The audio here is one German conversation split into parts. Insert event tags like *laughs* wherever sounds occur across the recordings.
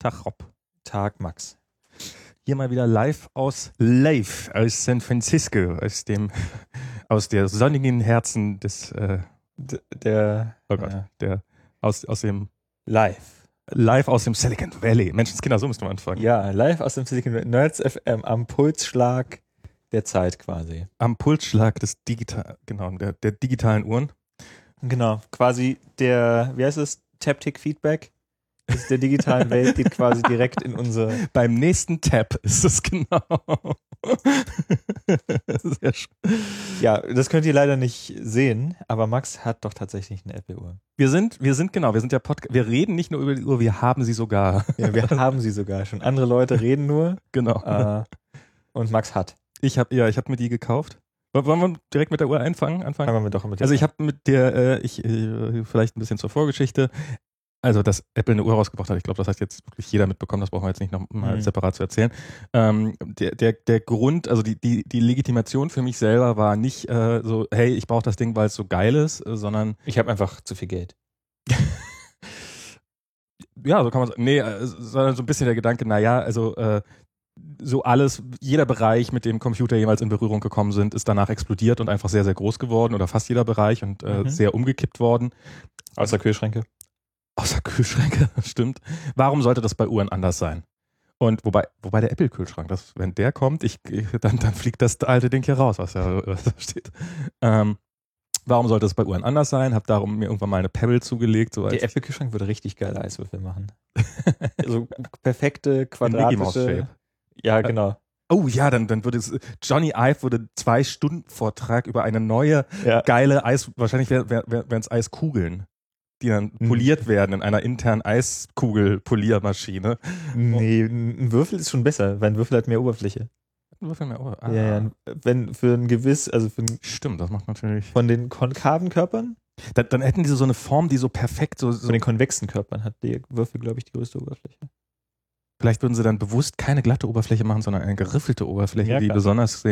Tag Rob. Tag, Max. Hier mal wieder live aus Live aus San Francisco, aus dem, *laughs* aus der sonnigen Herzen des, äh, der, oh Gott, ja. der, aus, aus dem, live. live aus dem Silicon Valley. Menschenskinder, so müsste man anfangen. Ja, live aus dem Silicon Valley. Nerds FM am Pulsschlag der Zeit quasi. Am Pulsschlag des digital, genau, der, der digitalen Uhren. Genau, quasi der, wie heißt es, Taptic Feedback ist der digitalen Welt geht quasi direkt in unsere. Beim nächsten Tab ist es genau. Sehr schön. Ja, das könnt ihr leider nicht sehen, aber Max hat doch tatsächlich eine Apple-Uhr. Wir sind, wir sind genau, wir sind der Podcast, wir reden nicht nur über die Uhr, wir haben sie sogar. Ja, wir haben sie sogar schon. Andere Leute reden nur Genau. äh, und Max hat. Ich habe ja, ich habe mir die gekauft. Wollen wir direkt mit der Uhr einfangen? Anfangen? Fangen wir doch mit der Also ich habe mit der, äh, ich äh, vielleicht ein bisschen zur Vorgeschichte. Also, dass Apple eine Uhr rausgebracht hat, ich glaube, das hat jetzt wirklich jeder mitbekommen, das brauchen wir jetzt nicht noch mal Mhm. separat zu erzählen. Ähm, der, der, der Grund, also die, die, die Legitimation für mich selber war nicht äh, so, hey, ich brauche das Ding, weil es so geil ist, äh, sondern Ich habe einfach zu viel Geld. *laughs* ja, so kann man sagen. Nee, äh, sondern so ein bisschen der Gedanke, naja, also äh, so alles, jeder Bereich, mit dem Computer jemals in Berührung gekommen sind, ist danach explodiert und einfach sehr, sehr groß geworden oder fast jeder Bereich und äh, Mhm. sehr umgekippt worden. Außer Kühlschränke. Außer Kühlschränke, *laughs* stimmt. Warum sollte das bei Uhren anders sein? Und wobei, wobei der Apple-Kühlschrank, das, wenn der kommt, ich, dann, dann fliegt das alte Ding hier raus, was da, was da steht. Ähm, warum sollte es bei Uhren anders sein? Hab darum mir irgendwann mal eine Pebble zugelegt. So Der Apple-Kühlschrank würde richtig geile Eiswürfel machen. *laughs* so perfekte, quadratische. Shape. Ja, genau. Oh ja, dann, dann würde es, Johnny Ive würde zwei Stunden Vortrag über eine neue, Ja. geile Eis, wahrscheinlich wären es Eiskugeln, die dann Mhm. poliert werden in einer internen Eiskugel-Poliermaschine. Nee, ein Würfel ist schon besser, weil ein Würfel hat mehr Oberfläche. Würfel mehr Ohr. Ah. Ja, ja. Wenn für ein gewiss, also für ein, Stimmt, das macht natürlich. von den konkaven Körpern, Dann, dann hätten die so eine Form, die so perfekt so, so von den konvexen Körpern hat der Würfel, glaube ich, die größte Oberfläche. vielleicht würden sie dann bewusst keine glatte Oberfläche machen, sondern eine geriffelte Oberfläche, Ja, die besonders.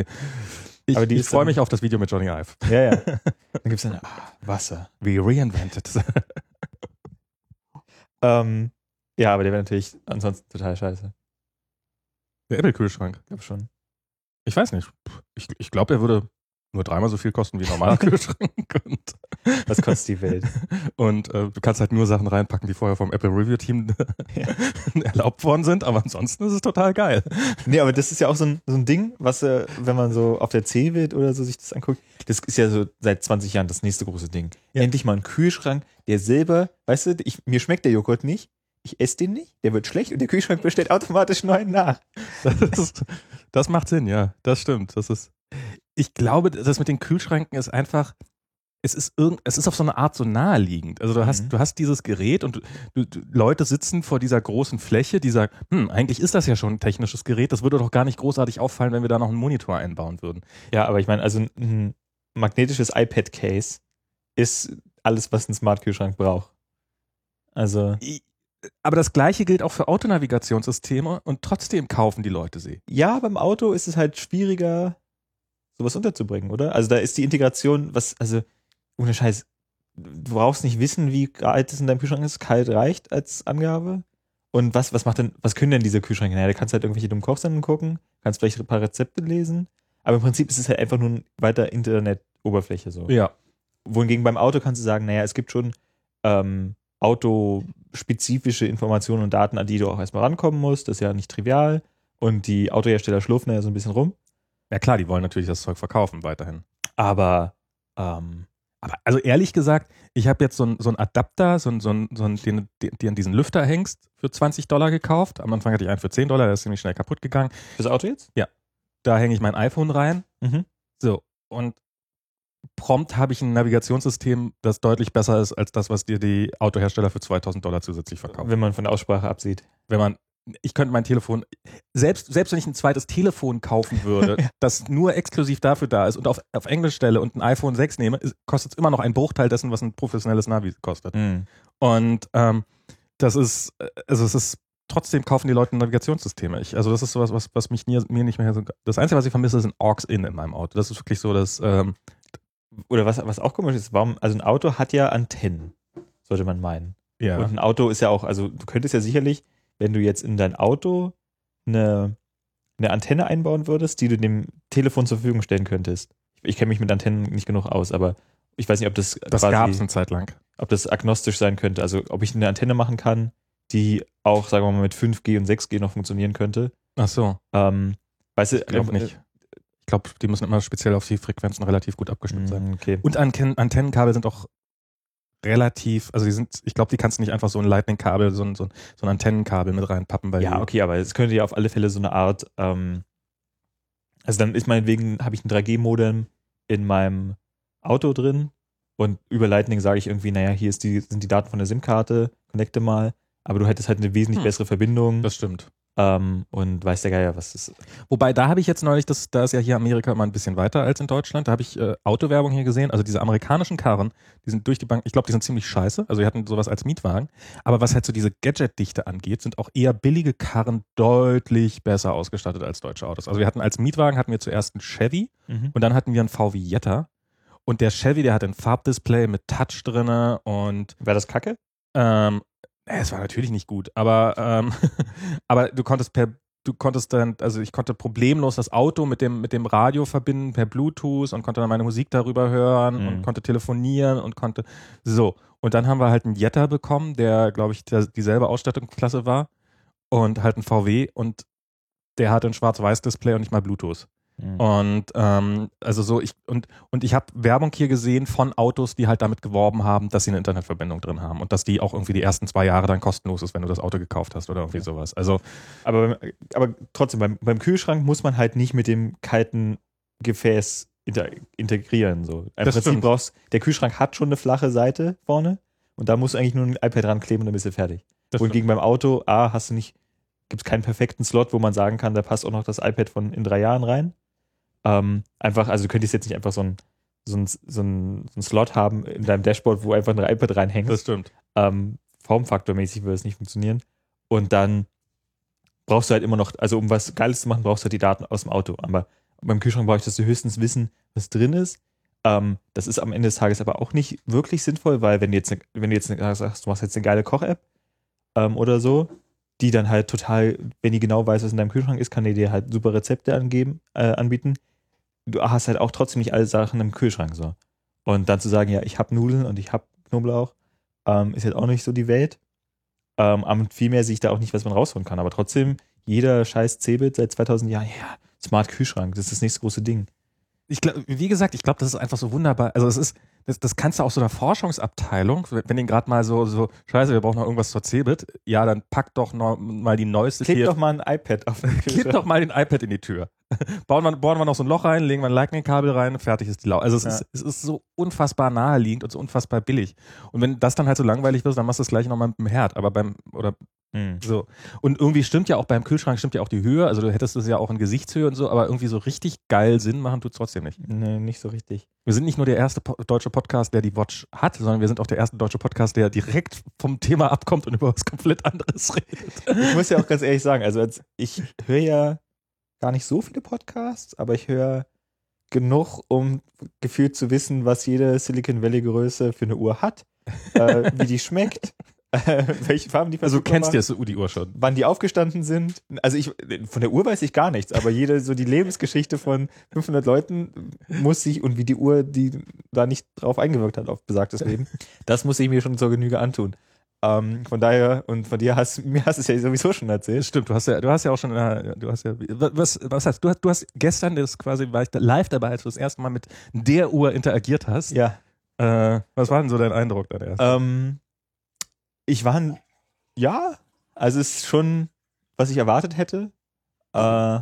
Ich, Aber ich freue mich auf das Video mit Johnny Ive. Ja, ja. *laughs* Dann gibt es dann ah, Wasser. We reinvented. *laughs* Ähm, ja, aber der wäre natürlich ansonsten total scheiße. Der Apple-Kühlschrank. Ich glaube schon. Ich weiß nicht. Ich, ich glaube, er würde nur dreimal so viel kosten wie ein normaler *laughs* Kühlschrank. Und, Was kostet die Welt? und äh, du kannst halt nur Sachen reinpacken, die vorher vom Apple Review Team *laughs* erlaubt worden sind, aber ansonsten ist es total geil. Nee, aber das ist ja auch so ein, so ein Ding, was, äh, wenn man so auf der C-Welt oder so sich das anguckt, das ist ja so seit 20 Jahren das nächste große Ding. Ja. Endlich mal ein Kühlschrank, der selber, weißt du, ich, mir schmeckt der Joghurt nicht, ich esse den nicht, der wird schlecht und der Kühlschrank bestellt automatisch neuen nach. Das, ist, das macht Sinn, ja. Das stimmt. Das ist. Ich glaube, das mit den Kühlschränken ist einfach. Es ist irgend, es ist auf so eine Art so naheliegend. Also du hast, Mhm. du hast dieses Gerät und du, du, Leute sitzen vor dieser großen Fläche, die sagen, hm, eigentlich ist das ja schon ein technisches Gerät. Das würde doch gar nicht großartig auffallen, wenn wir da noch einen Monitor einbauen würden. Ja, aber ich meine, also ein, magnetisches iPad-Case ist alles, was ein Smart-Kühlschrank braucht. Also, Aber das Gleiche gilt auch für Autonavigationssysteme und trotzdem kaufen die Leute sie. ja, beim Auto ist es halt schwieriger, sowas unterzubringen, oder? Also da ist die Integration, was, also, ohne Scheiß, du brauchst nicht wissen, wie alt es in deinem Kühlschrank ist, kalt reicht als Angabe. Und was, was macht denn, was können denn diese Kühlschränke? Naja, da kannst du halt irgendwelche dummen Kochsendungen gucken, kannst vielleicht ein paar Rezepte lesen, aber im Prinzip ist es halt einfach nur ein weiter Internet-Oberfläche so. Ja. Wohingegen beim Auto kannst du sagen, naja, es gibt schon ähm, autospezifische Informationen und Daten, an die du auch erstmal rankommen musst. Das ist ja nicht trivial. Und die Autohersteller schlurfen ja so ein bisschen rum. Ja klar, die wollen natürlich das Zeug verkaufen weiterhin. Aber ähm, Aber also ehrlich gesagt, ich habe jetzt so einen so einen Adapter, so einen, so einen, so einen den du dir an diesen Lüfter hängst, für 20 Dollar gekauft. Am Anfang hatte ich einen für 10 Dollar, der ist ziemlich schnell kaputt gegangen. fürs Auto jetzt? Da hänge ich mein iPhone rein. Mhm. So, und prompt habe ich ein Navigationssystem, das deutlich besser ist als das, was dir die Autohersteller für 2000 Dollar zusätzlich verkaufen. Wenn man von der Aussprache absieht. Wenn man, ich könnte mein Telefon, selbst, selbst wenn ich ein zweites Telefon kaufen würde, *laughs* das nur exklusiv dafür da ist und auf, auf Englisch stelle und ein iPhone 6 nehme, kostet es immer noch einen Bruchteil dessen, was ein professionelles Navi kostet. Mhm. Und ähm, das ist, also es ist, trotzdem kaufen die Leute Navigationssysteme. Ich, also das ist sowas, was, was mich nie, mir nicht mehr so. Das Einzige, was ich vermisse, ist ein AUX-In in meinem Auto. Das ist wirklich so, dass ähm, Oder was, was auch komisch ist, warum, also ein Auto hat ja Antennen, sollte man meinen. ja. Und ein Auto ist ja auch, also du könntest ja sicherlich, wenn du jetzt in dein Auto eine, eine Antenne einbauen würdest, die du dem Telefon zur Verfügung stellen könntest. Ich, ich kenne mich mit Antennen nicht genug aus, aber ich weiß nicht, ob das Das gab es eine Zeit lang. ob das agnostisch sein könnte. Also ob ich eine Antenne machen kann, die auch, sagen wir mal, mit 5G und 6G noch funktionieren könnte. Ach so, Ähm, weißt du, ich glaube äh, nicht. Ich glaube, die müssen immer speziell auf die Frequenzen relativ gut abgestimmt sein. Mm, Okay. Und Anten Antennenkabel sind auch relativ, also die sind, ich glaube, die kannst du nicht einfach so ein Lightning-Kabel, so ein, so ein, so ein Antennenkabel mit reinpappen, weil Ja, okay, aber es könnte ja auf alle Fälle so eine Art, ähm, also dann ist meinetwegen, habe ich ein 3G-Modem in meinem Auto drin und über Lightning sage ich irgendwie, naja, hier ist die, sind die Daten von der SIM-Karte, connecte mal, aber du hättest halt eine wesentlich Hm. bessere Verbindung das stimmt. Ähm, und weiß der Geier, was das ist. Wobei, da habe ich jetzt neulich, das, da ist ja hier Amerika immer ein bisschen weiter als in Deutschland, da habe ich äh, Autowerbung hier gesehen, also diese amerikanischen Karren, die sind durch die Bank, ich glaube, die sind ziemlich scheiße, also die hatten sowas als Mietwagen, aber was halt so diese Gadget-Dichte angeht, sind auch eher billige Karren deutlich besser ausgestattet als deutsche Autos. Also wir hatten als Mietwagen, hatten wir zuerst einen Chevy und dann hatten wir einen VW Jetta und der Chevy, der hat ein Farbdisplay mit Touch drinne und Wäre das Kacke? ähm, es war natürlich nicht gut, aber, ähm, *laughs* aber du konntest per, du konntest dann, also ich konnte problemlos das Auto mit dem, mit dem Radio verbinden per Bluetooth und konnte dann meine Musik darüber hören Mhm. und konnte telefonieren und konnte, so. Und dann haben wir halt einen Jetta bekommen, der, glaube ich, der, dieselbe Ausstattungsklasse war und halt ein VW und der hatte ein Schwarz-Weiß-Display und nicht mal Bluetooth. Mhm. Und ähm, also so ich und und ich habe Werbung hier gesehen von Autos, die halt damit geworben haben, dass sie eine Internetverbindung drin haben und dass die auch irgendwie die ersten zwei Jahre dann kostenlos ist, wenn du das Auto gekauft hast oder irgendwie sowas. Also Aber, aber trotzdem, beim, beim Kühlschrank muss man halt nicht mit dem kalten Gefäß integrieren. So. Im Das Prinzip stimmt. brauchst, der Kühlschrank hat schon eine flache Seite vorne und da musst du eigentlich nur ein iPad dran kleben und dann bist du fertig. das Wohingegen beim Auto, A, hast du nicht, gibt es keinen perfekten Slot, wo man sagen kann, da passt auch noch das iPad von in drei Jahren rein. Ähm, einfach, also du könntest jetzt nicht einfach so ein so ein, so ein, so ein Slot haben in deinem Dashboard, wo einfach ein iPad reinhängt das stimmt. ähm, Formfaktormäßig würde es nicht funktionieren. Und dann brauchst du halt immer noch, also um was Geiles zu machen, brauchst du halt die Daten aus dem Auto. Aber beim Kühlschrank bräuchtest du höchstens wissen, was drin ist. Ähm, das ist am Ende des Tages aber auch nicht wirklich sinnvoll, weil wenn du jetzt, eine, wenn du jetzt eine, sagst, du machst jetzt eine geile Koch-App ähm, oder so, die dann halt total, wenn die genau weiß, was in deinem Kühlschrank ist, kann die dir halt super Rezepte angeben, äh, anbieten. Du hast halt auch trotzdem nicht alle Sachen im Kühlschrank so. Und dann zu sagen, ja, ich habe Nudeln und ich habe Knoblauch, ähm, ist jetzt auch nicht so die Welt. Ähm, aber vielmehr sehe ich da auch nicht, was man rausholen kann. Aber trotzdem, jeder scheiß Cebit seit 2000 Jahren, ja, Smart Kühlschrank, das ist das nächste große Ding. Ich glaub, wie gesagt, ich glaube, das ist einfach so wunderbar. Also es ist, das, das kannst du auch so einer Forschungsabteilung, wenn den gerade mal so, so, scheiße, wir brauchen noch irgendwas zur Cebit, ja, dann pack doch noch mal die neueste Kleb doch mal ein iPad auf den *laughs* Kleb doch mal den iPad in die Tür. *laughs* Bauen wir, bohren wir noch so ein Loch rein, legen wir ein Lightning-Kabel rein, fertig ist die Lau. Also es, Ja. ist, es ist so unfassbar naheliegend und so unfassbar billig. Und wenn das dann halt so langweilig wird, dann machst du es gleich nochmal mit dem Herd. Aber beim, oder Hm. so. Und irgendwie stimmt ja auch beim Kühlschrank stimmt ja auch die Höhe. Also du hättest es ja auch in Gesichtshöhe und so, aber irgendwie so richtig geil Sinn machen tut trotzdem nicht. Nee, nicht so richtig. Wir sind nicht nur der erste po deutsche Podcast, der die Watch hat, sondern wir sind auch der erste deutsche Podcast, der direkt vom Thema abkommt und über was komplett anderes *laughs* redet. Ich muss ja auch ganz ehrlich sagen, also als, ich höre ja gar nicht so viele Podcasts, aber ich höre genug, um gefühlt zu wissen, was jede Silicon Valley Größe für eine Uhr hat, äh, wie die schmeckt, *laughs* äh, welche Farben die Also du kennst so die Uhr schon. wann die aufgestanden sind. Also ich, von der Uhr weiß ich gar nichts, aber jede, so die Lebensgeschichte von 500 Leuten muss ich und wie die Uhr, die da nicht drauf eingewirkt hat auf besagtes Leben, das muss ich mir schon zur Genüge antun. Ähm, von daher, und von dir hast, mir hast du es ja sowieso schon erzählt. Stimmt, du hast ja, du hast ja auch schon, äh, du hast ja, was, was heißt, du hast, du hast gestern das quasi, war ich da live dabei, als du das erste Mal mit der Uhr interagiert hast. Ja. Äh, was war denn so dein Eindruck dann erst? Ähm, ich war, ein- ja, also es ist schon, was ich erwartet hätte. Äh,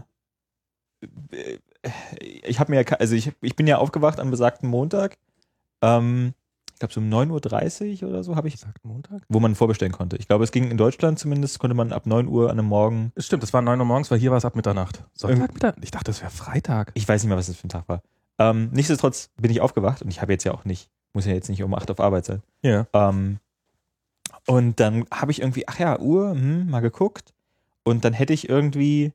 ich habe mir, also ich, ich bin ja aufgewacht am besagten Montag. Ähm, ich glaube so um 9.30 Uhr oder so habe ich, Sagt Montag? wo man vorbestellen konnte. Ich glaube, es ging in Deutschland zumindest, konnte man ab 9 Uhr an einem Morgen, Stimmt, es war 9 Uhr morgens, weil hier war es ab Mitternacht. Sonntag, Mitternacht? Ich dachte, das wäre Freitag. ich weiß nicht mehr, was das für ein Tag war. Ähm, nichtsdestotrotz bin ich aufgewacht und ich habe jetzt ja auch nicht, muss ja jetzt nicht um 8 auf Arbeit sein. Ja. Ähm, und dann habe ich irgendwie, ach ja, Uhr, hm, mal geguckt. Und dann hätte ich irgendwie,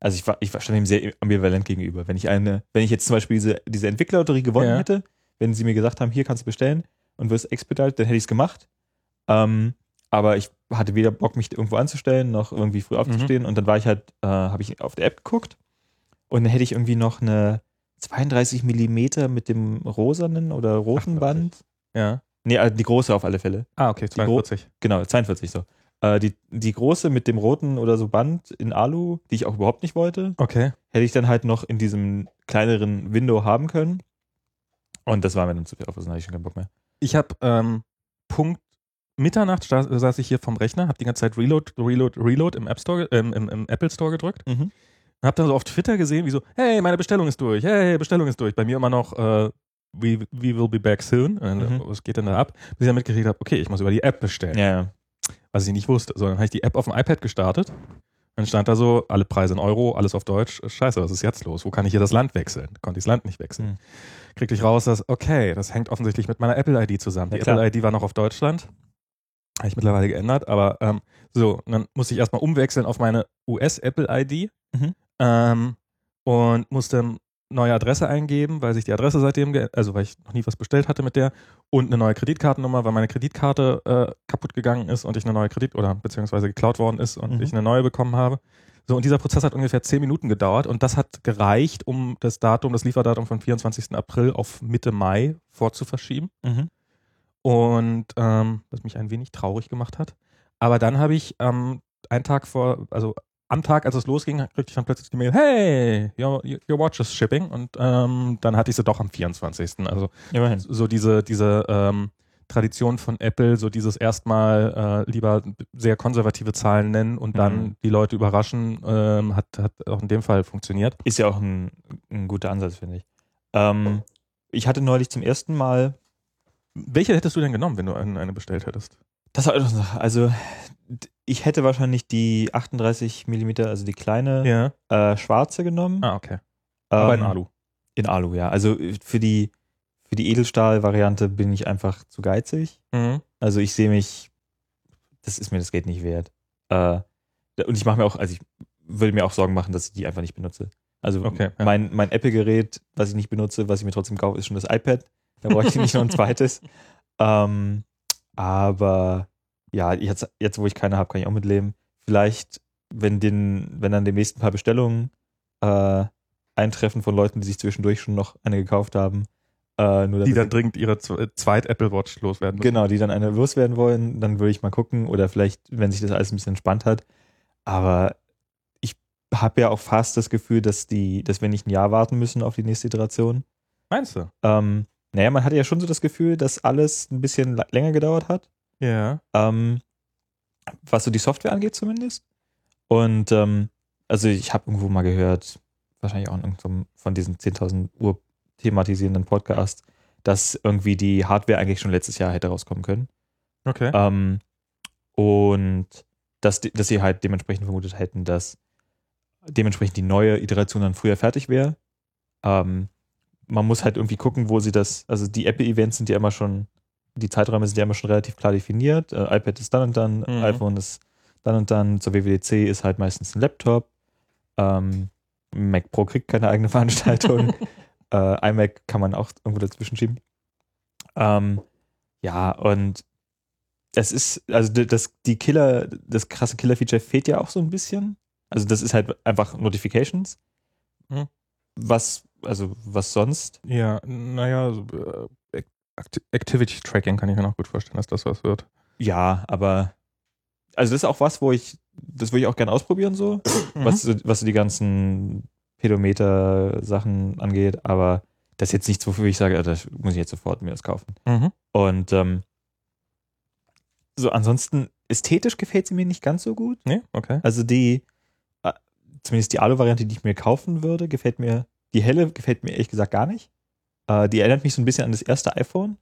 also ich war, ich war schon dem sehr ambivalent gegenüber. Wenn ich eine, wenn ich jetzt zum Beispiel diese, diese Entwicklerlotterie gewonnen Ja. hätte, wenn sie mir gesagt haben, hier kannst du bestellen und wirst expedite, dann hätte ich es gemacht. Ähm, aber ich hatte weder Bock, mich irgendwo anzustellen, noch irgendwie früh aufzustehen. Und dann war ich halt, äh, habe ich auf der App geguckt und dann hätte ich irgendwie noch eine 32 Millimeter mit dem rosanen oder roten 48. Band. Ja. Nee, also die große auf alle Fälle. Ah, okay, Die Gro- 42. Genau, 42 so. Äh, die, die große mit dem roten oder so Band in Alu, die ich auch überhaupt nicht wollte, Okay. hätte ich dann halt noch in diesem kleineren Window haben können. Und das war mir dann zu viel Aufwand, hatte ich schon keinen Bock mehr. Ich habe ähm, Punkt Mitternacht saß ich hier vom Rechner, habe die ganze Zeit Reload, Reload, Reload im App Store, ähm, im, im Apple Store gedrückt Mhm. und habe dann so auf Twitter gesehen, wie so, hey, meine Bestellung ist durch, hey, Bestellung ist durch. Bei mir immer noch, äh, we, we will be back soon. Mhm. Was geht denn da ab? Bis ich dann mitgekriegt habe, okay, ich muss über die App bestellen. Ja. Was ich nicht wusste. So, dann habe ich die App auf dem iPad gestartet. Dann stand da so, alle Preise in Euro, alles auf Deutsch. Scheiße, was ist jetzt los? Wo kann ich hier das Land wechseln? Konnte ich das Land nicht wechseln. Mhm. Kriegte ich raus, dass, okay, das hängt offensichtlich mit meiner Apple-ID zusammen. Die Ja, klar. Apple-ID war noch auf Deutschland. Habe ich mittlerweile geändert, aber ähm, so, dann musste ich erstmal umwechseln auf meine US-Apple-ID Mhm. ähm, und musste eine neue Adresse eingeben, weil sich die Adresse seitdem, also weil ich noch nie was bestellt hatte mit der und eine neue Kreditkartennummer, weil meine Kreditkarte äh, kaputt gegangen ist und ich eine neue Kredit oder beziehungsweise geklaut worden ist und Mhm. ich eine neue bekommen habe. So, und dieser Prozess hat ungefähr zehn Minuten gedauert und das hat gereicht, um das Datum, das Lieferdatum von 24. April auf Mitte Mai vorzuverschieben. Mhm. Und ähm, was mich ein wenig traurig gemacht hat. Aber dann habe ich ähm, einen Tag vor, also am Tag, als es losging, kriegte ich dann plötzlich die Mail, hey, your, your watch is shipping. Und ähm, dann hatte ich sie doch am 24. Also Immerhin. so diese, diese ähm, Tradition von Apple, so dieses erstmal äh, lieber sehr konservative Zahlen nennen und dann Mhm. die Leute überraschen, ähm, hat, hat auch in dem Fall funktioniert. Ist ja auch ein, ein guter Ansatz, finde ich. Ähm, ich hatte neulich zum ersten Mal, Welche hättest du denn genommen, wenn du eine, bestellt hättest? das also ich hätte wahrscheinlich die 38 Millimeter, also die kleine Ja. äh, schwarze genommen. Ah, okay. Aber in Ähm, Alu. In Alu, ja. Also für die, für die Edelstahl-Variante bin ich einfach zu geizig. Mhm. Also ich sehe mich, das ist mir das Geld nicht wert. Äh, und ich mache mir auch, also ich würde mir auch Sorgen machen, dass ich die einfach nicht benutze. Also Okay, ja. mein, mein Apple-Gerät, was ich nicht benutze, was ich mir trotzdem kaufe, ist schon das iPad. Da brauche ich nicht noch ein *laughs* zweites. Ähm, aber ja, jetzt, jetzt wo ich keine habe, kann ich auch mitleben. Vielleicht, wenn, den, wenn dann demnächst ein paar Bestellungen äh, eintreffen von Leuten, die sich zwischendurch schon noch eine gekauft haben, äh, nur Die dann dringend ihre Z- Zweit-Apple Watch loswerden müssen. Genau, die dann eine loswerden wollen, dann würde ich mal gucken oder vielleicht, wenn sich das alles ein bisschen entspannt hat. Aber ich habe ja auch fast das Gefühl, dass die, dass wir nicht ein Jahr warten müssen auf die nächste Iteration. Meinst du? Ähm, naja, man hatte ja schon so das Gefühl, dass alles ein bisschen länger gedauert hat, Ja. ähm, was so die Software angeht zumindest. Und ähm, also ich habe irgendwo mal gehört, wahrscheinlich auch in irgendeinem von diesen 10.000 Uhr thematisierenden Podcasts, dass irgendwie die Hardware eigentlich schon letztes Jahr hätte rauskommen können. Okay. Ähm, und dass, dass sie halt dementsprechend vermutet hätten, dass dementsprechend die neue Iteration dann früher fertig wäre. Ähm, man muss halt irgendwie gucken, wo sie das, also die Apple-Events sind ja immer schon, die Zeiträume sind ja immer schon relativ klar definiert. Äh, iPad ist dann und dann, Mhm. iPhone ist dann und dann, zur WWDC ist halt meistens ein Laptop. Ähm, Mac Pro kriegt keine eigene Veranstaltung. *laughs* äh, iMac kann man auch irgendwo dazwischen schieben. Ähm, ja, und es ist, also das, die Killer, das krasse Killer-Feature fehlt ja auch so ein bisschen. Also das ist halt einfach Notifications. Hm. Was, also was sonst? Ja, naja, äh, Acti- Activity Tracking kann ich mir noch gut vorstellen, dass das was wird. Ja, aber also das ist auch was, wo ich, das würde ich auch gerne ausprobieren so, *coughs* Mhm. was, was so die ganzen Pedometer-Sachen angeht, aber das ist jetzt nichts, wofür ich sage, ah, das muss ich jetzt sofort mir das kaufen. Mhm. Und ähm, so ansonsten ästhetisch gefällt sie mir nicht ganz so gut. Nee, okay. Also die, äh, zumindest die Alu-Variante, die ich mir kaufen würde, gefällt mir, die helle gefällt mir ehrlich gesagt gar nicht. Äh, die erinnert mich so ein bisschen an das erste iPhone,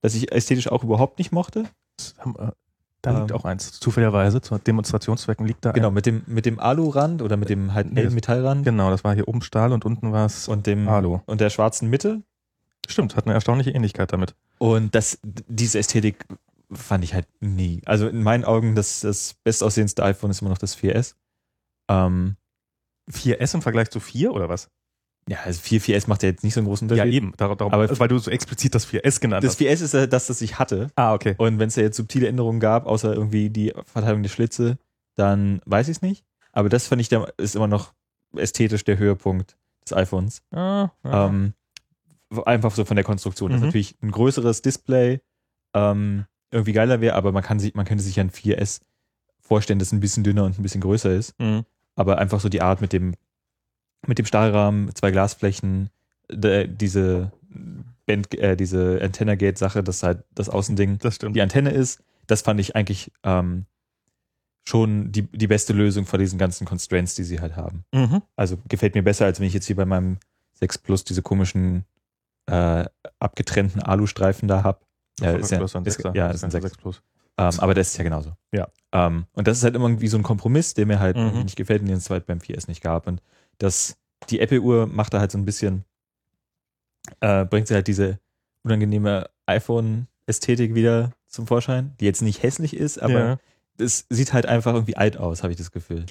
das ich ästhetisch auch überhaupt nicht mochte. Das haben, äh, Da liegt Ähm, auch eins. Zufälligerweise, zu Demonstrationszwecken liegt da Genau, ein. mit dem, mit dem Alu-Rand oder mit dem halt Nee, Metallrand Genau, das war hier oben Stahl und unten war es und dem Alu. und der schwarzen Mitte. Stimmt, hat eine erstaunliche Ähnlichkeit damit. Und das, diese Ästhetik fand ich halt nie. Also in meinen Augen, das, das bestaussehendste iPhone ist immer noch das 4S. Ähm, 4S im Vergleich zu 4 oder was? Ja, also 4, 4S macht ja jetzt nicht so einen großen Ja, Unterschied. eben. Darum, darum, Aber- weil du so explizit das 4S genannt Das hast. 4S ist ja das, das ich hatte. Ah, okay. Und wenn es ja jetzt subtile Änderungen gab, außer irgendwie die Verteilung der Schlitze, dann weiß ich es nicht. Aber das fand ich, der, ist immer noch ästhetisch der Höhepunkt des iPhones. Ah, ah. Ähm, einfach so von der Konstruktion. Das ist Mhm. natürlich ein größeres Display ähm, irgendwie geiler wäre, aber man, kann sich, man könnte sich ja ein 4S vorstellen, das ein bisschen dünner und ein bisschen größer ist. Mhm. Aber einfach so die Art mit dem, mit dem Stahlrahmen, zwei Glasflächen, diese, Band, äh, diese Antenna-Gate-Sache, dass halt das Außending Das die Antenne ist, das fand ich eigentlich ähm, schon die, die beste Lösung vor diesen ganzen Constraints, die sie halt haben. Mhm. Also gefällt mir besser, als wenn ich jetzt hier bei meinem 6 Plus diese komischen äh, abgetrennten Alustreifen da habe. Ja, ist ja, ist ist, ja, das ist ein 6. 6 Plus. Ähm, aber das ist ja genauso. Ja. Ähm, und das ist halt immer irgendwie so ein Kompromiss, der mir halt Mhm. nicht gefällt und den es halt beim 4S nicht gab. Und das, die Apple-Uhr macht da halt so ein bisschen, äh, bringt sie halt diese unangenehme iPhone-Ästhetik wieder zum Vorschein, die jetzt nicht hässlich ist, aber ja. es sieht halt einfach irgendwie alt aus, habe ich das Gefühl.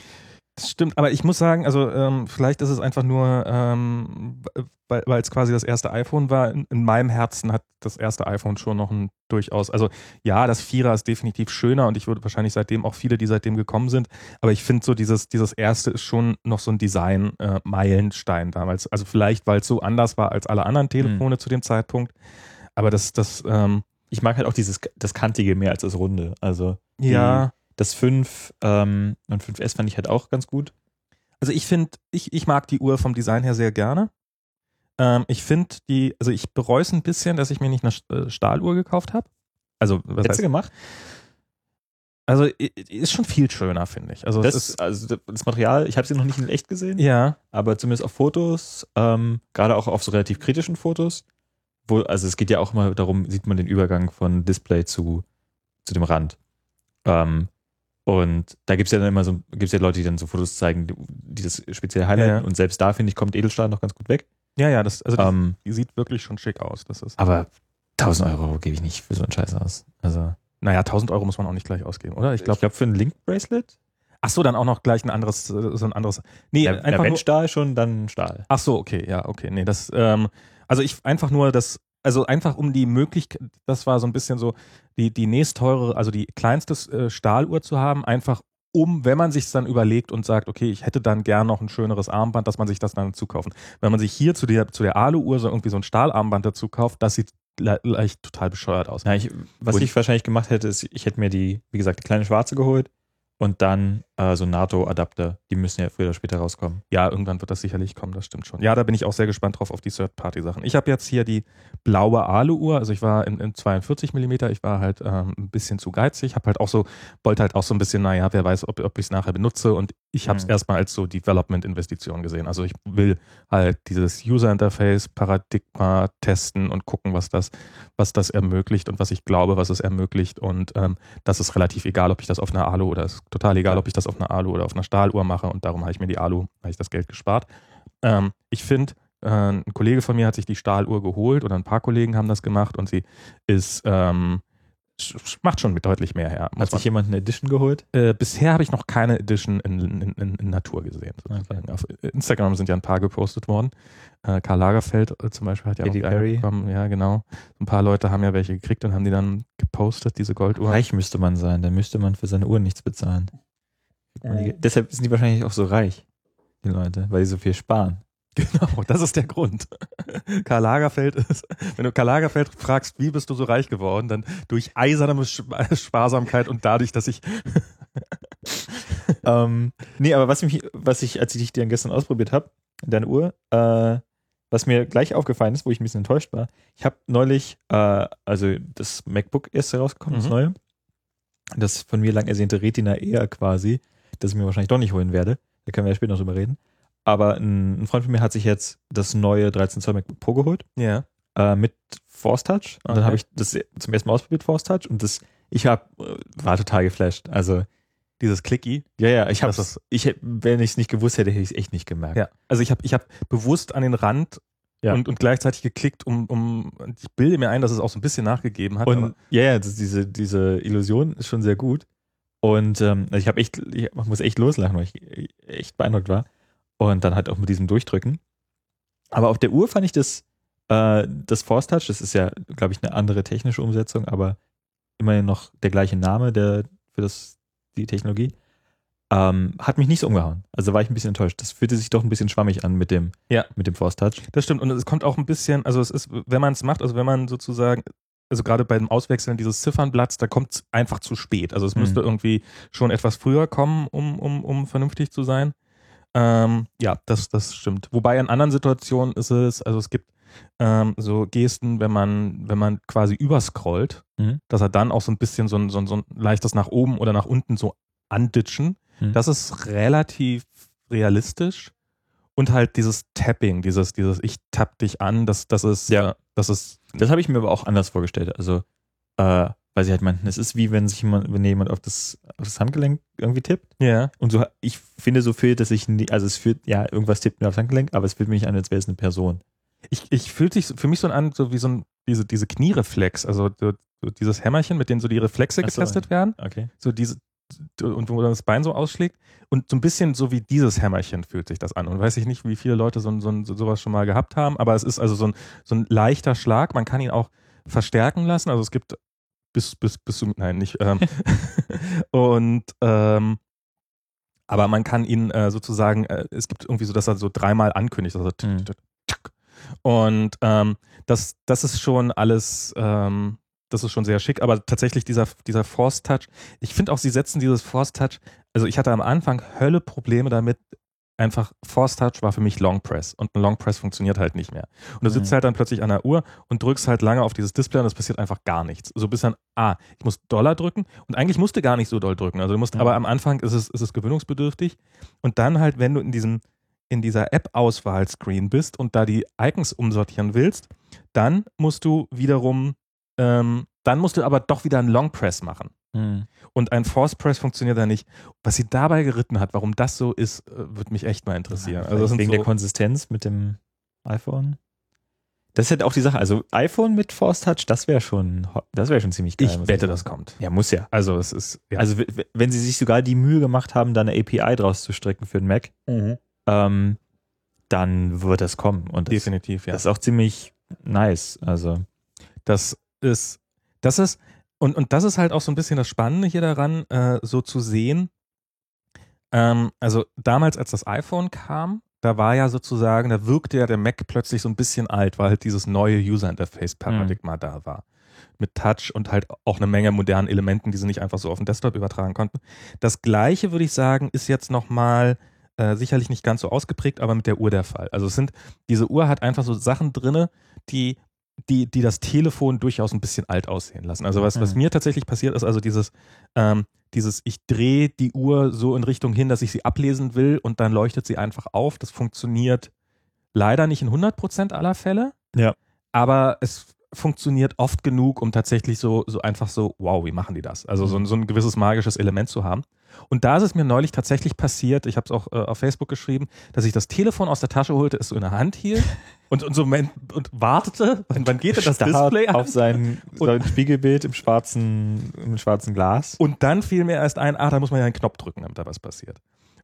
Das stimmt, aber ich muss sagen, also ähm, vielleicht ist es einfach nur, ähm, weil es quasi das erste iPhone war. In, in meinem Herzen hat das erste iPhone schon noch ein durchaus, also ja, das Vierer ist definitiv schöner und ich würde wahrscheinlich seitdem auch viele, die seitdem gekommen sind, aber ich finde so dieses, dieses erste ist schon noch so ein Design-Meilenstein damals. Also vielleicht, weil es so anders war als alle anderen Telefone zu dem Zeitpunkt, aber das, das, ähm, Ich mag halt auch dieses das Kantige mehr als das Runde. Also ja, das 5 ähm, und 5S fand ich halt auch ganz gut. Also ich finde, ich, ich mag die Uhr vom Design her sehr gerne. Ähm, ich finde die, also ich bereue es ein bisschen, dass ich mir nicht eine äh, Stahluhr gekauft habe. Also, was Hättest heißt, du gemacht? also ist schon viel schöner, finde ich. Also Das, ist, also das Material, ich habe sie noch nicht in echt gesehen, ja, aber zumindest auf Fotos, ähm, gerade auch auf so relativ kritischen Fotos, wo, also es geht ja auch immer darum, sieht man den Übergang von Display zu, zu dem Rand. Ähm, und da gibt's ja dann immer so, gibt's ja Leute, die dann so Fotos zeigen, die, das speziell highlighten. Ja, ja. Und selbst da, finde ich, kommt Edelstahl noch ganz gut weg. ja, ja, das, also die, Ähm, sieht wirklich schon schick aus. Das ist, aber 1000 Euro gebe ich nicht für so einen Scheiß aus. Also, naja, 1000 Euro muss man auch nicht gleich ausgeben, oder? Ich ich glaube, glaube, für ein Link-Bracelet, ach so, dann auch noch gleich ein anderes, so ein anderes. Nee, ja, ja, einfach wenn nur, Stahl schon, dann Stahl. Ach so, okay, ja, okay. Nee, das, ähm, also ich einfach nur das, also einfach um die Möglichkeit, das war so ein bisschen so, die, die nächstteure, also die kleinste äh, Stahluhr zu haben, einfach um, wenn man sich dann überlegt und sagt, okay, ich hätte dann gern noch ein schöneres Armband, dass man sich das dann zukaufen. Wenn man sich hier zu der, zu der Alu-Uhr so irgendwie so ein Stahlarmband dazu kauft, das sieht le- leicht total bescheuert aus. Ja, ich, was Und- ich wahrscheinlich gemacht hätte, ist, ich hätte mir die, wie gesagt, die kleine schwarze geholt und dann äh, so NATO-Adapter. Die müssen ja früher oder später rauskommen. Ja, irgendwann wird das sicherlich kommen, das stimmt schon. Ja, da bin ich auch sehr gespannt drauf auf die Third-Party-Sachen. Ich habe jetzt hier die blaue Alu-Uhr, also ich war in, in 42 Millimeter, ich war halt ähm, ein bisschen zu geizig, habe halt auch so, wollte halt auch so ein bisschen, naja, wer weiß, ob, ob ich es nachher benutze und ich habe es Mhm. erstmal als so Development-Investition gesehen. Also ich will halt dieses User-Interface, Paradigma testen und gucken, was das, was das ermöglicht und was ich glaube, was es ermöglicht und ähm, das ist relativ egal, ob ich das auf einer Alu oder ist total egal, ob ich das auf einer Alu oder auf einer Stahluhr mache und darum habe ich mir die Alu, habe ich das Geld gespart. Ähm, ich finde, äh, ein Kollege von mir hat sich die Stahluhr geholt oder ein paar Kollegen haben das gemacht und sie ist, ähm, macht schon mit deutlich mehr her. Hat sich jemand eine Edition geholt? äh, bisher habe ich noch keine Edition in, in, in, in Natur gesehen. Sozusagen. Auf Instagram sind ja ein paar gepostet worden. Äh, Karl Lagerfeld äh, zum Beispiel hat ja Katy auch Perry. bekommen. Ja, genau. Ein paar Leute haben ja welche gekriegt und haben die dann gepostet, diese Golduhr. Reich müsste man sein, dann müsste man für seine Uhren nichts bezahlen. Äh. Deshalb sind die wahrscheinlich auch so reich, die Leute, weil die so viel sparen. *laughs* Genau, das ist der Grund. *laughs* Karl Lagerfeld ist, wenn du Karl Lagerfeld fragst, wie bist du so reich geworden, dann durch eiserne Sp- Sparsamkeit und dadurch, dass ich, *laughs* ähm, nee, aber was mich, was ich, als ich dich dann gestern ausprobiert habe, deine Uhr, äh, was mir gleich aufgefallen ist, wo ich ein bisschen enttäuscht war, ich habe neulich, äh, also das MacBook ist herausgekommen, das Mhm. neue, das von mir lang ersehnte Retina Air quasi, das ich mir wahrscheinlich doch nicht holen werde, da können wir ja später noch drüber reden, aber ein, ein Freund von mir hat sich jetzt das neue 13 Zoll MacBook Pro geholt, ja, äh, mit Force Touch. Und Okay. dann habe ich das zum ersten Mal ausprobiert, Force Touch. Und das, ich hab, äh, war total geflasht. Also, dieses Clicky. ja, ja, ich habe ich, wenn ich es nicht gewusst hätte, hätte ich es echt nicht gemerkt. Ja, also ich habe ich hab bewusst an den Rand Ja. und, und gleichzeitig geklickt, um, um, ich bilde mir ein, dass es auch so ein bisschen nachgegeben hat. Und ja, ja, das, diese, diese Illusion ist schon sehr gut. Und ähm, also ich habe echt, ich muss echt loslachen, weil ich echt beeindruckt war. Und dann halt auch mit diesem Durchdrücken. Aber auf der Uhr fand ich das, äh, das Force Touch, das ist ja, glaube ich, eine andere technische Umsetzung, aber immerhin noch der gleiche Name der, für das, die Technologie, ähm, hat mich nicht so umgehauen. Also war ich ein bisschen enttäuscht. Das fühlte sich doch ein bisschen schwammig an mit dem, Ja. mit dem Force Touch. Das stimmt. Und es kommt auch ein bisschen, also es ist, wenn man es macht, also wenn man sozusagen, also gerade beim Auswechseln dieses Ziffernblatts, da kommt es einfach zu spät. Also es Mhm. müsste irgendwie schon etwas früher kommen, um, um, um vernünftig zu sein. Ähm, ja, das, das stimmt. Wobei in anderen Situationen ist es, also es gibt ähm, so Gesten, wenn man, wenn man quasi überscrollt, Mhm. dass er dann auch so ein bisschen so ein, so ein, so ein leichtes nach oben oder nach unten so anditschen. Mhm. Das ist relativ realistisch. Und halt dieses Tapping, dieses, dieses Ich tapp dich an, das, das ist, Ja. das ist, Das habe ich mir aber auch anders vorgestellt. Also, äh, weil sie halt meinten, es ist wie wenn sich jemand, wenn jemand auf das, auf das Handgelenk irgendwie tippt. ja. Und so, ich finde, so fühlt es sich, nie, also es fühlt, ja, irgendwas tippt mir aufs Handgelenk, aber es fühlt mich an, als wäre es eine Person. Ich, ich fühlt sich für mich so an, so wie so ein, diese, diese Kniereflex, also so, so dieses Hämmerchen, mit dem so die Reflexe so, getestet werden. Okay. so diese und wo dann das Bein so ausschlägt. Und so ein bisschen so wie dieses Hämmerchen fühlt sich das an. Und weiß ich nicht, wie viele Leute so, so, so sowas schon mal gehabt haben, aber es ist also so ein, so ein leichter Schlag, man kann ihn auch verstärken lassen, also es gibt bis bis bis zum nein nicht ähm, *laughs* und ähm, aber man kann ihn äh, sozusagen äh, es gibt irgendwie so, dass er so dreimal ankündigt, also Mhm. und ähm, das das ist schon alles ähm, das ist schon sehr schick, aber tatsächlich dieser, dieser Force Touch, ich finde auch, sie setzen dieses Force Touch, also ich hatte am Anfang Hölle Probleme damit, einfach Force Touch war für mich Long Press und ein Long Press funktioniert halt nicht mehr. Und du sitzt Mhm. halt dann plötzlich an der Uhr und drückst halt lange auf dieses Display und es passiert einfach gar nichts. So bis dann, ah, ich muss Dollar drücken und eigentlich musst du gar nicht so doll drücken. Also du musst, Mhm. aber am Anfang ist es, ist es gewöhnungsbedürftig und dann halt, wenn du in diesem, in dieser App-Auswahl-Screen bist und da die Icons umsortieren willst, dann musst du wiederum, ähm, dann musst du aber doch wieder einen Long Press machen. Mhm. Und ein Force Press funktioniert da nicht. Was sie dabei geritten hat, warum das so ist, äh, würde mich echt mal interessieren. Ja, also wegen so, der Konsistenz mit dem iPhone. Das ist halt auch die Sache. Also iPhone mit Force Touch, das wäre schon, ho- das wäre schon ziemlich geil. ich wette, das kommt. Ja, muss ja. Also es ist, ja. Also wenn sie sich sogar die Mühe gemacht haben, da eine API draus zu stricken für den Mac, ähm, dann wird das kommen. Und das, definitiv, ja. das ist auch ziemlich nice. Also Das ist, das ist, und, und das ist halt auch so ein bisschen das Spannende hier daran, äh, so zu sehen. Ähm, also damals, als das iPhone kam, da war ja sozusagen, da wirkte ja der Mac plötzlich so ein bisschen alt, weil halt dieses neue User Interface-Paradigma da war. Mit Touch und halt auch eine Menge modernen Elementen, die sie nicht einfach so auf den Desktop übertragen konnten. Das gleiche, würde ich sagen, ist jetzt nochmal äh, sicherlich nicht ganz so ausgeprägt, aber mit der Uhr der Fall. Also es sind, diese Uhr hat einfach so Sachen drinne, die die, die das Telefon durchaus ein bisschen alt aussehen lassen. Also was, was Mhm. mir tatsächlich passiert ist, also dieses, ähm, dieses, ich drehe die Uhr so in Richtung hin, dass ich sie ablesen will und dann leuchtet sie einfach auf. Das funktioniert leider nicht in 100% aller Fälle. Ja. Aber es funktioniert oft genug, um tatsächlich so, so einfach so, wow, wie machen die das? Also so, ein- so ein gewisses magisches Element zu haben. Und da ist es mir neulich tatsächlich passiert, ich habe es auch äh, auf Facebook geschrieben, dass ich das Telefon aus der Tasche holte, es so in der Hand hielt *laughs* und, und so und wartete, wann, wann geht denn das Display an? auf sein, *laughs* sein Spiegelbild im schwarzen, im schwarzen Glas. Und dann fiel mir erst ein, ah, da muss man ja einen Knopf drücken, damit da was passiert.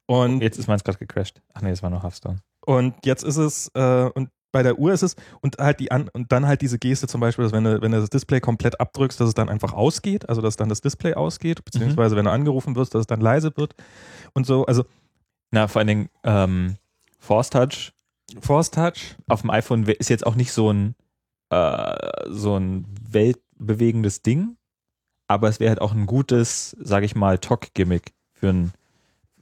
Und, Jetzt ist meins gerade gecrashed. Ach nee, das war noch Hearthstone. und jetzt ist es, äh, und bei der Uhr ist es, und halt die an, und dann halt diese Geste zum Beispiel, dass wenn du, wenn du das Display komplett abdrückst, dass es dann einfach ausgeht, also dass dann das Display ausgeht, beziehungsweise wenn du angerufen wirst, dass es dann leise wird und so. Also Na, vor allen Dingen, ähm, Force Touch Force Touch, auf dem iPhone ist jetzt auch nicht so ein, äh, so ein weltbewegendes Ding, aber es wäre halt auch ein gutes, sage ich mal, Talk-Gimmick für ein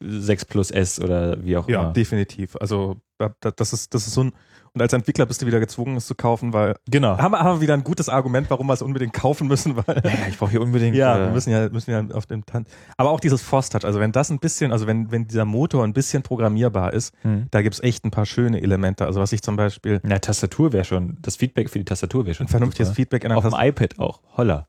6 Plus S oder wie auch ja, immer. definitiv. Also da- da- das ist, das ist so ein, und als Entwickler bist du wieder gezwungen, es zu kaufen, weil Genau. haben wir, haben wir wieder ein gutes Argument, warum wir es unbedingt kaufen müssen, weil Ja, ja, ich brauche hier unbedingt. Ja, äh, wir müssen ja, müssen ja auf dem Tan Aber auch dieses Force Touch, also wenn das ein bisschen, also wenn, wenn dieser Motor ein bisschen programmierbar ist, hm. da gibt's echt ein paar schöne Elemente. Also was ich zum Beispiel Na, Tastatur wäre schon, das Feedback für die Tastatur wäre schon. ein vernünftiges super. Feedback in der Auf dem iPad auch. Holla.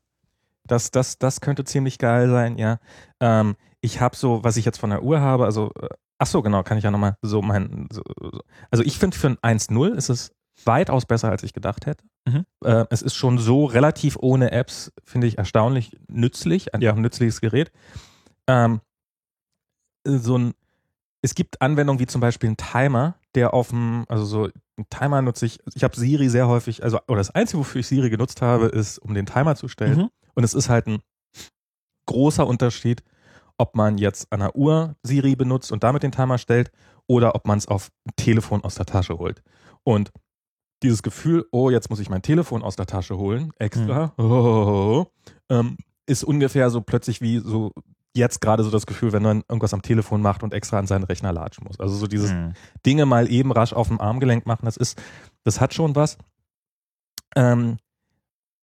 das, das, das könnte ziemlich geil sein, ja. Ähm, ich habe so, was ich jetzt von der Uhr habe, also, äh, ach so, genau, kann ich ja nochmal so mein, so, so. also ich finde für ein 1.0 ist es weitaus besser, als ich gedacht hätte. Mhm. Äh, es ist schon so relativ ohne Apps, finde ich erstaunlich nützlich, einfach Ja. ein nützliches Gerät. Ähm, so ein, es gibt Anwendungen wie zum Beispiel ein Timer, der auf dem, also so einen Timer nutze ich, ich habe Siri sehr häufig, also, oder das Einzige, wofür ich Siri genutzt habe, ist, um den Timer zu stellen. Mhm. Und es ist halt ein großer Unterschied, ob man jetzt an der Uhr Siri benutzt und damit den Timer stellt oder ob man es auf Telefon aus der Tasche holt. Und dieses Gefühl, oh, jetzt muss ich mein Telefon aus der Tasche holen, extra, *laughs* oh, ähm, ist ungefähr so plötzlich wie so jetzt gerade so das Gefühl, wenn man irgendwas am Telefon macht und extra an seinen Rechner latschen muss. Also so dieses Mhm. Dinge mal eben rasch auf dem Armgelenk machen, das ist, das hat schon was. Ähm,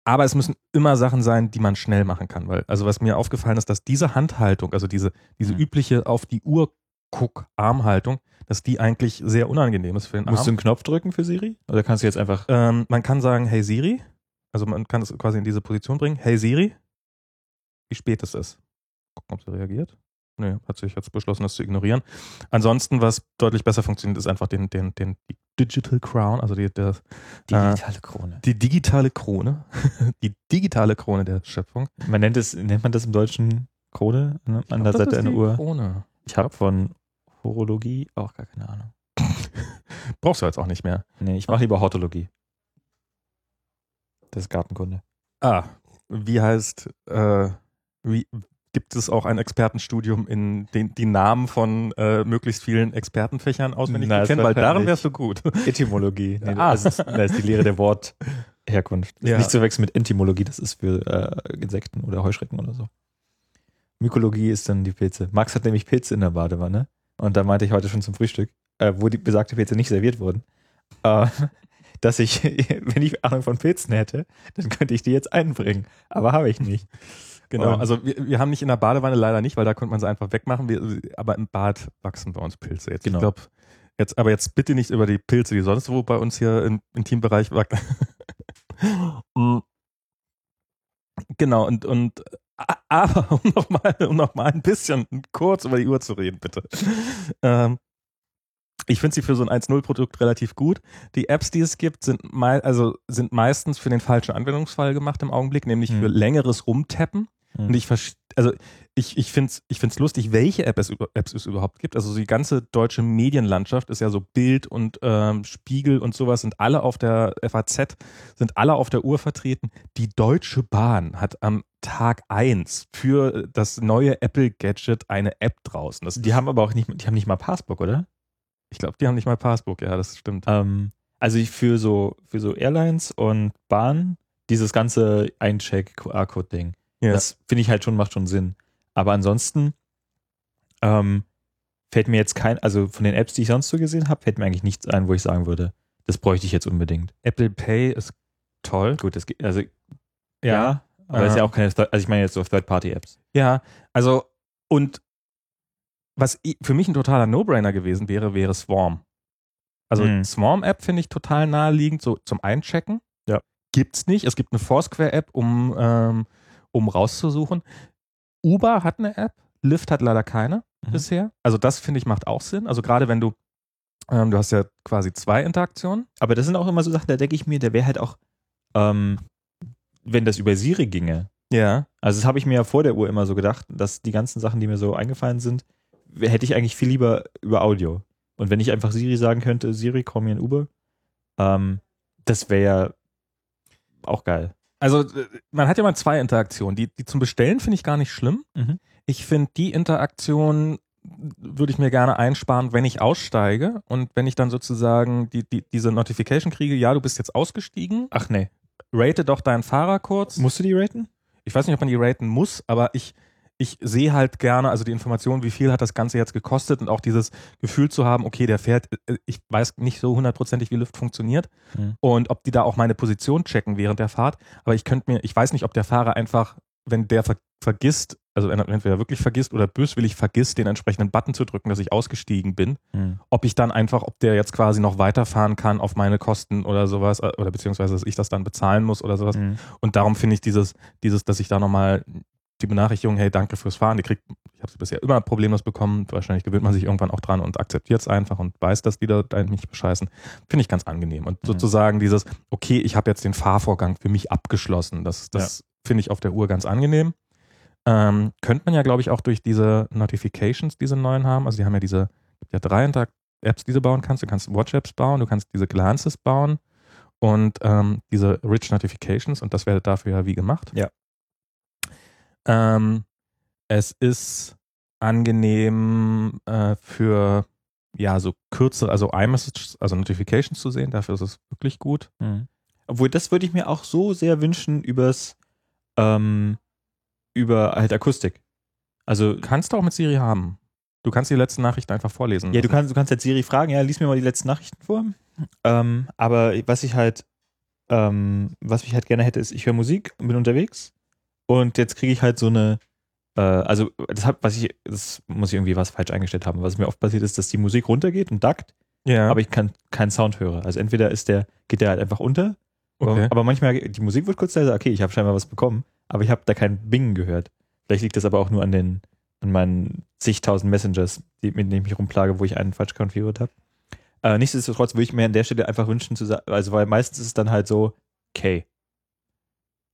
aber es müssen immer Sachen sein, die man schnell machen kann, weil, also was mir aufgefallen ist, dass diese Handhaltung, also diese, diese Mhm. übliche auf die Uhr guck Armhaltung, dass die eigentlich sehr unangenehm ist für den Musst du Arm. einen Knopf drücken für Siri? Oder kannst du jetzt einfach. Ähm, man kann sagen, hey Siri, also man kann es quasi in diese Position bringen, hey Siri, wie spät es ist. Gucken, ob sie reagiert. Nee, hat sich jetzt beschlossen, das zu ignorieren. Ansonsten, was deutlich besser funktioniert, ist einfach den, den, den die Digital Crown, also die, der, äh, digitale Krone. die digitale Krone, *laughs* die digitale Krone der Schöpfung. Man nennt es, nennt man das im Deutschen Krone ne? an der Seite einer Uhr? Krone. Ich habe von Horologie auch gar keine Ahnung. *laughs* Brauchst du jetzt auch nicht mehr. Nee, ich mache lieber Hortologie. Das ist Gartenkunde. Ah, wie heißt, äh, wie gibt es auch ein Expertenstudium in den die Namen von äh, möglichst vielen Expertenfächern auswendig Na, kennen, weil darin wahrscheinlich- wärst du gut. *laughs* Etymologie. Nee, Ah. das, ist, das ist die Lehre der Wortherkunft. Ja. Nicht zu wechseln mit Entomologie, das ist für äh, Insekten oder Heuschrecken oder so. Mykologie ist dann die Pilze. Max hat nämlich Pilze in der Badewanne. Und da meinte ich heute schon zum Frühstück, äh, wo die besagte Pilze nicht serviert wurden, äh, *laughs* dass ich, *laughs* wenn ich Ahnung von Pilzen hätte, dann könnte ich die jetzt einbringen. Aber habe ich nicht. Genau, Und- also wir, wir haben nicht in der Badewanne leider nicht, weil da konnte man sie einfach wegmachen. Wir, aber im Bad wachsen bei uns Pilze jetzt. Genau. Ich glaube, jetzt, aber jetzt bitte nicht über die Pilze, die sonst wo bei uns hier im Intimbereich wachsen. *laughs* Mm. genau, und, und aber *laughs* um nochmal um noch mal ein bisschen kurz über die Uhr zu reden, bitte. Ähm, ich finde sie für so ein 1.0-Produkt relativ gut. Die Apps, die es gibt, sind, mei also sind meistens für den falschen Anwendungsfall gemacht im Augenblick, nämlich Hm. für längeres Rumtappen. Hm. Und ich verstehe, also ich, ich finde es ich find's lustig, welche App es, Apps es überhaupt gibt. Also die ganze deutsche Medienlandschaft ist ja so Bild und ähm, Spiegel und sowas sind alle auf der FAZ, sind alle auf der Uhr vertreten. Die Deutsche Bahn hat am Tag 1 für das neue Apple Gadget eine App draußen. Das, Die haben aber auch nicht, die haben nicht mal Passbook, oder? ich glaube, die haben nicht mal Passbook, ja, das stimmt. Ähm, also für so, für so Airlines und Bahn, dieses ganze Eincheck-QR-Code-Ding. Ja. Das finde ich halt schon, macht schon Sinn. Aber ansonsten ähm, fällt mir jetzt kein, also von den Apps, die ich sonst so gesehen habe, fällt mir eigentlich nichts ein, wo ich sagen würde, das bräuchte ich jetzt unbedingt. Apple Pay ist toll. Gut, das geht, also ja, aber das ist ja auch keine, also ich meine jetzt so Third-Party-Apps. Ja, also und was für mich ein totaler No-Brainer gewesen wäre, wäre Swarm. Also Mhm. Swarm-App finde ich total naheliegend, so zum Einchecken. Ja. Gibt's nicht. Es gibt eine Foursquare-App, um, ähm, um rauszusuchen. Uber hat eine App, Lyft hat leider keine Mhm. bisher. Also das finde ich macht auch Sinn. Also gerade wenn du, ähm, du hast ja quasi zwei Interaktionen. Aber das sind auch immer so Sachen, da denke ich mir, der wäre halt auch, ähm, wenn das über Siri ginge, Ja. Also das habe ich mir ja vor der Uhr immer so gedacht, dass die ganzen Sachen, die mir so eingefallen sind, hätte ich eigentlich viel lieber über Audio. Und wenn ich einfach Siri sagen könnte, Siri, komm mir ein Uber, ähm, das wäre ja auch geil. Also äh, man hat ja mal zwei Interaktionen. Die, die zum Bestellen finde ich gar nicht schlimm. Mhm. Ich finde die Interaktion würde ich mir gerne einsparen, wenn ich aussteige und wenn ich dann sozusagen die, die, diese Notification kriege, ja, du bist jetzt ausgestiegen, Ach nee. rate doch deinen Fahrer kurz. Musst du die raten? Ich weiß nicht, ob man die raten muss, aber ich, ich sehe halt gerne, also die Information, wie viel hat das Ganze jetzt gekostet und auch dieses Gefühl zu haben, okay, der fährt, äh, ich weiß nicht so hundertprozentig, wie Lyft funktioniert Mhm. und ob die da auch meine Position checken während der Fahrt. Aber ich könnte mir, ich weiß nicht, ob der Fahrer einfach, wenn der ver vergisst, also wenn er entweder wirklich vergisst oder böswillig vergisst, den entsprechenden Button zu drücken, dass ich ausgestiegen bin, Mhm. ob ich dann einfach, ob der jetzt quasi noch weiterfahren kann auf meine Kosten oder sowas, äh, oder beziehungsweise, dass ich das dann bezahlen muss oder sowas. Mhm. Und darum finde ich dieses, dieses, dass ich da nochmal die Benachrichtigung, hey, danke fürs Fahren, die kriegt, ich habe sie bisher immer problemlos bekommen, wahrscheinlich gewöhnt man sich irgendwann auch dran und akzeptiert es einfach und weiß, dass die da nicht bescheißen, finde ich ganz angenehm. Und Mhm. sozusagen dieses, okay, ich habe jetzt den Fahrvorgang für mich abgeschlossen, das, das finde ich auf der Uhr ganz angenehm. Ähm, könnte man ja, glaube ich, auch durch diese Notifications, diese neuen haben, also die haben ja diese, gibt ja drei, Apps, die du bauen kannst. Du kannst Watch-Apps bauen, du kannst diese Glances bauen und ähm, diese Rich Notifications und das wäre dafür ja wie gemacht. Ja. Ähm, es ist angenehm äh, für ja so kürzere, also iMessages, also Notifications zu sehen. Dafür ist es wirklich gut. Mhm. Obwohl, das würde ich mir auch so sehr wünschen übers, ähm, über halt Akustik. Also, Kannst du auch mit Siri haben. Du kannst die letzten Nachrichten einfach vorlesen. ja, du kannst, du kannst jetzt Siri fragen, ja, lies mir mal die letzten Nachrichten vor. Ähm, aber was ich halt, ähm, was ich halt gerne hätte, ist, ich höre Musik und bin unterwegs und jetzt kriege ich halt so eine, äh, also das hat, was ich, das muss ich irgendwie was falsch eingestellt haben. Was mir oft passiert ist, dass die Musik runtergeht und dackt, ja. aber ich kann keinen Sound höre. Also entweder ist der, geht der halt einfach unter, okay. aber manchmal, die Musik wird kurz leiser, okay, ich habe scheinbar was bekommen, aber ich habe da kein Bingen gehört. Vielleicht liegt das aber auch nur an den, an meinen zigtausend Messengers, die, mit denen ich mich rumplage, wo ich einen falsch konfiguriert habe. Äh, nichtsdestotrotz würde ich mir an der Stelle einfach wünschen zu sagen, also weil meistens ist es dann halt so, okay.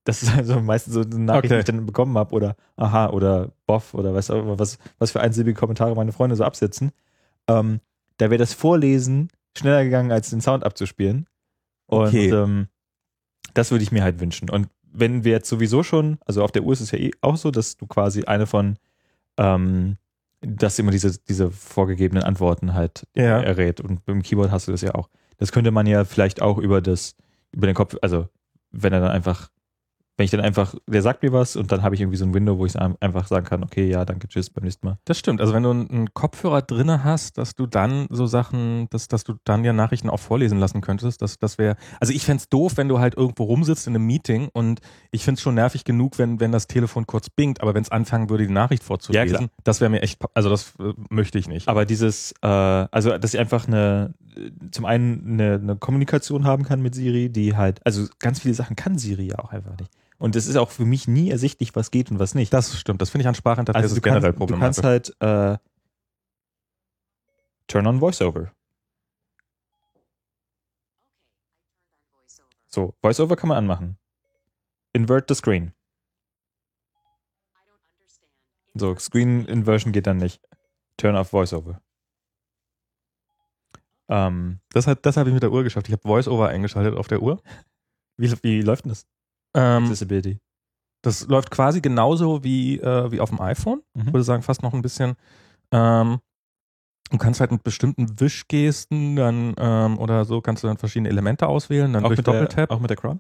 Das ist also meistens so eine Nachricht, Okay. die ich dann bekommen habe oder aha oder boff oder was auch immer, was, was für einsilbige Kommentare meine Freunde so absetzen. Ähm, da wäre das Vorlesen schneller gegangen, als den Sound abzuspielen. Und Okay. ähm, das würde ich mir halt wünschen. Und wenn wir jetzt sowieso schon, also auf der Uhr ist es ja eh auch so, dass du quasi eine von, ähm, dass immer diese, diese vorgegebenen Antworten halt Ja. errät. Und beim Keyboard hast du das ja auch. Das könnte man ja vielleicht auch über das, über den Kopf, also wenn er dann einfach, wenn ich dann einfach, der sagt mir was und dann habe ich irgendwie so ein Window, wo ich einfach sagen kann, okay, ja, danke, tschüss, beim nächsten Mal. Das stimmt. Also wenn du einen Kopfhörer drinne hast, dass du dann so Sachen, dass, dass du dann ja Nachrichten auch vorlesen lassen könntest, das, das wäre, also ich fänd's doof, wenn du halt irgendwo rumsitzt in einem Meeting und ich find's schon nervig genug, wenn, wenn das Telefon kurz bingt, aber wenn es anfangen würde, die Nachricht Ja, vorzulesen, klar. das wäre mir echt, also das äh, möchte ich nicht. Aber dieses, äh, also dass ich einfach eine, zum einen eine, eine Kommunikation haben kann mit Siri, die halt, also ganz viele Sachen kann Siri ja auch einfach nicht. Und es ist auch für mich nie ersichtlich, was geht und was nicht. Das stimmt, das finde ich an Sprachinterfaces also du generell kannst, du problematisch. kannst halt äh, Turn on VoiceOver. So, VoiceOver kann man anmachen. Invert the screen. So, Screen Inversion geht dann nicht. Turn off VoiceOver. Ähm, das hat, das habe ich mit der Uhr geschafft. Ich habe VoiceOver eingeschaltet auf der Uhr. wie, wie läuft denn das? Ähm, Accessibility. Das läuft quasi genauso wie, äh, wie auf dem iPhone. Ich Mhm. würde sagen, fast noch ein bisschen. Ähm, du kannst halt mit bestimmten Wischgesten dann ähm, oder so kannst du dann verschiedene Elemente auswählen, dann Auch durch mit, der, Doppeltap. auch mit der Crown?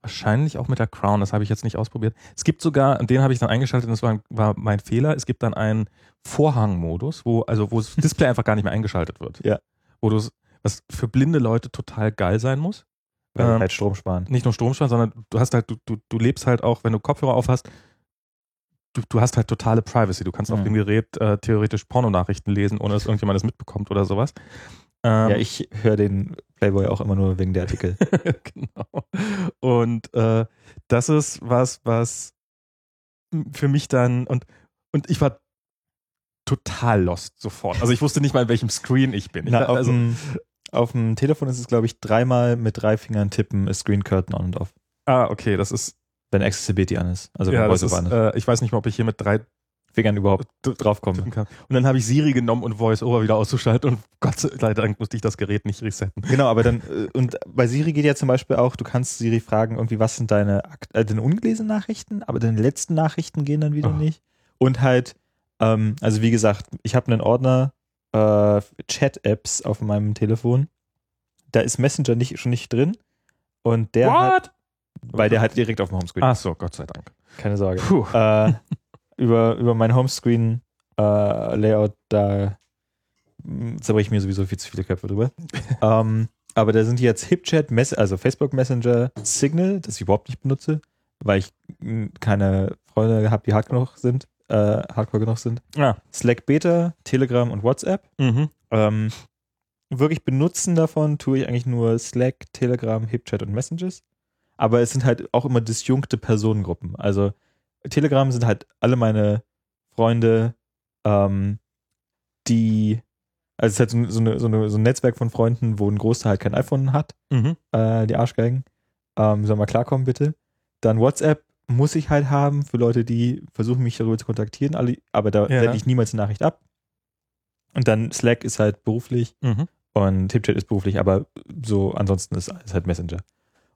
Wahrscheinlich auch mit der Crown, das habe ich jetzt nicht ausprobiert. Es gibt sogar, und den habe ich dann eingeschaltet, und das war, war mein Fehler, es gibt dann einen Vorhangmodus, wo, also wo das Display *laughs* einfach gar nicht mehr eingeschaltet wird. Ja. Wo du was für blinde Leute total geil sein muss. Weil Ähm, halt Strom sparen. nicht nur Strom sparen, sondern du hast halt, du, du, du lebst halt auch, wenn du Kopfhörer auf hast, du, du hast halt totale Privacy. Du kannst auf Mhm. dem Gerät äh, theoretisch Pornonachrichten lesen, ohne dass irgendjemand das mitbekommt oder sowas. Ähm, ja, ich höre den Playboy auch immer nur wegen der Artikel. *laughs* genau. Und äh, das ist was, was für mich dann und und ich war total lost sofort. Also ich wusste nicht mal, in welchem Screen ich bin. Ich, Na, auf, also, auf dem Telefon ist es, glaube ich, dreimal mit drei Fingern tippen, ist Screen Curtain on und off. ah, okay, das ist, Wenn Accessibility an ist. Also ja, wenn das ist VoiceOver an ist. äh, ich weiß nicht mal, ob ich hier mit drei Fingern überhaupt kann. Und dann habe ich Siri genommen und VoiceOver wieder auszuschalten und *laughs* Gott sei Dank musste ich das Gerät nicht resetten. Genau, aber dann, *laughs* äh, und bei Siri geht ja zum Beispiel auch, du kannst Siri fragen, irgendwie, was sind deine, äh, deine ungelesenen Nachrichten, aber deine letzten Nachrichten gehen dann wieder Oh. nicht. Und halt, ähm, also wie gesagt, ich habe einen Ordner äh, Chat-Apps auf meinem Telefon. Da ist Messenger nicht, schon nicht drin. Und der hat, weil der halt direkt auf dem Homescreen Ach so, Gott sei Dank. Keine Sorge. Äh, über, über mein Homescreen-Layout, da mm, zerbreche ich mir sowieso viel zu viele Köpfe drüber. *laughs* ähm, aber da sind jetzt HipChat, Mess also Facebook Messenger, Signal, das ich überhaupt nicht benutze, weil ich mm, keine Freunde habe, die hart genug sind, äh, hardcore genug sind. Ja. Slack Beta, Telegram und WhatsApp. Mhm. Ähm, wirklich benutzen davon tue ich eigentlich nur Slack, Telegram, HipChat und Messages. Aber es sind halt auch immer disjunkte Personengruppen. Also Telegram sind halt alle meine Freunde, ähm, die, also es ist halt so, so, eine, so, eine, so ein Netzwerk von Freunden, wo ein Großteil halt kein iPhone hat, Mhm. äh, die Arschgeigen. Ähm, soll mal klarkommen, bitte. Dann WhatsApp muss ich halt haben für Leute, die versuchen, mich darüber zu kontaktieren, alle, aber da Ja. sende ich niemals eine Nachricht ab. Und dann Slack ist halt beruflich Mhm. und HipChat ist beruflich, aber so ansonsten ist alles halt Messenger.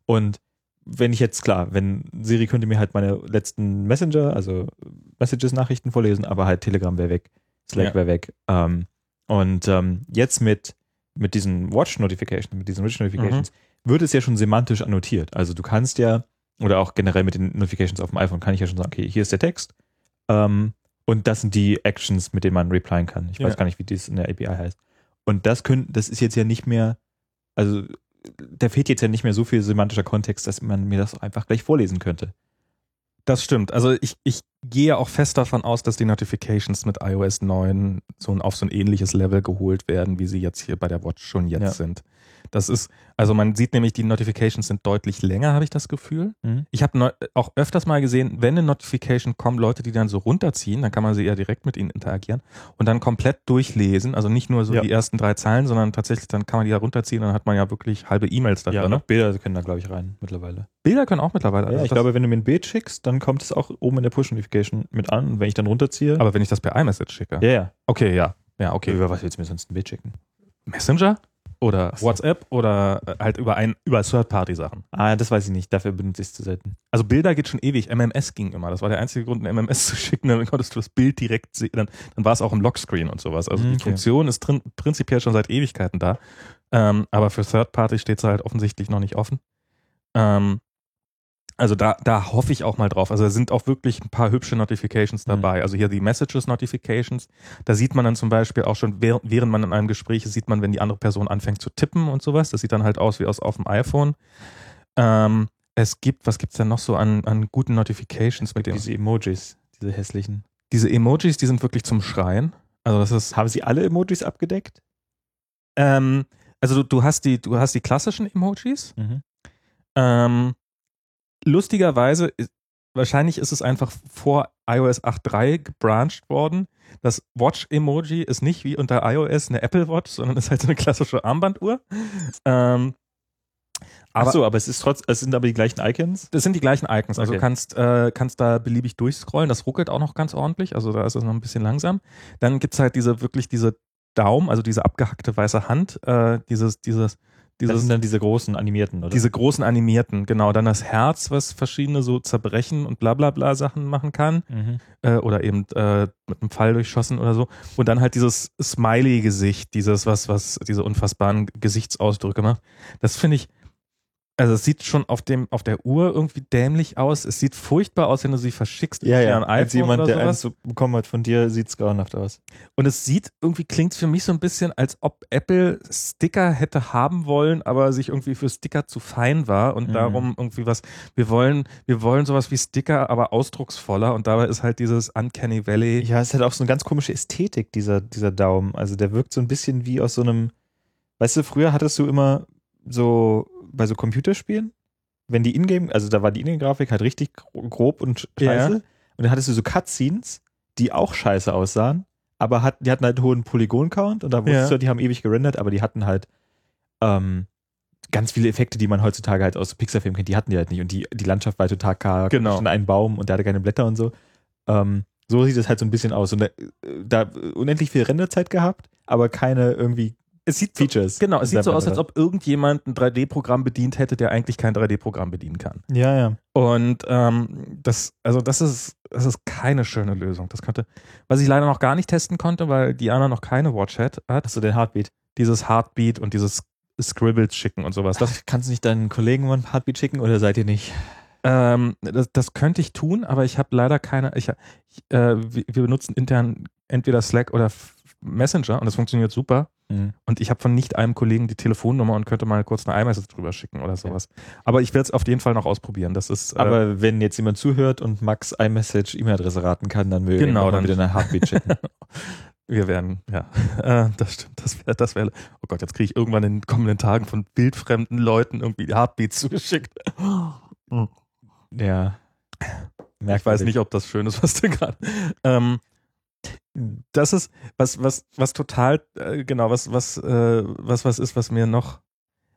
Und wenn ich jetzt, klar, wenn Siri könnte mir halt meine letzten Messenger, also Messages-Nachrichten vorlesen, aber halt Telegram wäre weg, Slack Ja. wäre weg. Ähm, und ähm, jetzt mit, mit diesen Watch-Notifications, mit diesen Rich-Notifications, wird es ja schon semantisch annotiert. Also du kannst ja, oder auch generell mit den Notifications auf dem iPhone kann ich ja schon sagen, okay, hier ist der Text ähm, und das sind die Actions, mit denen man replyen kann. Ich Ja. weiß gar nicht, wie das in der API heißt. Und das können, das ist jetzt ja nicht mehr, also da fehlt jetzt ja nicht mehr so viel semantischer Kontext, dass man mir das einfach gleich vorlesen könnte. Das stimmt. Also ich, ich gehe auch fest davon aus, dass die Notifications mit iOS 9 so auf so ein ähnliches Level geholt werden, wie sie jetzt hier bei der Watch schon jetzt Ja. sind. Das ist, also man sieht nämlich, die Notifications sind deutlich länger, habe ich das Gefühl. Mhm. Ich habe neu- auch öfters mal gesehen, wenn eine Notification kommt, Leute, die dann so runterziehen, dann kann man sie ja direkt mit ihnen interagieren und dann komplett durchlesen. Also nicht nur so Ja. die ersten drei Zeilen, sondern tatsächlich dann kann man die da runterziehen und dann hat man ja wirklich halbe E-Mails da Ja, drin. und auch Bilder können da, glaube ich, rein mittlerweile. Bilder können auch mittlerweile. Ja, also ich das- glaube, wenn du mir ein Bild schickst, dann kommt es auch oben in der Push-Notification mit an. Und wenn ich dann runterziehe. aber wenn ich das per iMessage schicke. ja, ja. Okay, ja. Ja, okay. Über was willst du mir sonst ein Bild schicken? Messenger oder so. WhatsApp oder äh, halt über ein über Third-Party-Sachen. Ah, das weiß ich nicht. Dafür benutze ich es zu selten. Also Bilder geht schon ewig. MMS ging immer. Das war der einzige Grund, ein MMS *laughs* zu schicken. Dann konntest du das Bild direkt sehen. Dann, dann war es auch im Lockscreen und sowas. Also die okay. Funktion ist drin, prinzipiell schon seit Ewigkeiten da. Ähm, aber für Third-Party steht sie halt offensichtlich noch nicht offen. Ähm, also da, da hoffe ich auch mal drauf. Also da sind auch wirklich ein paar hübsche Notifications Mhm. dabei. Also hier die Messages Notifications. Da sieht man dann zum Beispiel auch schon, während, während man in einem Gespräch ist, sieht man, wenn die andere Person anfängt zu tippen und sowas. Das sieht dann halt aus wie aus auf dem iPhone. Ähm, es gibt, was gibt's denn noch so an, an guten Notifications mit dem? Diese Emojis, diese hässlichen. Diese Emojis, die sind wirklich zum Schreien. Also das ist, Haben sie alle Emojis abgedeckt? ähm, also du, du hast die, du hast die klassischen Emojis. Mhm. Ähm, lustigerweise, wahrscheinlich ist es einfach vor iOS 8.3 gebrancht worden. Das Watch-Emoji ist nicht wie unter iOS eine Apple Watch, sondern ist halt so eine klassische Armbanduhr. Ähm, aber Ach so, aber es ist trotz, es sind aber die gleichen Icons. das sind die gleichen Icons. Also Okay. du kannst, äh, kannst da beliebig durchscrollen. Das ruckelt auch noch ganz ordentlich. Also da ist es noch ein bisschen langsam. Dann gibt's halt diese wirklich diese Daumen, also diese abgehackte weiße Hand, äh, dieses, dieses, Das dieses sind dann diese großen animierten, oder? diese großen animierten, genau. Dann das Herz, was verschiedene so zerbrechen und bla bla bla Sachen machen kann. Mhm. Äh, oder eben äh, mit einem Pfeil durchschossen oder so. Und dann halt dieses Smiley-Gesicht, dieses, was, was diese unfassbaren Gesichtsausdrücke macht. Das finde ich, also es sieht schon auf dem, auf der Uhr irgendwie dämlich aus. Es sieht furchtbar aus, wenn du sie verschickst Ja, ja. Als iPhone jemand, oder der eins bekommen hat von dir, sieht es grauenhaft aus. Und es sieht irgendwie, klingt für mich so ein bisschen, als ob Apple Sticker hätte haben wollen, aber sich irgendwie für Sticker zu fein war und Mhm. darum irgendwie was, wir wollen, wir wollen sowas wie Sticker, aber ausdrucksvoller und dabei ist halt dieses Uncanny Valley. Ja, es hat auch so eine ganz komische Ästhetik, dieser, dieser Daumen. Also der wirkt so ein bisschen wie aus so einem, weißt du, früher hattest du immer so bei so Computerspielen, wenn die Ingame, also da war die Ingame-Grafik halt richtig gro- grob und sch- Ja. scheiße. Und dann hattest du so Cutscenes, die auch scheiße aussahen, aber hat, die hatten halt einen hohen Polygon-Count und da wusstest Ja. du, die haben ewig gerendert, aber die hatten halt ähm, ganz viele Effekte, die man heutzutage halt aus Pixar-Filmen kennt, die hatten die halt nicht. Und die, die Landschaft war total karg, Genau. stand ein Baum und der hatte keine Blätter und so. Ähm, so sieht es halt so ein bisschen aus. Und da, da unendlich viel Renderzeit gehabt, aber keine irgendwie Es sieht so, Features. genau, es sieht so aus, als ob irgendjemand ein 3D-Programm bedient hätte, der eigentlich kein 3D-Programm bedienen kann. Ja, ja. Und ähm, das, also das ist, das ist keine schöne Lösung. Das könnte, was ich leider noch gar nicht testen konnte, weil Diana noch keine Watch hat, Hast du den Heartbeat? dieses Heartbeat und dieses Scribbles schicken und sowas. Das, kannst du nicht deinen Kollegen mal ein Heartbeat schicken oder seid ihr nicht? ähm, das, das könnte ich tun, aber ich habe leider keine. Ich, ich, äh, wir benutzen intern entweder Slack oder Messenger und das funktioniert super. Und ich habe von nicht einem Kollegen die Telefonnummer und könnte mal kurz eine iMessage drüber schicken oder sowas. Aber ich werde es auf jeden Fall noch ausprobieren. Das ist. äh, Aber wenn jetzt jemand zuhört und Max iMessage E-Mail-Adresse raten kann, dann will Genau, dann- wieder eine Heartbeat schicken. *laughs* Wir werden, ja, *laughs* äh, das stimmt. Das wäre, das wäre, oh Gott, jetzt kriege ich irgendwann in den kommenden Tagen von wildfremden Leuten irgendwie Heartbeats zugeschickt. ja. Ich weiß nicht, ob das schön ist, was du gerade. Ähm, das ist was, was, was total, äh, genau, was, was, äh, was, was ist, was mir noch.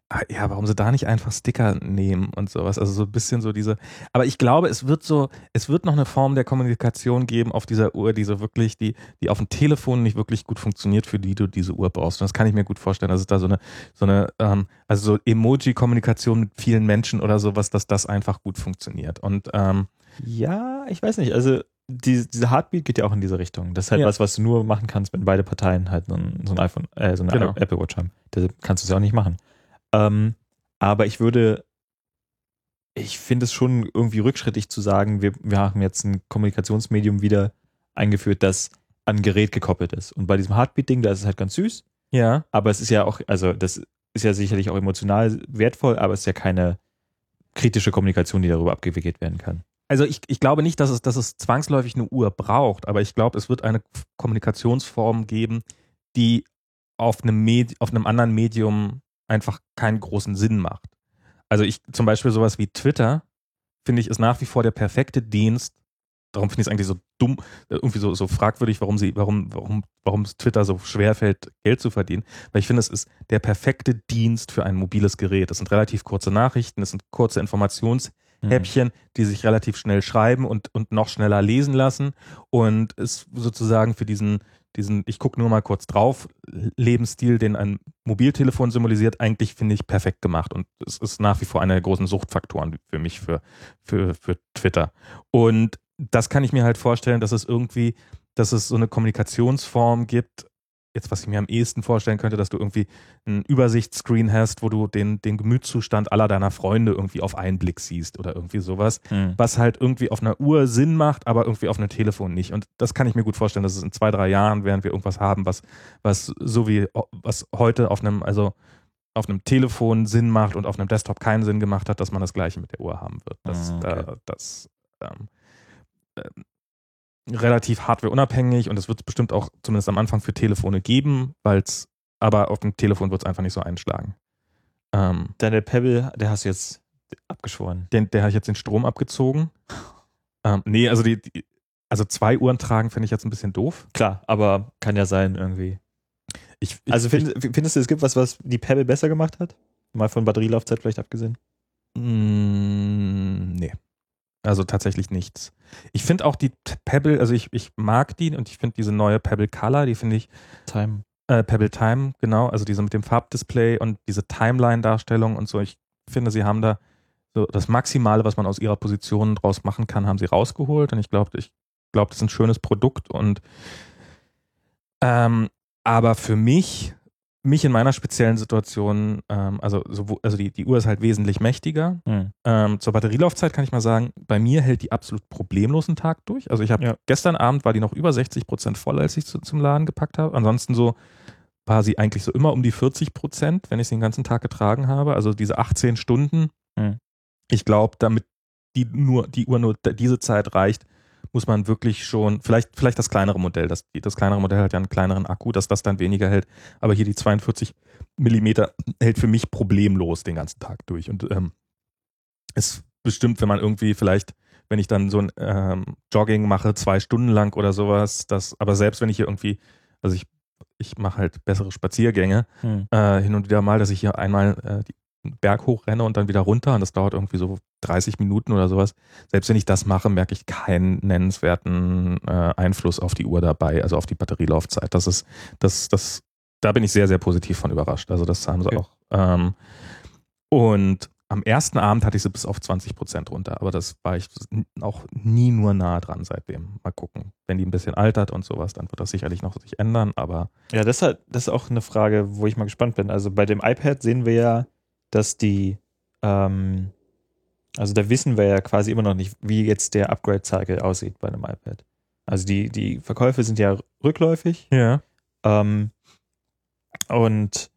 ah, ja, warum sie da nicht einfach Sticker nehmen und sowas. Also so ein bisschen so diese. Aber ich glaube, es wird so, es wird noch eine Form der Kommunikation geben auf dieser Uhr, die so wirklich, die, die auf dem Telefon nicht wirklich gut funktioniert, für die du diese Uhr brauchst. Und das kann ich mir gut vorstellen, dass es da so eine, so eine, ähm, also so Emoji-Kommunikation mit vielen Menschen oder sowas, dass das einfach gut funktioniert. Und ähm, Ja, ich weiß nicht. Also die, diese Heartbeat geht ja auch in diese Richtung. Das ist halt Ja. was, was du nur machen kannst, wenn beide Parteien halt so ein, so ein iPhone, äh, so eine Genau. Apple Watch haben. Deshalb kannst du es ja auch nicht machen. Ähm, aber ich würde, ich finde es schon irgendwie rückschrittig zu sagen, wir, wir haben jetzt ein Kommunikationsmedium wieder eingeführt, das an Gerät gekoppelt ist. Und bei diesem Heartbeat-Ding, da ist es halt ganz süß, ja, aber es ist ja auch, also das ist ja sicherlich auch emotional wertvoll, aber es ist ja keine kritische Kommunikation, die darüber abgewickelt werden kann. Also ich, ich glaube nicht, dass es, dass es zwangsläufig eine Uhr braucht, aber ich glaube, es wird eine Kommunikationsform geben, die auf einem, Medi auf einem anderen Medium einfach keinen großen Sinn macht. Also ich zum Beispiel sowas wie Twitter, finde ich, ist nach wie vor der perfekte Dienst. Darum finde ich es eigentlich so dumm, äh, irgendwie so, so fragwürdig, warum sie, warum, warum, warum es Twitter so schwer fällt, Geld zu verdienen. Weil ich finde, es ist der perfekte Dienst für ein mobiles Gerät. Es sind relativ kurze Nachrichten, es sind kurze Informations-. Häppchen, die sich relativ schnell schreiben und, und noch schneller lesen lassen. Und ist sozusagen für diesen, diesen, ich gucke nur mal kurz drauf, Lebensstil, den ein Mobiltelefon symbolisiert, eigentlich finde ich perfekt gemacht. Und es ist nach wie vor einer der großen Suchtfaktoren für mich für, für, für Twitter. Und das kann ich mir halt vorstellen, dass es irgendwie, dass es so eine Kommunikationsform gibt, jetzt was ich mir am ehesten vorstellen könnte, dass du irgendwie einen Übersichtsscreen hast, wo du den, den Gemütszustand aller deiner Freunde irgendwie auf einen Blick siehst oder irgendwie sowas, Mhm. was halt irgendwie auf einer Uhr Sinn macht, aber irgendwie auf einem Telefon nicht. Und das kann ich mir gut vorstellen, dass es in zwei, drei Jahren, während wir irgendwas haben, was, was so wie was heute auf einem, also auf einem Telefon Sinn macht und auf einem Desktop keinen Sinn gemacht hat, dass man das gleiche mit der Uhr haben wird. Das, Ah, okay. äh, das ähm, ähm, relativ hardwareunabhängig und es wird es bestimmt auch zumindest am Anfang für Telefone geben, weil es, aber auf dem Telefon wird es einfach nicht so einschlagen. Ähm, Deine Pebble, der hast du jetzt abgeschworen. den, der ich jetzt den Strom abgezogen. Ähm, nee, also die, die, also zwei Uhren tragen finde ich jetzt ein bisschen doof. Klar, aber kann ja sein irgendwie. Ich, ich, Also find, findest du, es gibt was, was die Pebble besser gemacht hat? Mal von Batterielaufzeit vielleicht abgesehen? ich, mm, nee. Also tatsächlich nichts. Ich finde auch die Pebble, also ich, ich mag die und ich finde diese neue Pebble Color, die finde ich Time. Äh, Pebble Time, genau, also diese mit dem Farbdisplay und diese Timeline-Darstellung und so. Ich finde, sie haben da so das Maximale, was man aus ihrer Position draus machen kann, haben sie rausgeholt. Und ich glaube, ich glaube, das ist ein schönes Produkt. Und ähm, aber für mich, mich in meiner speziellen Situation, ähm, also, so, also die, die Uhr ist halt wesentlich mächtiger. Hm. Ähm, zur Batterielaufzeit kann ich mal sagen, bei mir hält die absolut problemlos einen Tag durch. Also ich habe Ja. gestern Abend war die noch über 60 Prozent voll, als ich zu, zum Laden gepackt habe. Ansonsten so war sie eigentlich so immer um die 40 Prozent, wenn ich sie den ganzen Tag getragen habe. Also diese 18 Stunden. Hm. Ich glaube, damit die nur die Uhr nur diese Zeit reicht, muss man wirklich schon, vielleicht, vielleicht das kleinere Modell, das, das kleinere Modell hat ja einen kleineren Akku, dass das dann weniger hält, aber hier die 42 Millimeter hält für mich problemlos den ganzen Tag durch und ähm, ist bestimmt, wenn man irgendwie vielleicht, wenn ich dann so ein ähm, Jogging mache, zwei Stunden lang oder sowas, das, aber selbst wenn ich hier irgendwie, also ich, ich mache halt bessere Spaziergänge, Hm. äh, hin und wieder mal, dass ich hier einmal äh, den Berg hochrenne und dann wieder runter und das dauert irgendwie so 30 Minuten oder sowas. Selbst wenn ich das mache, merke ich keinen nennenswerten äh, Einfluss auf die Uhr dabei, also auf die Batterielaufzeit. Das ist, das, das, da bin ich sehr, sehr positiv von überrascht. Also das haben sie Okay. auch. Ähm, und am ersten Abend hatte ich sie bis auf 20 Prozent runter, aber das war ich auch nie nur nah dran seitdem. Mal gucken. Wenn die ein bisschen altert und sowas, dann wird das sicherlich noch sich ändern, aber Ja, das ist, halt, das ist auch eine Frage, wo ich mal gespannt bin. Also bei dem iPad sehen wir ja, dass die, ähm, also da wissen wir ja quasi immer noch nicht, wie jetzt der Upgrade-Cycle aussieht bei einem iPad. Also die, die Verkäufe sind ja rückläufig. ja. Ähm, und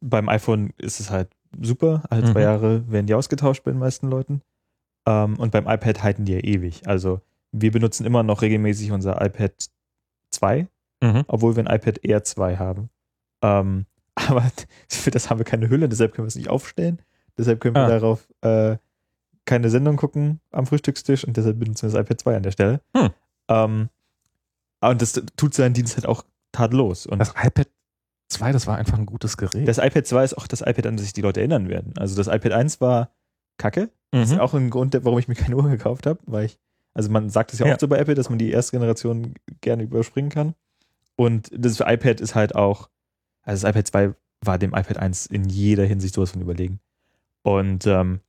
beim iPhone ist es halt super. Alle zwei Mhm. Jahre werden die ausgetauscht bei den meisten Leuten. Ähm, und beim iPad halten die ja ewig. Also wir benutzen immer noch regelmäßig unser iPad 2, Mhm. obwohl wir ein iPad Air 2 haben. Ähm, aber *laughs* für das haben wir keine Hülle, deshalb können wir es nicht aufstellen. Deshalb können wir Ah. darauf äh, keine Sendung gucken am Frühstückstisch und deshalb benutzen wir das iPad 2 an der Stelle. Hm. Ähm, und das tut seinen Dienst halt auch tadellos. Und Das iPad 2, das war einfach ein gutes Gerät. Das iPad 2 ist auch das iPad, an das sich die Leute erinnern werden. Also das iPad 1 war kacke. Das ist Mhm. auch ein Grund, warum ich mir *laughs* keine Uhr gekauft habe, weil ich, also man sagt es ja, Ja. oft so bei Apple, dass man die erste Generation gerne überspringen kann. Und das iPad ist halt auch, also das iPad 2 war dem iPad 1 in jeder Hinsicht sowas von überlegen. Und ähm,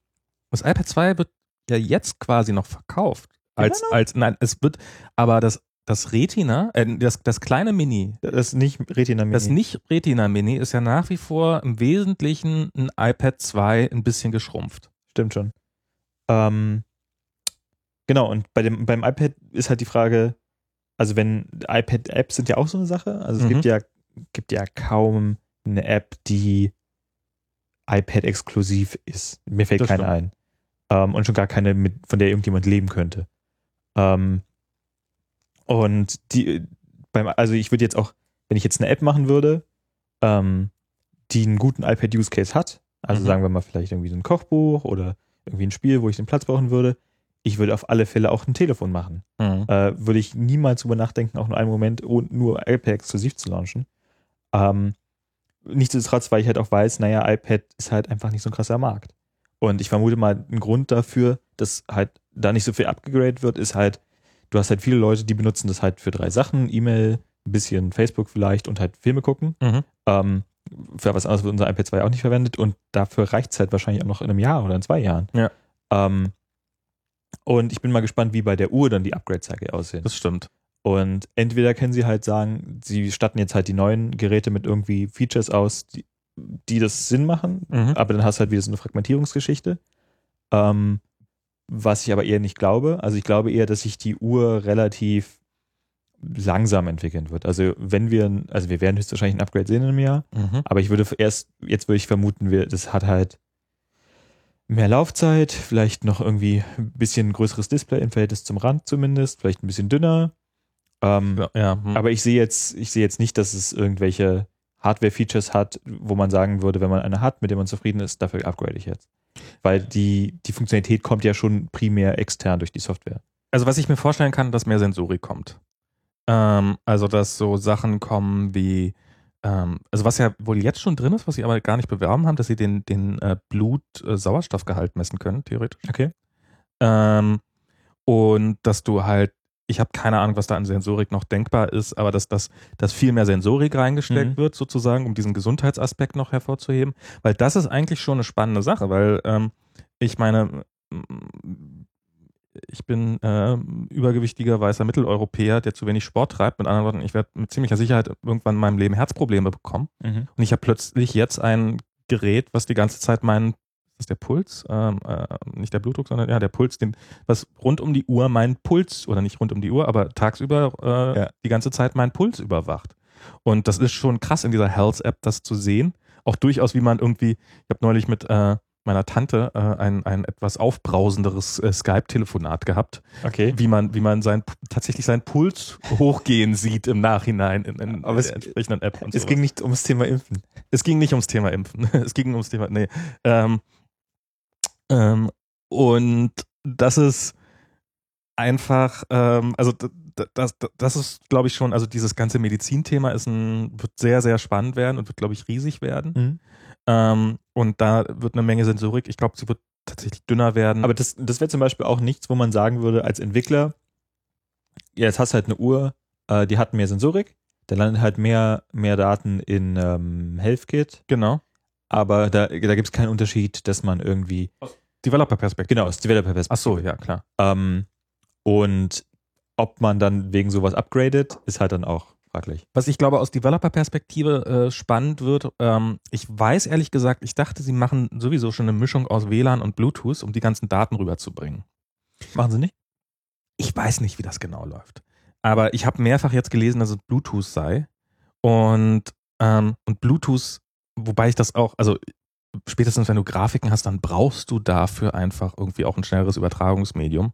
Das iPad 2 wird ja jetzt quasi noch verkauft. Als, noch? als, nein, es wird, aber das, das Retina, äh, das, das kleine Mini, das nicht Retina Mini. das nicht Retina Mini ist ja nach wie vor im Wesentlichen ein iPad 2 ein bisschen geschrumpft. Stimmt schon. Ähm, genau, und bei dem, beim iPad ist halt die Frage, also wenn iPad-Apps sind ja auch so eine Sache. Also es Mhm. gibt ja, gibt ja kaum eine App, die iPad-exklusiv ist. Mir fällt Das keine stimmt. ein. Ähm, und schon gar keine, mit, von der irgendjemand leben könnte. Ähm, und die, beim, also ich würde jetzt auch, wenn ich jetzt eine App machen würde, ähm, die einen guten iPad-Use-Case hat, also Mhm. sagen wir mal vielleicht irgendwie so ein Kochbuch oder irgendwie ein Spiel, wo ich den Platz brauchen würde, ich würde auf alle Fälle auch ein Telefon machen. Mhm. Äh, würde ich niemals drüber nachdenken, auch nur einen Moment nur iPad exklusiv zu launchen. Ähm, nichtsdestotrotz, weil ich halt auch weiß, naja, iPad ist halt einfach nicht so ein krasser Markt. Und ich vermute mal, ein Grund dafür, dass halt da nicht so viel abgegradet wird, ist halt, du hast halt viele Leute, die benutzen das halt für drei Sachen, E-Mail, ein bisschen Facebook vielleicht und halt Filme gucken. Mhm. Ähm, für was anderes wird unser iPad 2 auch nicht verwendet und dafür reicht es halt wahrscheinlich auch noch in einem Jahr oder in zwei Jahren. Ja. Ähm, und ich bin mal gespannt, wie bei der Uhr dann die Upgrade-Cycle aussehen. Das stimmt. Und entweder können sie halt sagen, sie statten jetzt halt die neuen Geräte mit irgendwie Features aus, die, die das Sinn machen, Mhm. aber dann hast du halt wieder so eine Fragmentierungsgeschichte. Ähm, was ich aber eher nicht glaube. Also ich glaube eher, dass sich die Uhr relativ langsam entwickeln wird. Also wenn wir, also wir werden höchstwahrscheinlich ein Upgrade sehen in einem Jahr, Mhm. aber ich würde erst, jetzt würde ich vermuten, wir, das hat halt mehr Laufzeit, vielleicht noch irgendwie ein bisschen größeres Display im Verhältnis zum Rand zumindest, vielleicht ein bisschen dünner. Ähm, Ja, ja. hm. aber ich sehe jetzt, ich sehe jetzt nicht, dass es irgendwelche Hardware-Features hat, wo man sagen würde, wenn man eine hat, mit der man zufrieden ist, dafür upgrade ich jetzt. Weil die, die Funktionalität kommt ja schon primär extern durch die Software. Also was ich mir vorstellen kann, dass mehr Sensorik kommt. Ähm, also dass so Sachen kommen wie, ähm, also was ja wohl jetzt schon drin ist, was sie aber gar nicht bewerben haben, dass sie den, den äh, Blut-Sauerstoffgehalt messen können, theoretisch. Okay. Ähm, und dass du halt, ich habe keine Ahnung, was da an Sensorik noch denkbar ist, aber dass, dass, dass viel mehr Sensorik reingesteckt Mhm. wird, sozusagen, um diesen Gesundheitsaspekt noch hervorzuheben. Weil das ist eigentlich schon eine spannende Sache, weil ähm, ich meine, mm, ich bin äh, übergewichtiger weißer Mitteleuropäer, der zu wenig Sport treibt. Mit anderen Worten, ich werde mit ziemlicher Sicherheit irgendwann in meinem Leben Herzprobleme bekommen. Mhm. Und ich habe plötzlich jetzt ein Gerät, was die ganze Zeit meinen, ist das der Puls? Ähm, äh, nicht der Blutdruck, sondern ja, der Puls, den, was rund um die Uhr meinen Puls, oder nicht rund um die Uhr, aber tagsüber äh, Ja. die ganze Zeit meinen Puls überwacht. Und das ist schon krass in dieser Health-App, das zu sehen. Auch durchaus, wie man irgendwie, ich habe neulich mit äh, meiner Tante äh, ein, ein etwas aufbrausenderes äh, Skype-Telefonat gehabt, Okay. wie man, wie man sein, tatsächlich seinen Puls hochgehen sieht im Nachhinein in, in Aber es- der entsprechenden App. Und Es sowas. ging nicht ums Thema Impfen. Es ging nicht ums Thema Impfen. *laughs* Es ging ums Thema, nee. Ähm, ähm, und das ist einfach, ähm, also das, das ist, glaube ich, schon, also dieses ganze Medizinthema ist ein, wird sehr, sehr spannend werden und wird, glaube ich, riesig werden. Mhm. Ähm, und da wird eine Menge Sensorik, ich glaube, sie wird tatsächlich dünner werden. Aber das, das wäre zum Beispiel auch nichts, wo man sagen würde, als Entwickler, ja, jetzt hast du halt eine Uhr, äh, die hat mehr Sensorik, da landet halt mehr, mehr Daten in ähm, HealthKit, genau. Aber da, da gibt es keinen Unterschied, dass man irgendwie, Developer-Perspektive. genau, aus developer Ach so, ja, klar. Ähm, und ob man dann wegen sowas upgradet, ist halt dann auch fraglich. Was ich glaube aus Developer-Perspektive äh, spannend wird, ähm, ich weiß ehrlich gesagt, ich dachte, sie machen sowieso schon eine Mischung aus WLAN und Bluetooth, um die ganzen Daten rüberzubringen. Machen sie nicht? Ich weiß nicht, wie das genau läuft. Aber ich habe mehrfach jetzt gelesen, dass es Bluetooth sei. Und, ähm, und Bluetooth, wobei ich das auch, also spätestens wenn du Grafiken hast, dann brauchst du dafür einfach irgendwie auch ein schnelleres Übertragungsmedium.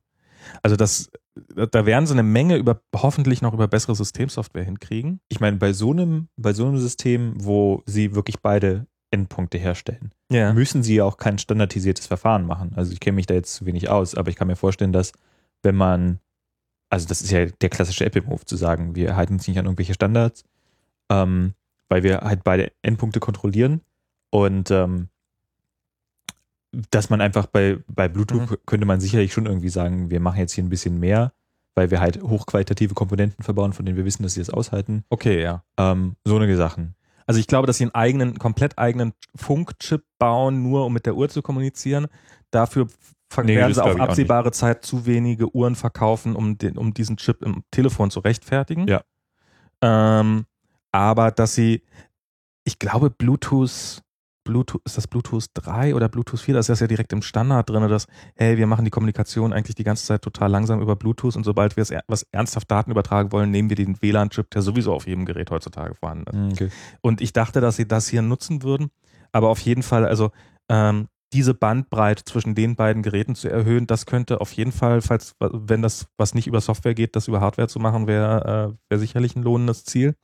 Also das, da werden sie eine Menge über, hoffentlich noch über bessere Systemsoftware hinkriegen. Ich meine, bei so einem, bei so einem System, wo sie wirklich beide Endpunkte herstellen, Ja. müssen sie ja auch kein standardisiertes Verfahren machen. Also ich kenne mich da jetzt zu wenig aus, aber ich kann mir vorstellen, dass wenn man, also das ist ja der klassische Apple-Move, zu sagen, wir halten uns nicht an irgendwelche Standards, ähm, weil wir halt beide Endpunkte kontrollieren und ähm, dass man einfach bei, bei Bluetooth Mhm. könnte man sicherlich schon irgendwie sagen, wir machen jetzt hier ein bisschen mehr, weil wir halt hochqualitative Komponenten verbauen, von denen wir wissen, dass sie das aushalten. Okay, ja. Ähm, so eine Sachen. Also ich glaube, dass sie einen eigenen, komplett eigenen Funkchip bauen, nur um mit der Uhr zu kommunizieren. Dafür Nee, werden sie auf absehbare Zeit zu wenige Uhren verkaufen, um, den, um diesen Chip im Telefon zu rechtfertigen. Ja. Ähm, aber dass sie, ich glaube, Bluetooth, Bluetooth, ist das Bluetooth 3 oder Bluetooth 4? Das ist ja direkt im Standard drin, dass, hey, wir machen die Kommunikation eigentlich die ganze Zeit total langsam über Bluetooth und sobald wir es was ernsthaft Daten übertragen wollen, nehmen wir den WLAN-Chip, der sowieso auf jedem Gerät heutzutage vorhanden ist. Okay. Und ich dachte, dass sie das hier nutzen würden. Aber auf jeden Fall, also ähm, diese Bandbreite zwischen den beiden Geräten zu erhöhen, das könnte auf jeden Fall, falls, wenn das was nicht über Software geht, das über Hardware zu machen, wäre äh, wär sicherlich ein lohnendes Ziel.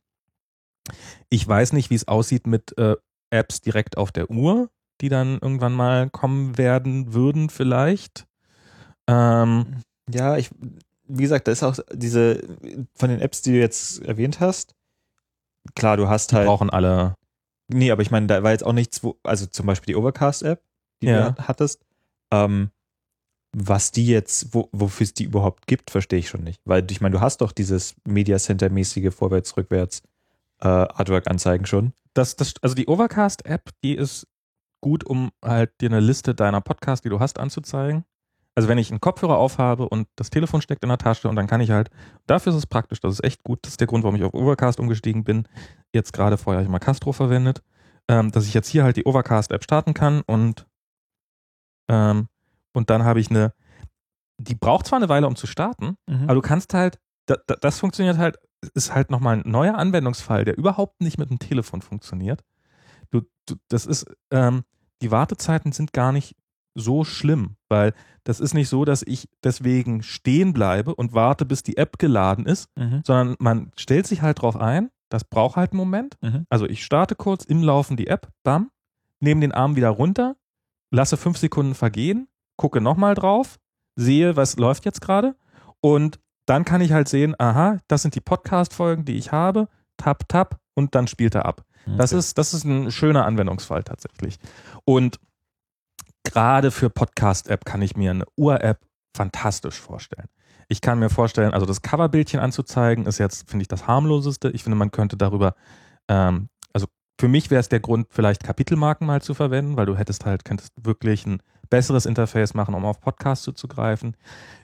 Ich weiß nicht, wie es aussieht mit äh, Apps direkt auf der Uhr, die dann irgendwann mal kommen werden würden, vielleicht. Ähm, Ja, ich, wie gesagt, da ist auch diese, von den Apps, die du jetzt erwähnt hast, klar, du hast halt, brauchen alle. nee, aber ich meine, da war jetzt auch nichts, wo, also zum Beispiel die Overcast-App, die Ja. du hattest, ähm, was die jetzt, wo, wofür es die überhaupt gibt, verstehe ich schon nicht. Weil ich meine, du hast doch dieses Media Center-mäßige Vorwärts, Rückwärts äh, Artwork-Anzeigen schon. Das, das, also die Overcast-App, die ist gut, um halt dir eine Liste deiner Podcasts, die du hast, anzuzeigen. Also wenn ich einen Kopfhörer aufhabe und das Telefon steckt in der Tasche und dann kann ich halt, dafür ist es praktisch, das ist echt gut. Das ist der Grund, warum ich auf Overcast umgestiegen bin. Jetzt gerade vorher habe ich mal Castro verwendet, ähm, dass ich jetzt hier halt die Overcast-App starten kann und, ähm, und dann habe ich eine, die braucht zwar eine Weile, um zu starten, aber du kannst halt, da, da, das funktioniert halt, ist halt nochmal ein neuer Anwendungsfall, der überhaupt nicht mit dem Telefon funktioniert. Du, du, das ist, ähm, die Wartezeiten sind gar nicht so schlimm, weil das ist nicht so, dass ich deswegen stehen bleibe und warte, bis die App geladen ist, Mhm. sondern man stellt sich halt drauf ein, das braucht halt einen Moment. Mhm. Also ich starte kurz im Laufen die App, bam, nehme den Arm wieder runter, lasse fünf Sekunden vergehen, gucke nochmal drauf, sehe, was läuft jetzt gerade und dann kann ich halt sehen, aha, das sind die Podcast-Folgen, die ich habe, tap, tap und dann spielt er ab. Das, Okay. ist, das ist ein schöner Anwendungsfall tatsächlich. Und gerade für Podcast-App kann ich mir eine Uhr-App fantastisch vorstellen. Ich kann mir vorstellen, also das Coverbildchen anzuzeigen, ist jetzt, finde ich, das harmloseste. Ich finde, man könnte darüber, ähm, also für mich wäre es der Grund, vielleicht Kapitelmarken mal zu verwenden, weil du hättest halt, könntest wirklich ein besseres Interface machen, um auf Podcasts zuzugreifen.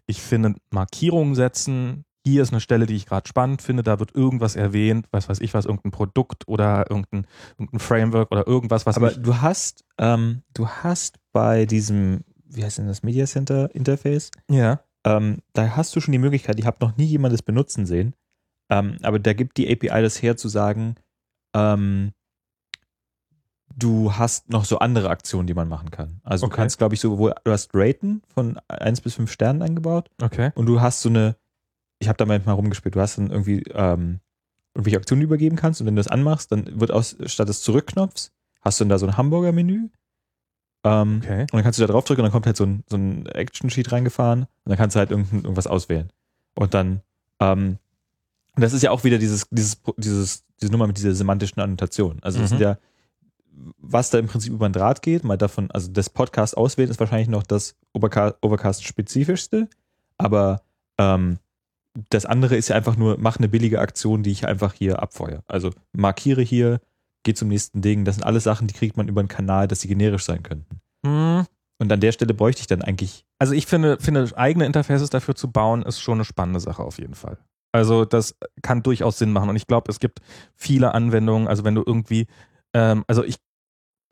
Ich finde, Markierungen setzen, hier ist eine Stelle, die ich gerade spannend finde, da wird irgendwas erwähnt, was weiß ich was, irgendein Produkt oder irgendein, irgendein Framework oder irgendwas, was Aber du hast, ähm, du hast bei diesem, wie heißt denn das, Media Center Interface, ja, ähm, da hast du schon die Möglichkeit, ich habe noch nie jemandes benutzen sehen, ähm, aber da gibt die API das her zu sagen, ähm, du hast noch so andere Aktionen, die man machen kann. Also du Okay. kannst, glaube ich, sowohl, du hast Raten von 1 bis 5 Sternen eingebaut okay. und du hast so eine, ich habe da manchmal rumgespielt, du hast dann irgendwie ähm, irgendwelche Aktionen die du übergeben kannst und wenn du das anmachst, dann wird aus, statt des Zurückknopfs, hast du dann da so ein Hamburger-Menü ähm, Okay. und dann kannst du da draufdrücken und dann kommt halt so ein, so ein Action-Sheet reingefahren und dann kannst du halt irgend, irgendwas auswählen. Und dann, ähm, und das ist ja auch wieder dieses, dieses, dieses, diese Nummer mit dieser semantischen Annotation. Also das Mhm. sind ja, was da im Prinzip über den Draht geht, mal davon, also das Podcast auswählen ist wahrscheinlich noch das Overcast- Overcast-spezifischste, aber ähm, das andere ist ja einfach nur, mach eine billige Aktion, die ich einfach hier abfeuere. Also markiere hier, geh zum nächsten Ding. Das sind alles Sachen, die kriegt man über einen Kanal, dass sie generisch sein könnten. Hm. Und an der Stelle bräuchte ich dann eigentlich. Also ich finde, finde, eigene Interfaces dafür zu bauen, ist schon eine spannende Sache auf jeden Fall. Also das kann durchaus Sinn machen und ich glaube, es gibt viele Anwendungen, also wenn du irgendwie, ähm, also ich,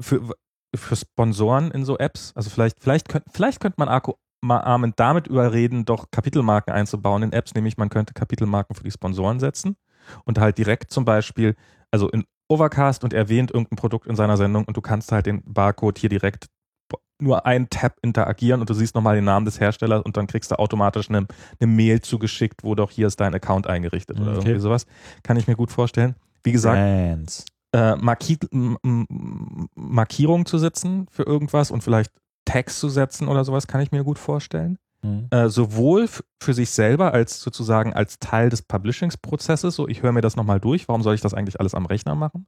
für, für Sponsoren in so Apps, also vielleicht, vielleicht, könnt, vielleicht könnte man Arco, mal Armin damit überreden, doch Kapitelmarken einzubauen in Apps, nämlich man könnte Kapitelmarken für die Sponsoren setzen und halt direkt zum Beispiel, also in Overcast und erwähnt irgendein Produkt in seiner Sendung und du kannst halt den Barcode hier direkt nur einen Tab interagieren und du siehst nochmal den Namen des Herstellers und dann kriegst du automatisch eine, eine Mail zugeschickt, wo doch hier ist dein Account eingerichtet oder Okay. irgendwie sowas. Kann ich mir gut vorstellen. Wie gesagt, Brands. Äh, Marki m- m- Markierungen zu setzen für irgendwas und vielleicht Tags zu setzen oder sowas, kann ich mir gut vorstellen. Mhm. Äh, sowohl für sich selber als sozusagen als Teil des Publishings-Prozesses, so ich höre mir das nochmal durch, warum soll ich das eigentlich alles am Rechner machen?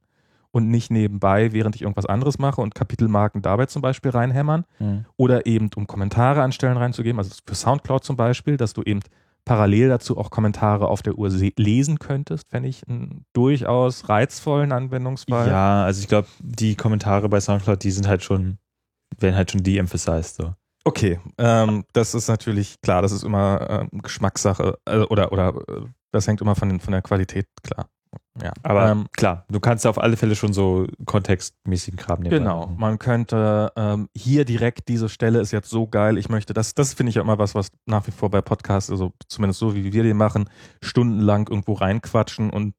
und nicht nebenbei, während ich irgendwas anderes mache und Kapitelmarken dabei zum Beispiel reinhämmern. Mhm. Oder eben, um Kommentare an Stellen reinzugeben, also für Soundcloud zum Beispiel, dass du eben parallel dazu auch Kommentare auf der Uhr se- lesen könntest, fände ich einen durchaus reizvollen Anwendungsfall. Ja, also ich glaube, die Kommentare bei Soundcloud, die sind halt schon, werden halt schon de-emphasized. So. Okay, ähm, das ist natürlich klar, das ist immer ähm, Geschmackssache äh, oder, oder äh, das hängt immer von, den, von der Qualität, klar. Ja. Aber ähm, klar, du kannst auf alle Fälle schon so kontextmäßigen Kram nehmen. Genau, man könnte ähm, hier direkt, diese Stelle ist jetzt so geil, ich möchte, das, das finde ich ja immer was, was nach wie vor bei Podcasts, also zumindest so wie wir den machen, stundenlang irgendwo reinquatschen und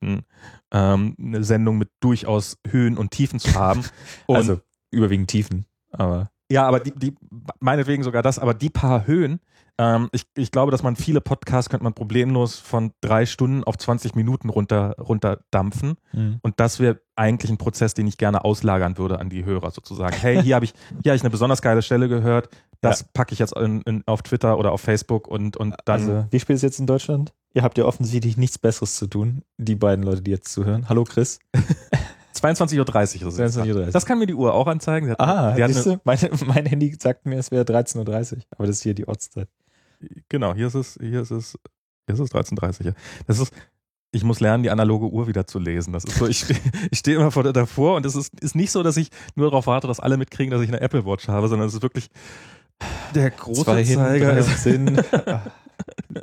ähm, eine Sendung mit durchaus Höhen und Tiefen zu haben. *laughs* Und, Also überwiegend Tiefen, aber ja, aber die, die, meinetwegen sogar das, aber die paar Höhen, ähm, ich, ich glaube, dass man viele Podcasts könnte man problemlos von drei Stunden auf 20 Minuten runter, runterdampfen. Und das wäre eigentlich ein Prozess, den ich gerne auslagern würde an die Hörer sozusagen. Hey, hier habe ich, hier habe ich eine besonders geile Stelle gehört. Das packe ich jetzt in, in, auf Twitter oder auf Facebook und, und dann. Also, wie spielt es jetzt in Deutschland? Ihr habt ja offensichtlich nichts Besseres zu tun, die beiden Leute, die jetzt zuhören. Hallo Chris. *laughs* 22.30 Uhr ist es. jetzt. 22:30 Uhr. Das kann mir die Uhr auch anzeigen. Sie hat- Ah, eine? Mein, mein Handy sagt mir, es wäre 13.30 Uhr, aber das ist hier die Ortszeit. genau, hier ist es, hier ist es, hier ist es 13.30 Uhr. Das ist, ich muss lernen, die analoge Uhr wieder zu lesen. Das ist so, ich, stehe- *laughs* ich stehe immer vor, davor und es ist, ist nicht so, dass ich nur darauf warte, dass alle mitkriegen, dass ich eine Apple Watch habe, sondern es ist wirklich der große Zwei Zeiger. drei *laughs*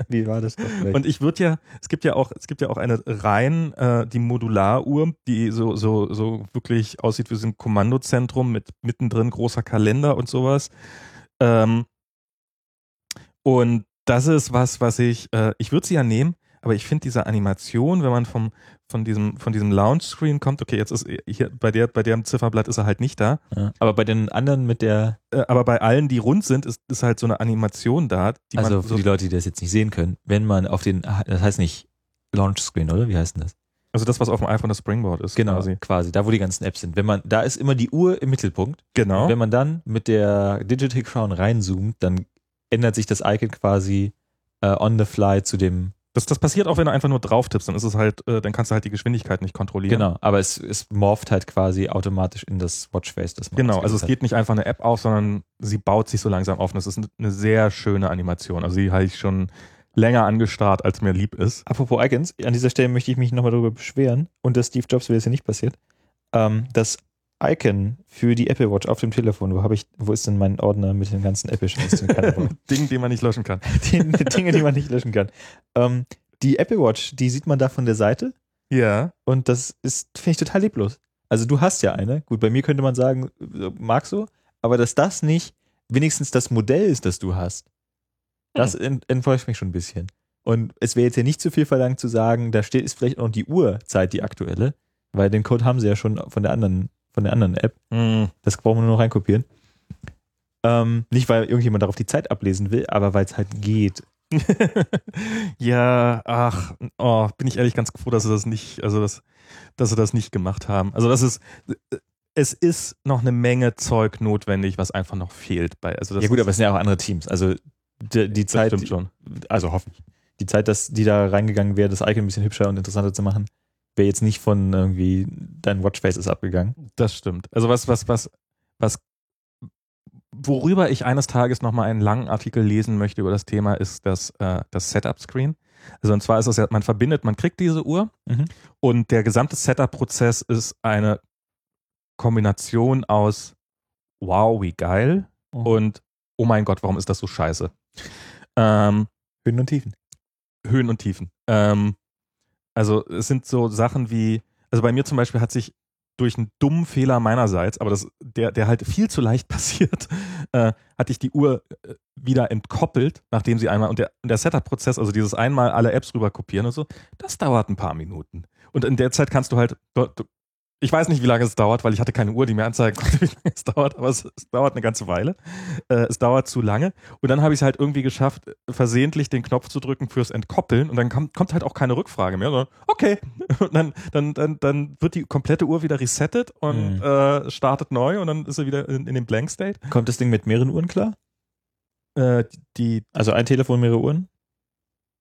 Wie war das? Und ich würde ja, es gibt ja auch, es gibt ja auch eine rein äh, die Modularuhr, die so so so wirklich aussieht wie so ein Kommandozentrum mit mittendrin großer Kalender und sowas. Ähm, und das ist was, was ich, äh, ich würde sie ja nehmen, aber ich finde diese Animation, wenn man vom von diesem von diesem Launch-Screen kommt, okay, jetzt ist hier bei der bei dem Zifferblatt ist er halt nicht da, ja. Aber bei den anderen mit der, äh, aber bei allen, die rund sind, ist, ist halt so eine Animation da, die also für so, die Leute, die das jetzt nicht sehen können, wenn man auf den, das heißt nicht Launch Screen, oder? Wie heißt denn das? also das, was auf dem iPhone das Springboard ist, Genau, quasi. quasi, da wo die ganzen Apps sind. Wenn man, da ist immer die Uhr im Mittelpunkt. Genau. Und wenn man dann mit der Digital Crown reinzoomt, dann ändert sich das Icon quasi äh, on the fly zu dem Das, das passiert auch, wenn du einfach nur drauf tippst, dann ist es halt, äh, dann kannst du halt die Geschwindigkeit nicht kontrollieren. Genau, aber es, es morpht halt quasi automatisch in das Watchface. Das man Genau, also es ausgewählt geht nicht einfach eine App auf, sondern sie baut sich so langsam auf. Und das ist eine sehr schöne Animation. Also die habe ich schon länger angestarrt, als mir lieb ist. hat. Apropos Icons, an dieser Stelle möchte ich mich nochmal darüber beschweren und dass Steve Jobs wäre es ja nicht passiert. Ähm, das Icon für die Apple Watch auf dem Telefon, wo habe ich, wo ist denn mein Ordner mit den ganzen Apple-Scheiß? den keiner braucht? *laughs* Ding, den man nicht löschen kann. *laughs* die, die Dinge, die man nicht löschen kann. Ähm, die Apple Watch, die sieht man da von der Seite Ja. und das ist, finde ich, total lieblos. Also du hast ja eine. Gut, bei mir könnte man sagen, äh, mag so, aber dass das nicht wenigstens das Modell ist, das du hast, das ent enttäuscht mich schon ein bisschen. Und es wäre jetzt ja nicht zu viel verlangt zu sagen, da steht ist vielleicht auch noch die Uhrzeit, die aktuelle, weil den Code haben sie ja schon von der anderen, von der anderen App. Hm. Das brauchen wir nur noch reinkopieren. Ähm, nicht, weil irgendjemand darauf die Zeit ablesen will, aber weil es halt geht. *laughs* ja, ach, oh, bin ich ehrlich ganz froh, dass sie das nicht, also das, dass sie das nicht gemacht haben. Also das ist, es ist noch eine Menge Zeug notwendig, was einfach noch fehlt bei, also ja gut, aber es sind ja auch andere Teams. Also die, die Zeit, stimmt schon. also hoffe ich, die Zeit, dass die da reingegangen wäre, das Icon ein bisschen hübscher und interessanter zu machen, wäre jetzt nicht von irgendwie dein Watchface ist abgegangen. Das stimmt. Also was, was, was, was, worüber ich eines Tages nochmal einen langen Artikel lesen möchte über das Thema, ist das, äh, das Setup-Screen. Also und zwar ist es ja, man verbindet, man kriegt diese Uhr Mhm. und der gesamte Setup-Prozess ist eine Kombination aus wow, wie geil Mhm. und oh mein Gott, warum ist das so scheiße? Ähm, Höhen und Tiefen. Höhen und Tiefen. Ähm, also es sind so Sachen wie, also bei mir zum Beispiel hat sich durch einen dummen Fehler meinerseits, aber das, der, der halt viel zu leicht *laughs* passiert, äh, hatte ich die Uhr äh, wieder entkoppelt, nachdem sie einmal, und der, der Setup-Prozess, also dieses einmal alle Apps rüber kopieren und so, das dauert ein paar Minuten. Und in der Zeit kannst du halt, du, ich weiß nicht, wie lange es dauert, weil ich hatte keine Uhr, die mir anzeigen konnte, *laughs* wie lange es dauert, aber es, es dauert eine ganze Weile. Äh, es dauert zu lange. Und dann habe ich es halt irgendwie geschafft, versehentlich den Knopf zu drücken fürs Entkoppeln und dann kommt, kommt halt auch keine Rückfrage mehr, sondern okay. *laughs* Und dann, dann, dann, dann wird die komplette Uhr wieder resettet und Mhm. äh, startet neu und dann ist sie wieder in, in dem Blank State. Kommt das Ding mit mehreren Uhren klar? Äh, die, Also ein Telefon, mehrere Uhren?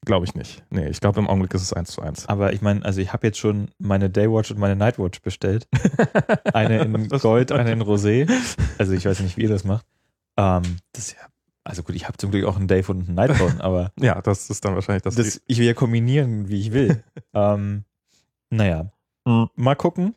Glaube ich nicht. Nee, ich glaube im Augenblick ist es eins zu eins. Aber ich meine, also ich habe jetzt schon meine Daywatch und meine Nightwatch bestellt. *laughs* eine in Gold, eine in Rosé. Also ich weiß nicht, wie ihr das macht. Ähm, das ist ja, also gut, ich habe zum Glück auch einen Dave und einen Nightphone, aber *laughs* Ja, das ist dann wahrscheinlich das. das, ich will ja kombinieren, wie ich will. *laughs* ähm, naja, Mhm. mal gucken.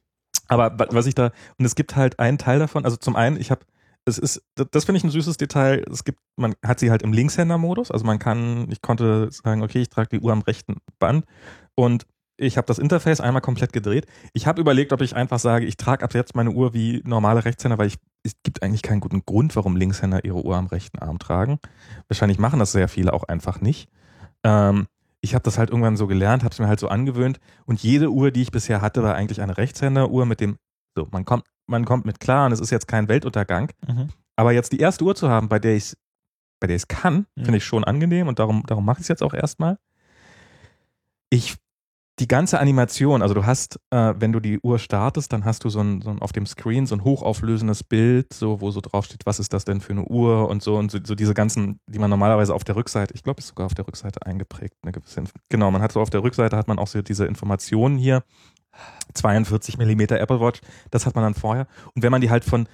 Aber wa- was ich da, und es gibt halt einen Teil davon, also zum einen, ich habe, es ist, das, das finde ich ein süßes Detail, es gibt, man hat sie halt im Linkshänder-Modus, also man kann, ich konnte sagen, okay, ich trage die Uhr am rechten Band und ich habe das Interface einmal komplett gedreht. Ich habe überlegt, ob ich einfach sage, ich trage ab jetzt meine Uhr wie normale Rechtshänder, weil ich, es gibt eigentlich keinen guten Grund, warum Linkshänder ihre Uhr am rechten Arm tragen. Wahrscheinlich machen das sehr viele auch einfach nicht. Ähm, ich habe das halt irgendwann so gelernt, habe es mir halt so angewöhnt und jede Uhr, die ich bisher hatte, war eigentlich eine Rechtshänderuhr mit dem, so, man kommt, man kommt mit klar und es ist jetzt kein Weltuntergang. Mhm. Aber jetzt die erste Uhr zu haben, bei der ich bei der ich es kann, Mhm. finde ich schon angenehm und darum, darum mache ich es jetzt auch erstmal. Ich, die ganze Animation, also du hast, äh, wenn du die Uhr startest, dann hast du so ein, so ein auf dem Screen so ein hochauflösendes Bild, so wo so drauf steht, was ist das denn für eine Uhr und so und so, so diese ganzen, die man normalerweise auf der Rückseite, ich glaube, ist sogar auf der Rückseite eingeprägt, eine gewisse, Inf genau, man hat so auf der Rückseite hat man auch so diese Informationen hier, 42 Millimeter Apple Watch, das hat man dann vorher und wenn man die halt von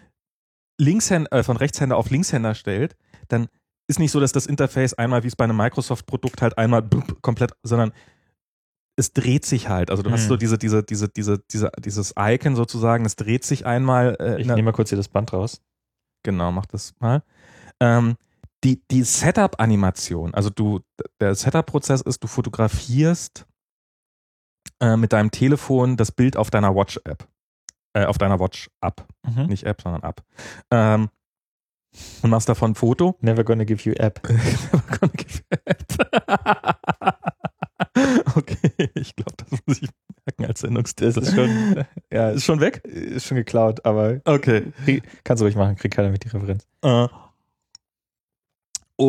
Linkshänder, äh, von Rechtshänder auf Linkshänder stellt, dann ist nicht so, dass das Interface einmal wie es bei einem Microsoft-Produkt halt einmal blub, komplett, sondern es dreht sich halt. Also du hast Mhm. so diese, diese, diese, diese, diese, dieses Icon sozusagen, es dreht sich einmal. Äh, Ich nehme mal kurz hier das Band raus. Genau, mach das mal. Ähm, die die Setup-Animation, also du, der Setup-Prozess ist, du fotografierst äh, mit deinem Telefon das Bild auf deiner Watch-App. Äh, auf deiner Watch-App. Mhm. Nicht App, sondern App. Ähm, und machst davon ein Foto. Never gonna give you app. *laughs* *laughs* okay, ich glaube, das muss ich merken als Sendungstitel. Das ist schon, *laughs* ja, Ist schon weg? ist schon geklaut, aber Okay. kannst du ruhig machen, krieg keiner mit die Referenz. Äh,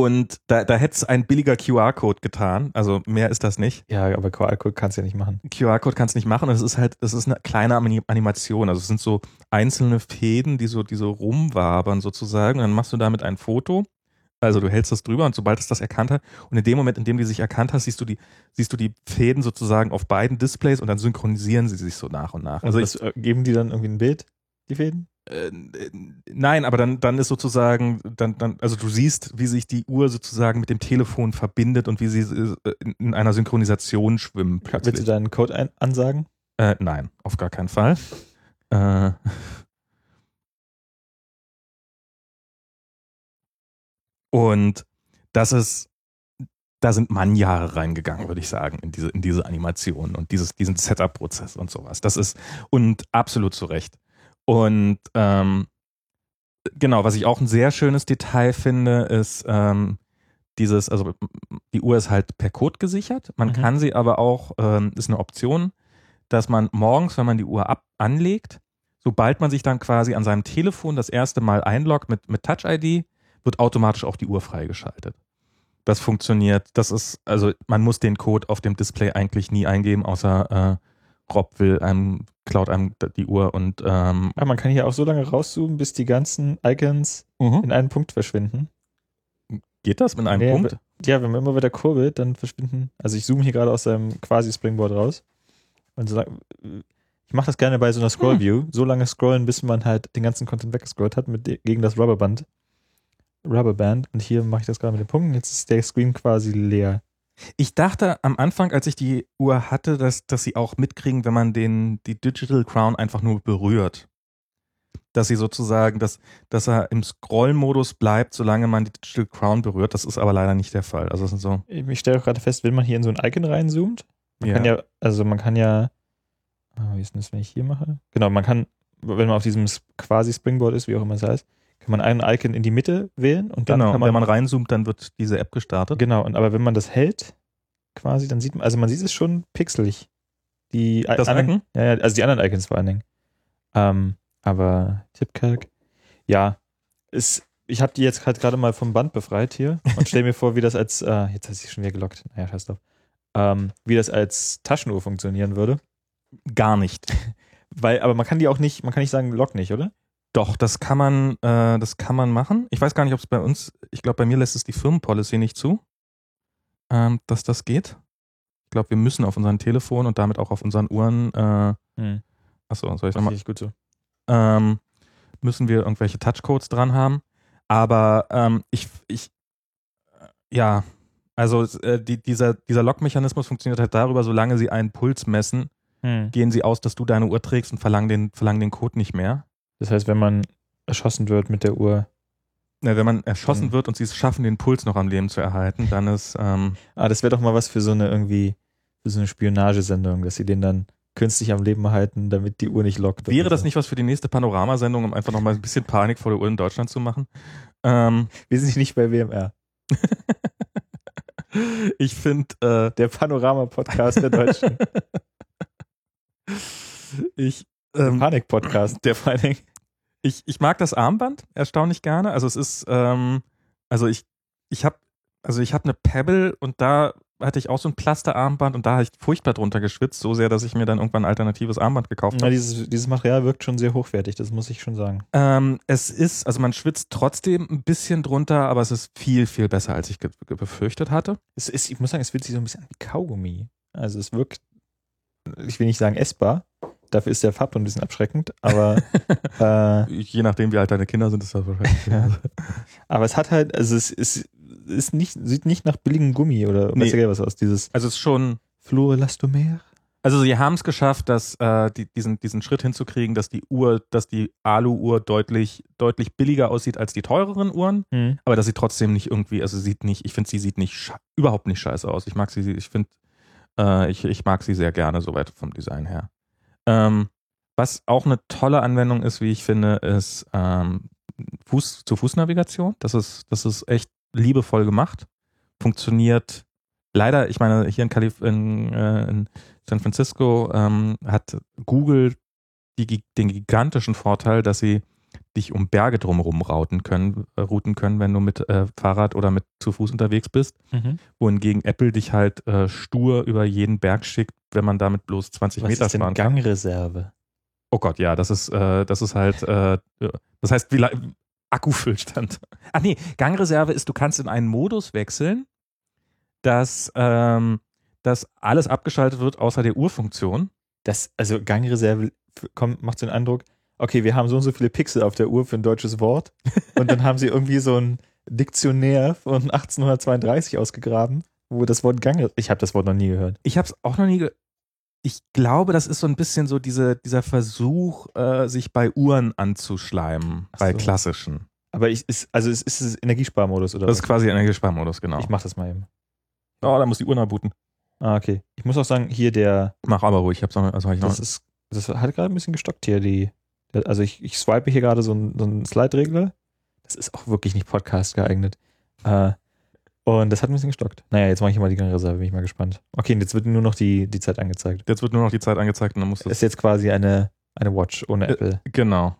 Und da, da hätte es ein billiger QR-Code getan. Also mehr ist das nicht. Ja, aber QR-Code kannst du ja nicht machen. QR-Code kannst du nicht machen. Und es ist halt, es ist eine kleine Ani- Animation. Also es sind so einzelne Fäden, die so, die so rumwabern sozusagen. Und dann machst du damit ein Foto. Also du hältst das drüber und sobald es das erkannt hat, und in dem Moment, in dem die sich erkannt hat, siehst du die, siehst du die Fäden sozusagen auf beiden Displays und dann synchronisieren sie sich so nach und nach. Also Also ich, das, äh, geben die dann irgendwie ein Bild, die Fäden? äh, nein, aber dann, dann ist sozusagen, dann, dann, also du siehst, wie sich die Uhr sozusagen mit dem Telefon verbindet und wie sie äh, in, in einer Synchronisation schwimmen Willst du plötzlich. deinen Code ein ansagen? Äh, nein, auf gar keinen Fall. Äh, und das ist, da sind Mannjahre reingegangen, würde ich sagen, in diese, in diese Animation und dieses, diesen Setup-Prozess und sowas. Das ist, und absolut zu Recht. Und ähm, genau, was ich auch ein sehr schönes Detail finde, ist ähm, dieses, also die Uhr ist halt per Code gesichert. Man Mhm. kann sie aber auch, ähm, ist eine Option, dass man morgens, wenn man die Uhr ab anlegt, sobald man sich dann quasi an seinem Telefon das erste Mal einloggt mit, mit Touch-ID, wird automatisch auch die Uhr freigeschaltet. Das funktioniert. Das ist, also man muss den Code auf dem Display eigentlich nie eingeben, außer äh, Rob will einem, klaut einem die Uhr und ähm, Ah, man kann hier auch so lange rauszoomen, bis die ganzen Icons in einem Punkt verschwinden. geht das mit einem Nee, Punkt? Ja, wenn man immer wieder kurbelt, dann verschwinden. Also ich zoome hier gerade aus seinem quasi Springboard raus. Und so, ich mache das gerne bei so einer Scroll View. So lange scrollen, bis man halt den ganzen Content weggescrollt hat mit, gegen das Rubberband. Rubberband. Und hier mache ich das gerade mit den Punkten. Jetzt ist der Screen quasi leer. Ich dachte am Anfang, als ich die Uhr hatte, dass, dass sie auch mitkriegen, wenn man den, die Digital Crown einfach nur berührt. Dass sie sozusagen, dass, dass er im Scroll-Modus bleibt, solange man die Digital Crown berührt. Das ist aber leider nicht der Fall. Also so. Ich stelle auch gerade fest, wenn man hier in so ein Icon reinzoomt, man Ja. kann ja, also man kann ja, ah, wie ist denn das, wenn ich hier mache? Genau, man kann, wenn man auf diesem quasi Springboard ist, wie auch immer es heißt, kann man ein Icon in die Mitte wählen und dann Genau, kann man, wenn man reinzoomt, dann wird diese App gestartet. genau, und aber wenn man das hält, quasi, dann sieht man, also man sieht es schon pixelig. Die Das anderen, Icon? ja, also die anderen Icons vor allen Dingen. Ähm, aber Tippkalk, ja, ist, ich habe die jetzt halt gerade mal vom Band befreit hier *laughs* und stell mir vor, wie das als, äh, jetzt hat sich schon wieder gelockt, naja, scheiß drauf, ähm, wie das als Taschenuhr funktionieren würde. Gar nicht. *laughs* Weil, aber man kann die auch nicht, man kann nicht sagen, lock nicht, oder? Doch, das kann man, äh, das kann man machen. Ich weiß gar nicht, ob es bei uns, ich glaube, bei mir lässt es die Firmenpolicy nicht zu. ähm, dass das geht. Ich glaube, wir müssen auf unseren Telefonen und damit auch auf unseren Uhren, äh, Hm. achso, soll ich nochmal, gut so. ähm, müssen wir irgendwelche Touchcodes dran haben. Aber ähm, ich, ich, äh, ja, also äh, die, dieser, dieser Lockmechanismus funktioniert halt darüber, solange sie einen Puls messen, Hm. gehen sie aus, dass du deine Uhr trägst und verlangen den, verlangen den Code nicht mehr. Das heißt, wenn man erschossen wird mit der Uhr. Ja, wenn man erschossen Mhm. wird und sie es schaffen, den Puls noch am Leben zu erhalten, dann ist, ähm, Ah, das wäre doch mal was für so eine irgendwie, für so eine Spionagesendung, dass sie den dann künstlich am Leben halten, damit die Uhr nicht lockt. wäre das so. nicht was für die nächste Panoramasendung, um einfach nochmal ein bisschen Panik vor der Uhr in Deutschland zu machen? Ähm, Wir sind nicht bei WMR. *laughs* ich finde, äh, Der Panorama-Podcast der Deutschen. *laughs* ich, ähm, Panik-Podcast, der vor allen Dingen. ich, ich mag das Armband erstaunlich gerne. Also es ist, ähm, also ich, ich habe, also ich habe eine Pebble und da hatte ich auch so ein Plasterarmband und da habe ich furchtbar drunter geschwitzt, so sehr, dass ich mir dann irgendwann ein alternatives Armband gekauft habe. dieses, dieses Material wirkt schon sehr hochwertig, das muss ich schon sagen. Ähm, es ist, also man schwitzt trotzdem ein bisschen drunter, aber es ist viel, viel besser, als ich befürchtet hatte. Es ist, ich muss sagen, es fühlt sich so ein bisschen an wie Kaugummi. Also es wirkt, ich will nicht sagen essbar, dafür ist der Farb ein bisschen abschreckend, aber, *laughs* äh, Je nachdem, wie alt deine Kinder sind, ist das wahrscheinlich. Ja. aber es hat halt, also es ist, ist nicht, sieht nicht nach billigem Gummi oder Nee. weiß Geier was aus, dieses Also es ist schon, Fluorelastomer. also sie haben es geschafft, dass äh, die, diesen, diesen Schritt hinzukriegen, dass die Uhr, dass die Alu-Uhr deutlich, deutlich billiger aussieht als die teureren Uhren, Hm. aber dass sie trotzdem nicht irgendwie, also sie sieht nicht, ich finde, sie sieht nicht überhaupt nicht scheiße aus. Ich mag sie, ich finde, äh, ich, ich mag sie sehr gerne, soweit vom Design her. Ähm, was auch eine tolle Anwendung ist, wie ich finde, ist ähm, Fuß zu Fußnavigation. Das ist, das ist echt liebevoll gemacht. Funktioniert leider, ich meine, hier in, Kalif in, äh, in San Francisco ähm, hat Google die, den gigantischen Vorteil, dass sie dich um Berge drumherum routen können, äh, routen können, wenn du mit äh, Fahrrad oder mit zu Fuß unterwegs bist. Mhm. Wohingegen Apple dich halt äh, stur über jeden Berg schickt, wenn man damit bloß 20 Was Meter ist denn fahren kann. Gangreserve? Oh Gott, ja, das ist, äh, das ist halt, äh, das heißt, wie Akkufüllstand. Ach nee, Gangreserve ist, du kannst in einen Modus wechseln, dass, ähm, dass alles abgeschaltet wird, außer der Uhrfunktion. Das, also Gangreserve kommt, macht so den Eindruck, okay, wir haben so und so viele Pixel auf der Uhr für ein deutsches Wort und dann haben sie irgendwie so ein Diktionär von 1832 ausgegraben, wo das Wort Gang, ich habe das Wort noch nie gehört. Ich habe es auch noch nie. Ge ich glaube, das ist so ein bisschen so diese, dieser Versuch, äh, sich bei Uhren anzuschleimen, Ach bei so. klassischen. Aber ich, ist, also ist, ist es Energiesparmodus oder Das ist was? quasi Energiesparmodus, genau. Ich mach das mal eben. oh, da muss die Uhr noch booten. Ah, okay. Ich muss auch sagen, hier der, Mach aber ruhig. Ich hab's noch, also hab ich noch. das ist, das hat gerade ein bisschen gestockt hier, die, also ich, ich swipe hier gerade so einen so einen Slide-Regler. Das ist auch wirklich nicht Podcast geeignet. Äh, und das hat ein bisschen gestockt. Naja, jetzt mache ich mal die Gangreserve, bin ich mal gespannt. Okay, und jetzt wird nur noch die, die Zeit angezeigt. Jetzt wird nur noch die Zeit angezeigt und dann muss Das das. ist jetzt quasi eine, eine Watch ohne Äh, Apple. Genau.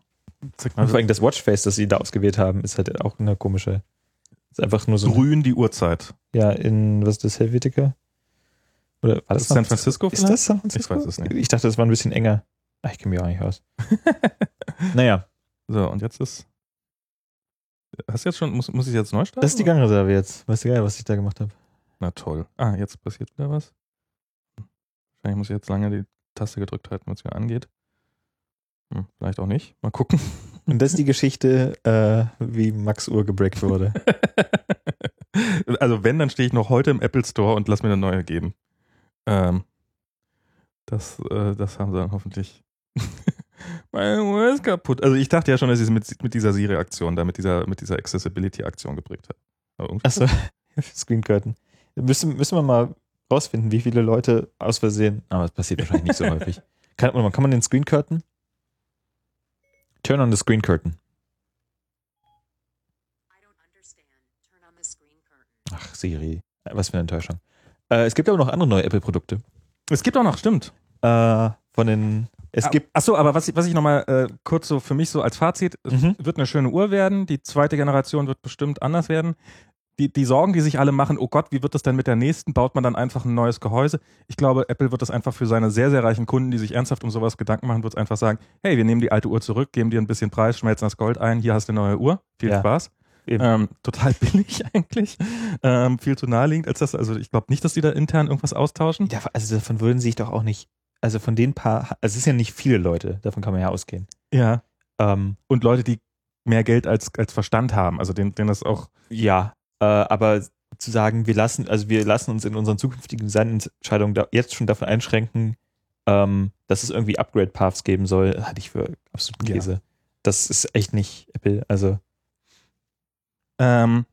Zeig Und vor allem das Watchface, das sie da ausgewählt haben, ist halt auch eine komische. Ist einfach nur so. grün die Uhrzeit. Ja, in, was ist das, Helvetica? Oder war Das das San Francisco Ist das San Francisco? Ich weiß es nicht. Ich dachte, das war ein bisschen enger. Ach, ich kenne mich auch nicht aus. *laughs* naja, So, und jetzt ist. Hast du jetzt schon, muss, muss ich jetzt neu starten? das ist die Gangreserve jetzt. Weißt du geil, was ich da gemacht habe? Na toll. Ah, jetzt passiert wieder was. Wahrscheinlich muss ich jetzt lange die Taste gedrückt halten, wenn es wieder angeht. Hm, vielleicht auch nicht. Mal gucken. *laughs* Und das ist die Geschichte, äh, wie Max Uhr gebreakt wurde. *laughs* also wenn, dann stehe ich noch heute im Apple Store und lass mir eine neue geben. Ähm, das, äh, das haben sie dann hoffentlich. Meine Uhr ist kaputt. Also ich dachte ja schon, dass sie es mit, mit dieser Siri-Aktion, da mit dieser, mit dieser Accessibility-Aktion geprägt hat. Achso, *laughs* *laughs* Screen Curtain. Müssen, müssen wir mal rausfinden, wie viele Leute aus Versehen. Aber das passiert wahrscheinlich nicht so *laughs* häufig. Kann, kann man den Screen Curtain? Turn on the Screen Curtain. I don't understand. Turn on the screen curtain. Ach, Siri. Was für eine Enttäuschung. Äh, es gibt aber noch andere neue Apple-Produkte. Es gibt auch noch, stimmt. Äh, von den. Es gibt. Achso, aber was, ich- was ich nochmal äh, kurz so für mich so als Fazit, es Mhm. wird eine schöne Uhr werden, die zweite Generation wird bestimmt anders werden. Die, die Sorgen, die sich alle machen, oh Gott, wie wird das denn mit der nächsten? Baut man dann einfach ein neues Gehäuse? Ich glaube, Apple wird das einfach für seine sehr, sehr reichen Kunden, die sich ernsthaft um sowas Gedanken machen, wird es einfach sagen, hey, wir nehmen die alte Uhr zurück, geben dir ein bisschen Preis, schmelzen das Gold ein, hier hast du eine neue Uhr, viel Ja. Spaß. Ähm, total *laughs* billig eigentlich. Ähm, viel zu naheliegend, als das, also ich glaube nicht, dass die da intern irgendwas austauschen. Ja, also davon würden sich doch auch nicht, also von den paar, also es ist ja nicht viele Leute, davon kann man ja ausgehen. Ja. Ähm, Und Leute, die mehr Geld als, als Verstand haben, also denen, denen das auch. ja, äh, aber zu sagen, wir lassen, also wir lassen uns in unseren zukünftigen Designentscheidungen da jetzt schon davon einschränken, ähm, dass es irgendwie Upgrade-Paths geben soll, halte ich für absoluten Ja. Käse. Das ist echt nicht Apple. Also, Ähm,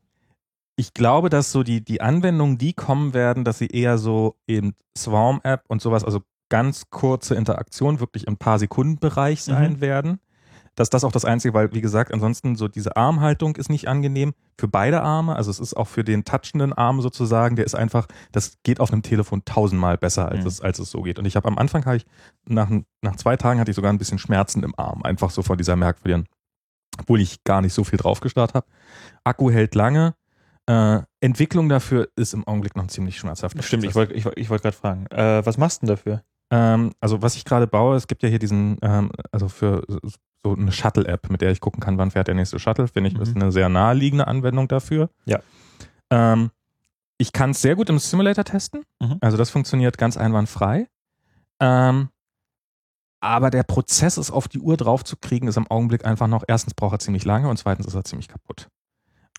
ich glaube, dass so die, die Anwendungen, die kommen werden, dass sie eher so eben Swarm-App und sowas, also ganz kurze Interaktion, wirklich im paar Sekunden Bereich sein werden. Dass das auch das Einzige, weil, wie gesagt, ansonsten so diese Armhaltung ist nicht angenehm für beide Arme. Also es ist auch für den touchenden Arm sozusagen, der ist einfach, das geht auf einem Telefon tausendmal besser, als, Mhm. es, als es so geht. Und ich habe am Anfang, habe ich, nach, nach zwei Tagen hatte ich sogar ein bisschen Schmerzen im Arm, einfach so von dieser merkwürdigen, obwohl ich gar nicht so viel drauf gestartet habe. Akku hält lange. Äh, Entwicklung dafür ist im Augenblick noch ziemlich schmerzhaft. stimmt, ich wollte ich, ich wollt gerade fragen, äh, was machst du denn dafür? Ähm, also was ich gerade baue, es gibt ja hier diesen, ähm, also für so eine Shuttle-App, mit der ich gucken kann, wann fährt der nächste Shuttle, finde ich, Mhm. ist eine sehr naheliegende Anwendung dafür. Ja. Ähm, ich kann es sehr gut im Simulator testen. Mhm. Also das funktioniert ganz einwandfrei. Ähm, aber der Prozess, es auf die Uhr drauf zu kriegen, ist im Augenblick einfach noch, erstens braucht er ziemlich lange und zweitens ist er ziemlich kaputt.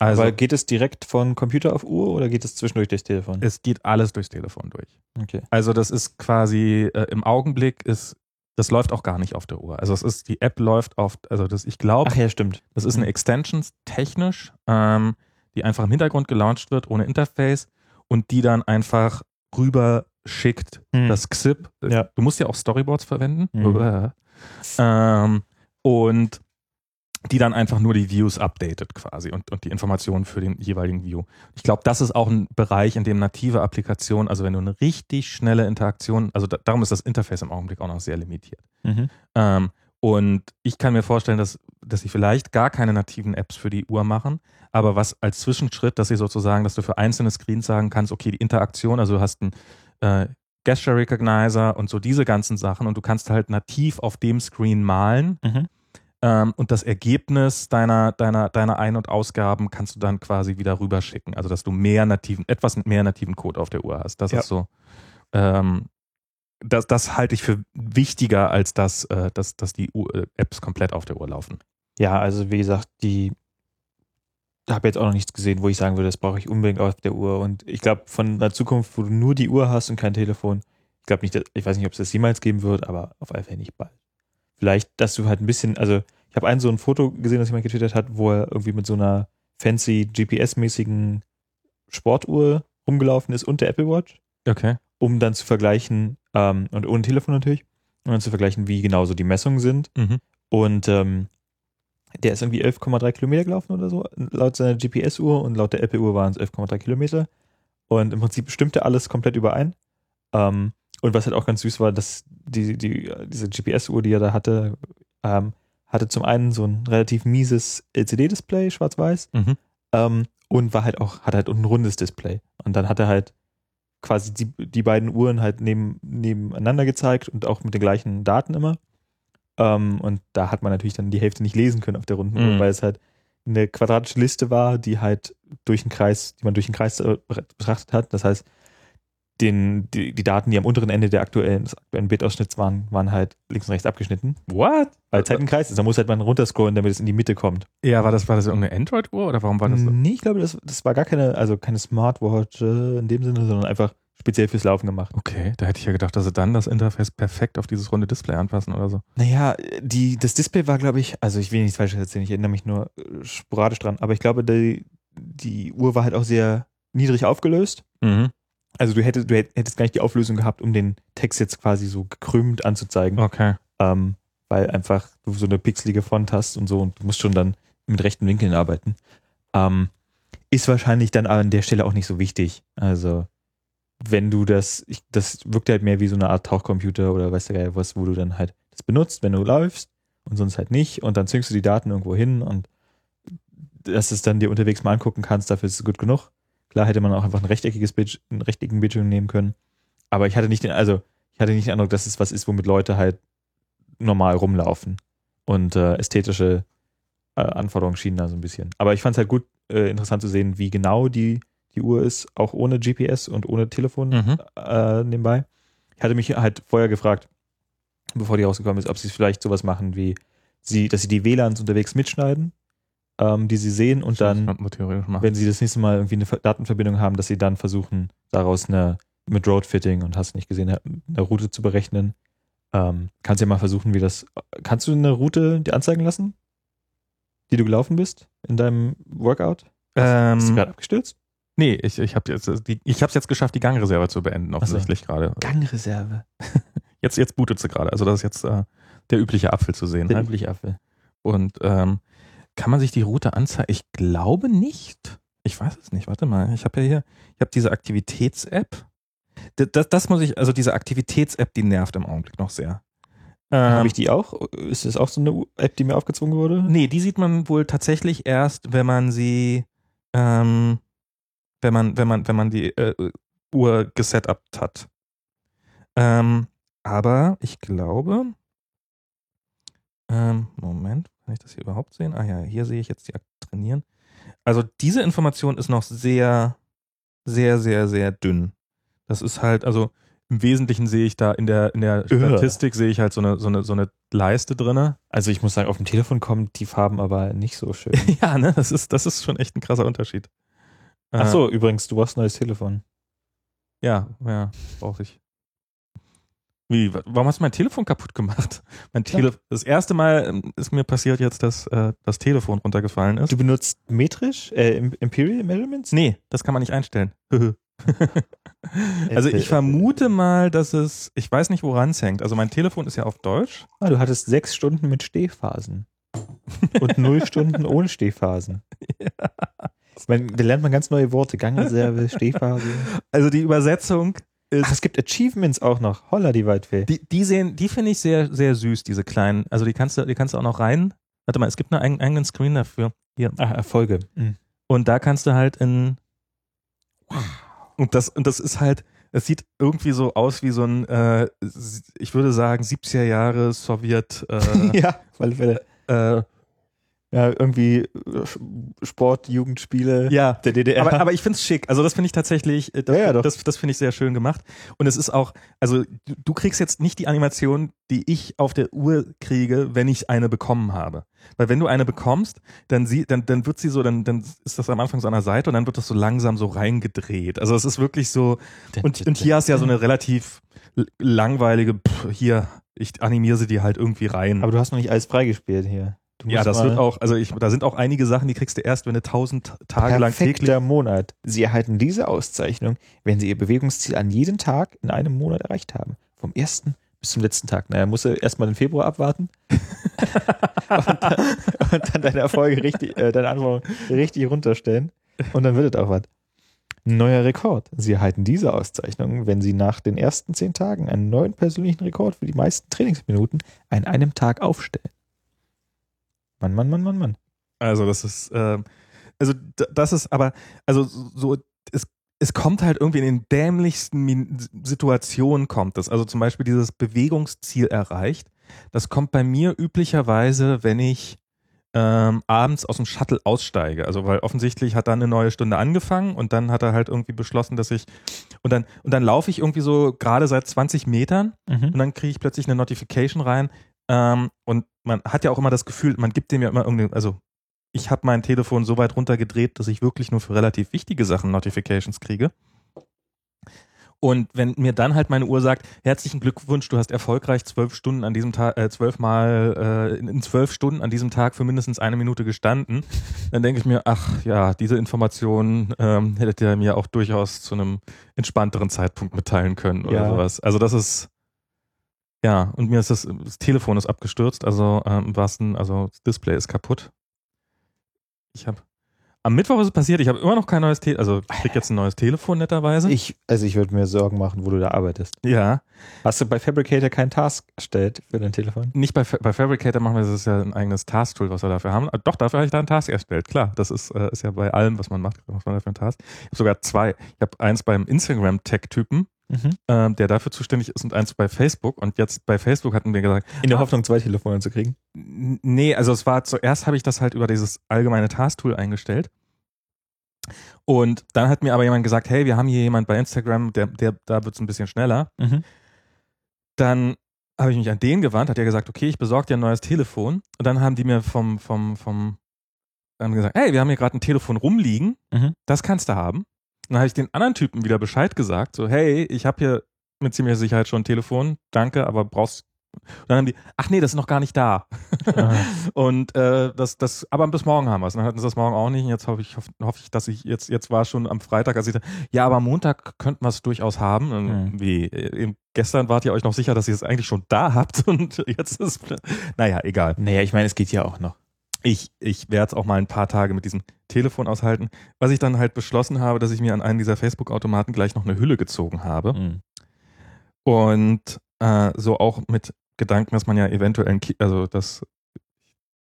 Also Aber geht es direkt von Computer auf Uhr oder geht es zwischendurch durchs Telefon? es geht alles durchs Telefon durch. Okay. Also das ist quasi äh, im Augenblick ist das läuft auch gar nicht auf der Uhr. Also es ist die App läuft auf also das ich glaube Ach ja, stimmt. das ist eine Extension technisch, ähm, die einfach im Hintergrund gelauncht wird ohne Interface und die dann einfach rüber schickt Hm. das XIP. Ja. Du musst ja auch Storyboards verwenden Mhm. ähm, und die dann einfach nur die Views updatet quasi und, und die Informationen für den jeweiligen View. Ich glaube, das ist auch ein Bereich, in dem native Applikationen, also wenn du eine richtig schnelle Interaktion, also da, darum ist das Interface im Augenblick auch noch sehr limitiert. Mhm. Ähm, und ich kann mir vorstellen, dass, dass sie vielleicht gar keine nativen Apps für die Uhr machen, aber was als Zwischenschritt, dass sie sozusagen, dass du für einzelne Screens sagen kannst, okay, die Interaktion, also du hast einen äh, Gesture Recognizer und so diese ganzen Sachen und du kannst halt nativ auf dem Screen malen Mhm. Ähm, und das Ergebnis deiner, deiner, deiner Ein- und Ausgaben kannst du dann quasi wieder rüberschicken. Also dass du mehr nativen, etwas mehr nativen Code auf der Uhr hast. Das Ja. ist so. Ähm, das, das halte ich für wichtiger, als dass, äh, dass, dass die U äh, Apps komplett auf der Uhr laufen. Ja, also wie gesagt, die habe jetzt auch noch nichts gesehen, wo ich sagen würde, das brauche ich unbedingt auf der Uhr. Und ich glaube, von einer Zukunft, wo du nur die Uhr hast und kein Telefon, ich glaube nicht, ich weiß nicht, ob es das jemals geben wird, aber auf alle Fälle nicht bald. Vielleicht, dass du halt ein bisschen, also ich habe ein so ein Foto gesehen, das jemand getwittert hat, wo er irgendwie mit so einer fancy GPS-mäßigen Sportuhr rumgelaufen ist und der Apple Watch, Okay. um dann zu vergleichen, ähm, und ohne Telefon natürlich, um dann zu vergleichen, wie genau so die Messungen sind. Mhm. Und ähm, der ist irgendwie 11,3 Kilometer gelaufen oder so, laut seiner GPS-Uhr und laut der Apple-Uhr waren es 11,3 Kilometer. Und im Prinzip stimmte alles komplett überein. Ähm, und was halt auch ganz süß war, dass die, die, diese GPS-Uhr, die er da hatte, ähm, hatte zum einen so ein relativ mieses LCD-Display, schwarz-weiß, Mhm. ähm, und war halt auch, hat halt ein rundes Display. Und dann hat er halt quasi die, die beiden Uhren halt neben, nebeneinander gezeigt und auch mit den gleichen Daten immer. Ähm, und da hat man natürlich dann die Hälfte nicht lesen können auf der runden Uhr, Mhm. weil es halt eine quadratische Liste war, die halt durch den Kreis, die man durch den Kreis betrachtet hat. Das heißt, den, die, die Daten, die am unteren Ende der aktuellen, des aktuellen Bildausschnitts waren, waren halt links und rechts abgeschnitten. What? Weil es halt ein Kreis ist. Da muss halt man runterscrollen, damit es in die Mitte kommt. Ja, war das, war das irgendeine Android-Uhr oder warum war das so? Nee, ich glaube, das, das war gar keine, also keine Smartwatch äh, in dem Sinne, sondern einfach speziell fürs Laufen gemacht. Okay, da hätte ich ja gedacht, dass sie dann das Interface perfekt auf dieses runde Display anpassen oder so. Naja, die, das Display war, glaube ich, also ich will nichts Falsches erzählen, ich erinnere mich nur äh, sporadisch dran, aber ich glaube, die, die Uhr war halt auch sehr niedrig aufgelöst. Mhm. Also du hättest, du hätt- hättest gar nicht die Auflösung gehabt, um den Text jetzt quasi so gekrümmt anzuzeigen, Okay. ähm, weil einfach du so eine pixelige Font hast und so und du musst schon dann mit rechten Winkeln arbeiten. Ähm, ist wahrscheinlich dann an der Stelle auch nicht so wichtig. Also wenn du das, ich, das wirkt halt mehr wie so eine Art Tauchcomputer oder weißt du was, wo du dann halt das benutzt, wenn du läufst und sonst halt nicht und dann züngst du die Daten irgendwo hin und dass du es dann dir unterwegs mal angucken kannst, dafür ist es gut genug. Klar hätte man auch einfach ein rechteckiges Bild, einen rechteckigen Bildschirm nehmen können. Aber ich hatte nicht den, also ich hatte nicht den Eindruck, dass es was ist, womit Leute halt normal rumlaufen. Und äh, ästhetische äh, Anforderungen schienen da so ein bisschen. Aber ich fand es halt gut, äh, interessant zu sehen, wie genau die, die Uhr ist, auch ohne GPS und ohne Telefon Mhm. äh, nebenbei. Ich hatte mich halt vorher gefragt, bevor die rausgekommen ist, ob sie vielleicht sowas machen wie, sie, dass sie die WLANs unterwegs mitschneiden, ähm, die sie sehen und dann, wenn sie das nächste Mal irgendwie eine Ver- Datenverbindung haben, dass sie dann versuchen, daraus eine mit Roadfitting und hast nicht gesehen, eine Route zu berechnen. Ähm, kannst ja mal versuchen, wie das. Kannst du eine Route dir anzeigen lassen, die du gelaufen bist in deinem Workout? Bist du Ähm, gerade abgestürzt? nee, ich, ich habe jetzt, die- ich hab's jetzt geschafft, die Gangreserve zu beenden, so. offensichtlich gerade. Gangreserve. *laughs* Jetzt, jetzt bootet sie gerade. Also das ist jetzt äh, der übliche Apfel zu sehen. Der Halt. übliche Apfel. Und ähm, kann man sich die Route anzeigen? Ich glaube nicht. Ich weiß es nicht. Warte mal. Ich habe ja hier, ich habe diese Aktivitäts-App. Das, das, das muss ich, also diese Aktivitäts-App, die nervt im Augenblick noch sehr. Ähm, Habe ich die auch? Ist das auch so eine App, die mir aufgezwungen wurde? Nee, die sieht man wohl tatsächlich erst, wenn man sie, ähm, wenn man, wenn man, wenn man die äh, Uhr gesetupt hat. Ähm, aber ich glaube, ähm, Moment, kann ich das hier überhaupt sehen? Ah ja, hier sehe ich jetzt die Akt trainieren. Also diese Information ist noch sehr, sehr, sehr, sehr dünn. Das ist halt, also im Wesentlichen sehe ich da in der, in der. Statistik sehe ich halt so eine, so eine, so eine Leiste drinne. Also ich muss sagen, auf dem Telefon kommen die Farben aber nicht so schön. *laughs* Ja, ne, das ist, das ist schon echt ein krasser Unterschied. Ach Äh, übrigens, du brauchst ein neues Telefon. Ja, ja, brauche ich. Wie, wa- warum hast du mein Telefon kaputt gemacht? *laughs* Mein Ja. Tele Das erste Mal ähm, ist mir passiert jetzt, dass äh, das Telefon runtergefallen ist. Du benutzt metrisch, äh, Im- Imperial Measurements? Nee, das kann man nicht einstellen. *laughs* also Apple, ich vermute mal, dass es, ich weiß nicht, woran es hängt. Also mein Telefon ist ja auf Deutsch. Ah, du hattest sechs Stunden mit Stehphasen. Und null *laughs* Stunden ohne Stehphasen. Man, da lernt man ganz neue Worte. Gangreserve, Stehphase. Also die Übersetzung ist, Ach, es gibt Achievements auch noch. Holla, die Waldfee. die, die sehen, die finde ich sehr, sehr süß, diese kleinen. Also die kannst du, die kannst du auch noch rein. Warte mal, es gibt einen eigenen Screen dafür. Hier. Ach, Erfolge. Mhm. Und da kannst du halt in. Und das, und das ist halt, es sieht irgendwie so aus wie so ein, äh, ich würde sagen, 70er Jahre Sowjet, äh, *laughs* ja, weil wir äh, ja, irgendwie äh, Sport, Jugendspiele ja. der DDR. Aber, aber ich finde es schick. Also das finde ich tatsächlich, äh, das, Ja, ja, das, das finde ich sehr schön gemacht. Und es ist auch, also du, du kriegst jetzt nicht die Animation, die ich auf der Uhr kriege, wenn ich eine bekommen habe. Weil wenn du eine bekommst, dann sie, dann, dann wird sie so, dann, dann ist das am Anfang so an der Seite und dann wird das so langsam so reingedreht. Also es ist wirklich so, und, und hier hast du ja so eine relativ langweilige, pff, hier, ich animiere sie dir halt irgendwie rein. Aber du hast noch nicht alles freigespielt hier. Ja, das wird auch, also ich, da sind auch einige Sachen, die kriegst du erst, wenn du tausend Tage lang täglich Monat. Sie erhalten diese Auszeichnung, wenn Sie Ihr Bewegungsziel an jedem Tag in einem Monat erreicht haben. Vom ersten bis zum letzten Tag. Naja, musst du erstmal den Februar abwarten *laughs* und, dann, und dann deine Erfolge richtig, äh, deine Anforderungen richtig runterstellen und dann wird es auch was. Neuer Rekord. Sie erhalten diese Auszeichnung, wenn Sie nach den ersten zehn Tagen einen neuen persönlichen Rekord für die meisten Trainingsminuten an einem Tag aufstellen. Mann, Mann, Mann, Mann, Mann. Also das ist, ähm, also das ist aber, also so, es, es kommt halt irgendwie in den dämlichsten Min Situationen kommt es. Also zum Beispiel dieses Bewegungsziel erreicht. Das kommt bei mir üblicherweise, wenn ich ähm, abends aus dem Shuttle aussteige. Also weil offensichtlich hat dann eine neue Stunde angefangen und dann hat er halt irgendwie beschlossen, dass ich und dann und dann laufe ich irgendwie so gerade seit 20 Metern und dann kriege ich plötzlich eine Notification rein. Ähm, und man hat ja auch immer das Gefühl, man gibt dem ja immer irgendwie, also ich habe mein Telefon so weit runtergedreht, dass ich wirklich nur für relativ wichtige Sachen Notifications kriege. Und wenn mir dann halt meine Uhr sagt, herzlichen Glückwunsch, du hast erfolgreich zwölf Stunden an diesem Tag, äh, zwölfmal äh, in in zwölf Stunden an diesem Tag für mindestens eine Minute gestanden, dann denke ich mir, ach ja, diese Information ähm, hättet ihr mir auch durchaus zu einem entspannteren Zeitpunkt mitteilen können oder Ja. sowas. Also das ist ja, und mir ist das, das Telefon ist abgestürzt, also ähm, im wahrsten, also das Display ist kaputt. Ich habe am Mittwoch ist es passiert, ich habe immer noch kein neues Telefon, also ich krieg jetzt ein neues Telefon netterweise. Ich, also ich würde mir Sorgen machen, wo du da arbeitest. ja, Hast du bei Fabricator keinen Task erstellt für dein Telefon? nicht bei, Fa- bei Fabricator machen wir das ist ja ein eigenes Task-Tool, was wir dafür haben. Ah, Doch, dafür habe ich da einen Task erstellt, klar. Das ist, äh, ist ja bei allem, was man macht, was man dafür einen Task. Ich habe sogar zwei. Ich habe eins beim Instagram-Tech-Typen, Mhm. ähm, der dafür zuständig ist und eins bei Facebook. Und jetzt bei Facebook hatten wir gesagt, In der Ah. Hoffnung, zwei Telefone zu kriegen. Nee, also es war zuerst habe ich das halt über dieses allgemeine Task-Tool eingestellt. Und dann hat mir aber jemand gesagt, hey, wir haben hier jemand bei Instagram, der, der, da wird es ein bisschen schneller. Mhm. Dann habe ich mich an den gewandt, hat er gesagt, okay, ich besorge dir ein neues Telefon. Und dann haben die mir vom, vom, vom, haben gesagt, hey, wir haben hier gerade ein Telefon rumliegen, Mhm. das kannst du haben. Dann habe ich den anderen Typen wieder Bescheid gesagt, so, hey, ich habe hier mit ziemlicher Sicherheit schon ein Telefon, danke, aber brauchst. Und dann haben die, ach nee, das ist noch gar nicht da. Ah. *laughs* Und äh, das, das, aber bis morgen haben wir es. Dann hatten sie das morgen auch nicht. Und jetzt hoffe ich, hoffe, hoffe ich, dass ich jetzt, jetzt war schon am Freitag, als ich da, ja, aber am Montag könnten wir es durchaus haben. Und Hm. Wie, äh, eben gestern wart ihr euch noch sicher, dass ihr es eigentlich schon da habt *laughs* und jetzt ist, naja, egal. Naja, ich meine, es geht ja auch noch. Ich, ich werde es auch mal ein paar Tage mit diesem Telefon aushalten. Was ich dann halt beschlossen habe, dass ich mir an einen dieser Facebook-Automaten gleich noch eine Hülle gezogen habe. Mhm. Und äh, so auch mit Gedanken, dass man ja eventuell ein Kind, also dass,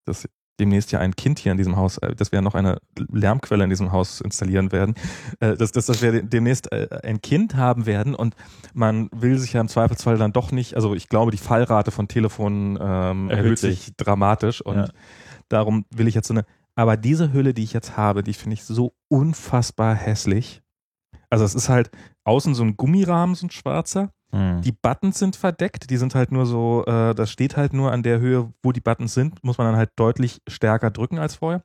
dass demnächst ja ein Kind hier in diesem Haus, äh, dass wir ja noch eine Lärmquelle in diesem Haus installieren werden, äh, dass, dass, dass wir demnächst äh, ein Kind haben werden und man will sich ja im Zweifelsfall dann doch nicht, also ich glaube, die Fallrate von Telefonen ähm, Erhöht erhöht sich dramatisch und Ja. Darum will ich jetzt so eine, aber diese Hülle, die ich jetzt habe, die finde ich so unfassbar hässlich. Also es ist halt außen so ein Gummirahmen, so ein schwarzer. Mhm. Die Buttons sind verdeckt, die sind halt nur so, äh, das steht halt nur an der Höhe, wo die Buttons sind, muss man dann halt deutlich stärker drücken als vorher.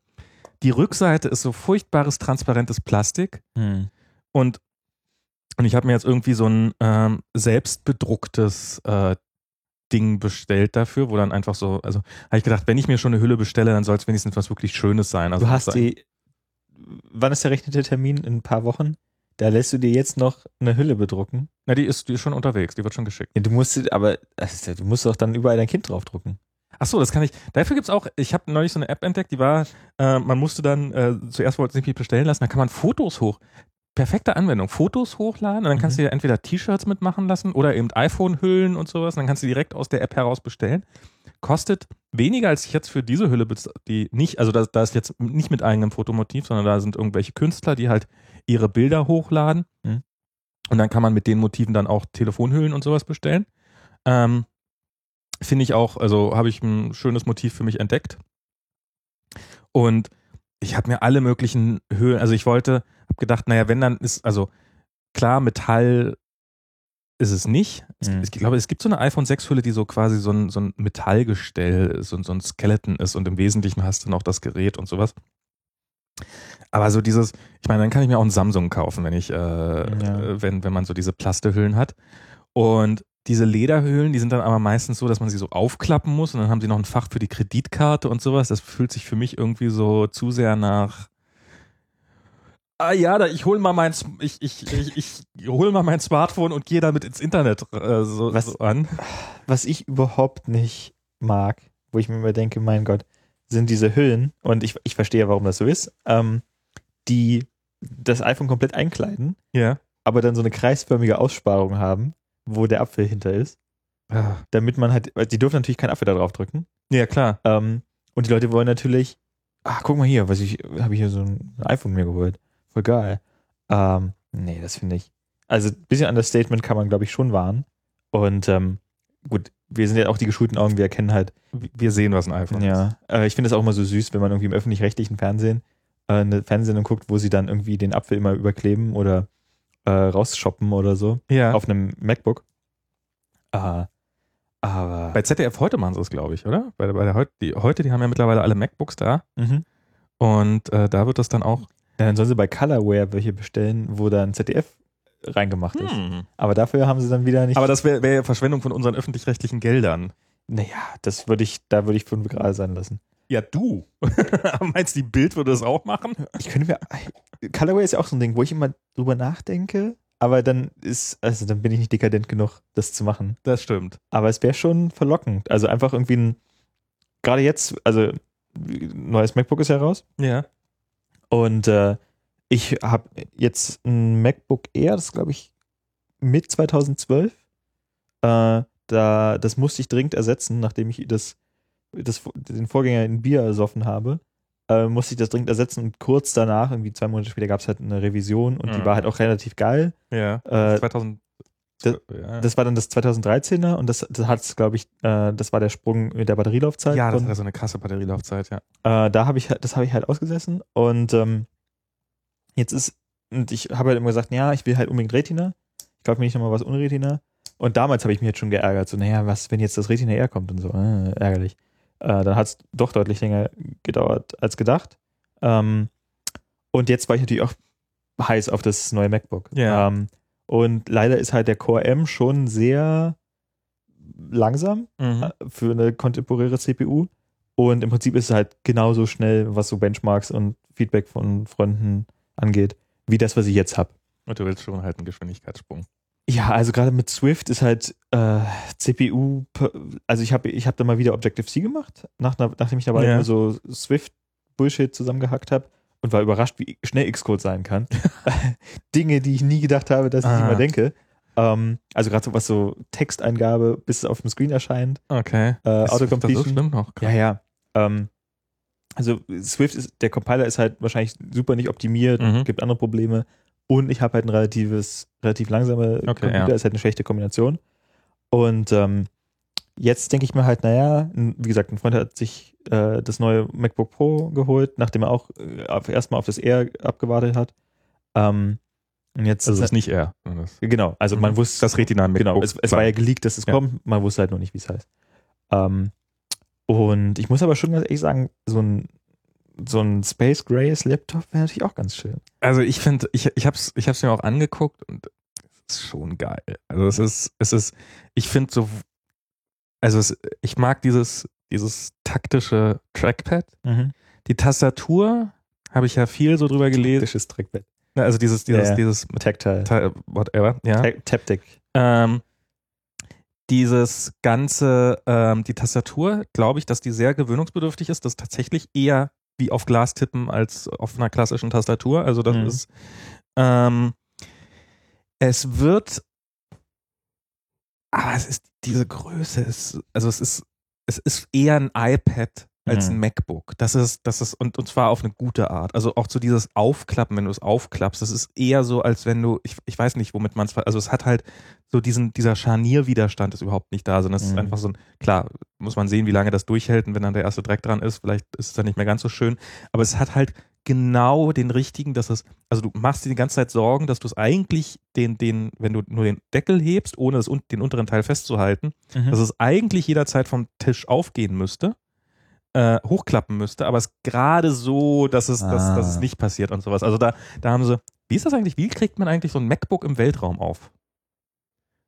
Die Rückseite ist so furchtbares, transparentes Plastik Mhm. und, und ich habe mir jetzt irgendwie so ein ähm, selbstbedrucktes äh, Ding bestellt dafür, wo dann einfach so, also habe ich gedacht, wenn ich mir schon eine Hülle bestelle, dann soll es wenigstens was wirklich Schönes sein. Also du hast so- die. Wann ist der rechnete Termin? In ein paar Wochen? Da lässt du dir jetzt noch eine Hülle bedrucken. Na, die ist, die ist schon unterwegs, die wird schon geschickt. Ja, du musst, aber ja- du musst doch dann überall dein Kind draufdrucken. Ach so, das kann ich. Dafür gibt's auch, ich habe neulich so eine App entdeckt, die war, äh, man musste dann, äh, zuerst wollte es nicht bestellen lassen, dann kann man Fotos hoch. Perfekte Anwendung. Fotos hochladen und dann kannst du dir entweder T-Shirts mitmachen lassen oder eben iPhone-Hüllen und sowas. Und dann kannst du direkt aus der App heraus bestellen. Kostet weniger als ich jetzt für diese Hülle, die nicht, also da, da ist jetzt nicht mit eigenem Fotomotiv, sondern da sind irgendwelche Künstler, die halt ihre Bilder hochladen. Mhm. Und dann kann man mit den Motiven dann auch Telefonhüllen und sowas bestellen. Ähm, Finde ich auch, also habe ich ein schönes Motiv für mich entdeckt. Und ich habe mir alle möglichen Höhen, also ich wollte, habe gedacht, naja, wenn dann ist, also klar, Metall ist es nicht. Es, Mhm. ich glaube, es gibt so eine iPhone 6 Hülle, die so quasi so ein, so ein Metallgestell, so, ein- so ein Skeleton ist und im Wesentlichen hast du noch das Gerät und sowas. Aber so dieses, ich meine, dann kann ich mir auch ein Samsung kaufen, wenn ich, äh, äh, wenn, wenn man so diese Plastehüllen hat. Und diese Lederhüllen, die sind dann aber meistens so, dass man sie so aufklappen muss und dann haben sie noch ein Fach für die Kreditkarte und sowas. Das fühlt sich für mich irgendwie so zu sehr nach. Ah ja, da, ich hol mal mein, ich, ich, ich, ich hol mal mein Smartphone und gehe damit ins Internet äh, so, Was- so an. Was ich überhaupt nicht mag, wo ich mir immer denke, mein Gott, sind diese Hüllen, und ich, ich verstehe, warum das so ist, ähm, die das iPhone komplett einkleiden, Ja. aber dann so eine kreisförmige Aussparung haben, wo der Apfel hinter ist, Ah. damit man halt, weil die dürfen natürlich keinen Apfel da drauf drücken. Ja, klar. Ähm, und die Leute wollen natürlich, ach, guck mal hier, was ich, habe ich hier so ein iPhone mir geholt. Voll geil. Ähm, nee, das finde ich. Also ein bisschen Understatement kann man, glaube ich, schon wahren. Und ähm, gut, wir sind ja auch die geschulten Augen, wir erkennen halt, Wir sehen, was ein iPhone ist. ja, äh, ich finde das auch immer so süß, wenn man irgendwie im öffentlich-rechtlichen Fernsehen äh, eine Fernsehsendung guckt, wo sie dann irgendwie den Apfel immer überkleben oder äh, rausshoppen oder so Ja. auf einem MacBook. Äh, aber Bei ZDF heute machen sie es, glaube ich, oder? Bei, bei der heute, die, heute, die haben ja mittlerweile alle MacBooks da mhm. und äh, da wird das dann auch. ja, dann sollen sie bei Colorware welche bestellen, wo dann ZDF reingemacht ist. Aber dafür haben sie dann wieder nicht. Aber das wäre wär ja Verschwendung von unseren öffentlich-rechtlichen Geldern. naja, das würde ich, da würde ich fünf Grad sein lassen. Ja, du. *laughs* Meinst du, die Bild würde das auch machen? Ich könnte mir. Colorware ist ja auch so ein Ding, wo ich immer drüber nachdenke, aber dann ist, also dann bin ich nicht dekadent genug, das zu machen. Das stimmt. Aber es wäre schon verlockend. Also einfach irgendwie ein, gerade jetzt, also ein neues MacBook ist ja raus Ja. und äh, ich habe jetzt ein MacBook Air, das glaube ich mit 2012. Äh, da, das musste ich dringend ersetzen, nachdem ich das, das den Vorgänger in Bier ersoffen habe. Äh, musste ich das dringend ersetzen und kurz danach, irgendwie zwei Monate später, gab es halt eine Revision und die Mhm. war halt auch relativ geil. Ja. Äh, 2000. das- ja. Das war dann das 2013er und das, das hat glaube ich, äh, das war der Sprung mit der Batterielaufzeit. ja, das von- hat so eine krasse Batterielaufzeit, ja. Äh, da habe ich, halt- das habe ich halt ausgesessen und ähm, Jetzt ist, und ich habe halt immer gesagt, ja, ich will halt unbedingt Retina. Ich kaufe mir nicht nochmal was ohne Retina. Und damals habe ich mich jetzt schon geärgert. So, naja, was, wenn jetzt das Retina R kommt und so, äh, ärgerlich. Äh, dann hat es doch deutlich länger gedauert als gedacht. Ähm, und jetzt war ich natürlich auch heiß auf das neue MacBook. Ja. Ähm, und leider ist halt der Core M schon sehr langsam Mhm. äh, für eine kontemporäre CPU. Und im Prinzip ist es halt genauso schnell, was so Benchmarks und Feedback von Freunden angeht, wie das, was ich jetzt habe. Und du willst schon halt einen Geschwindigkeitssprung. Ja, also gerade mit Swift ist halt äh, CPU, also ich habe ich hab da mal wieder Objective-C gemacht, nach, nachdem ich dabei Ja. immer so Swift-Bullshit zusammengehackt habe und war überrascht, wie schnell Xcode sein kann. *laughs* Dinge, die ich nie gedacht habe, dass ich Ah. immer denke. Ähm, also gerade so was so Texteingabe, bis es auf dem Screen erscheint, Okay. äh, Ist das Autocompletion. schlimm noch? Ja, ja. Ähm, also Swift ist, der Compiler ist halt wahrscheinlich super nicht optimiert, Mhm. gibt andere Probleme. Und ich habe halt ein relatives, relativ langsame Okay, Computer, ja. ist halt eine schlechte Kombination. Und ähm, jetzt denke ich mir halt, naja, wie gesagt, ein Freund hat sich äh, das neue MacBook Pro geholt, nachdem er auch äh, erstmal auf das Air abgewartet hat. Ähm, und jetzt Also es ist nicht R. sondern das- Genau, also man Mhm. wusste, Das Retina MacBook. Genau, es, es war ja geleakt, dass es Ja. kommt, man wusste halt noch nicht, wie es heißt. Ähm, und ich muss aber schon ganz ehrlich sagen, so ein, so ein Space Grays Laptop wäre natürlich auch ganz schön. Also ich finde, ich, ich hab's, ich hab's mir auch angeguckt und es ist schon geil. Also es ist, es ist, ich finde so, also es, ich mag dieses, dieses taktische Trackpad. Die Tastatur habe ich ja viel so drüber gelesen. Taktisches Trackpad. Also dieses, dieses, Ja, dieses, Tactile. Ta- whatever, ja. Ta- Taptic. Ähm, dieses ganze, ähm, die Tastatur, glaube ich, dass die sehr gewöhnungsbedürftig ist. Das ist tatsächlich eher wie auf Glas tippen als auf einer klassischen Tastatur. Also das Mhm. ist, ähm, es wird, aber es ist diese Größe ist, also es ist, es ist eher ein iPad als ein Mhm. MacBook. Das ist, das ist, und, und zwar auf eine gute Art. Also auch so dieses Aufklappen, wenn du es aufklappst, das ist eher so, als wenn du, ich, ich weiß nicht, womit man es, also es hat halt so diesen, dieser Scharnierwiderstand ist überhaupt nicht da, sondern es ist Mhm. einfach so ein, klar, muss man sehen, wie lange das durchhält und wenn dann der erste Dreck dran ist, vielleicht ist es dann nicht mehr ganz so schön, aber es hat halt genau den richtigen, dass es, also du machst dir die ganze Zeit Sorgen, dass du es eigentlich den, den, wenn du nur den Deckel hebst, ohne das, un- den unteren Teil festzuhalten, Mhm. dass es eigentlich jederzeit vom Tisch aufgehen müsste, äh, hochklappen müsste, aber es gerade so, dass es, dass, dass es Ah. nicht passiert und sowas. Also da, da haben sie, wie ist das eigentlich, wie kriegt man eigentlich so ein MacBook im Weltraum auf?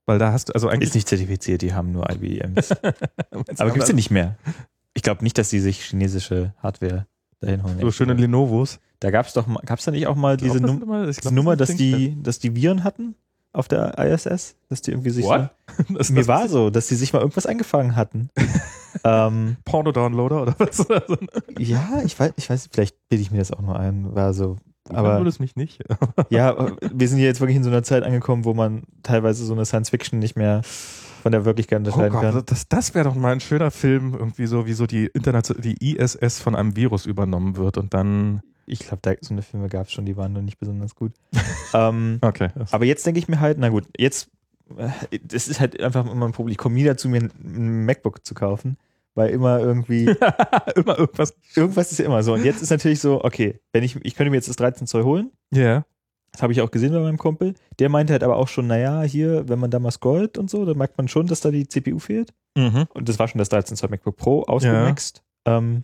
Weil da hast du, also eigentlich. Ist nicht zertifiziert, die haben nur IBMs. *laughs* Aber gibt es die nicht mehr? Ich glaube nicht, dass die sich chinesische Hardware dahin holen. So schöne Lenovos. Da gab es doch mal, gab es da nicht auch mal Ich glaub, diese das Num immer- ich diese glaub, Nummer, das dass die, dass die Viren hatten auf der ISS? Dass die irgendwie sich What? *laughs* Das, Mir das war so, dass die sich mal irgendwas eingefangen hatten. *laughs* ähm, Porno-Downloader oder was? *laughs* Ja, ich weiß, ich weiß, vielleicht bilde ich mir das auch nur ein, war so. aber es mich nicht. ja, wir sind hier jetzt wirklich in so einer Zeit angekommen, wo man teilweise so eine Science Fiction nicht mehr von der Wirklichkeit Oh unterscheiden Gott, kann. das, das wäre doch mal ein schöner Film, irgendwie so, wie so die Internet, die ISS von einem Virus übernommen wird und dann. Ich glaube, da so eine Filme gab es schon, die waren noch nicht besonders gut. *laughs* ähm, Okay. aber jetzt denke ich mir halt, na gut, jetzt, äh, das ist halt einfach immer ein Problem. Ich komme nie dazu, mir ein- MacBook zu kaufen, weil immer irgendwie *laughs* Immer irgendwas. irgendwas ist ja immer so. Und jetzt ist natürlich so, okay, wenn ich, ich könnte mir jetzt das 13 Zoll holen, Ja. Das habe ich auch gesehen bei meinem Kumpel, der meinte halt aber auch schon, naja, hier, wenn man da mal scrollt und so, dann merkt man schon, dass da die CPU fehlt. Mhm. Und das war schon das 13 Zoll MacBook Pro ausgemaxt. Ähm,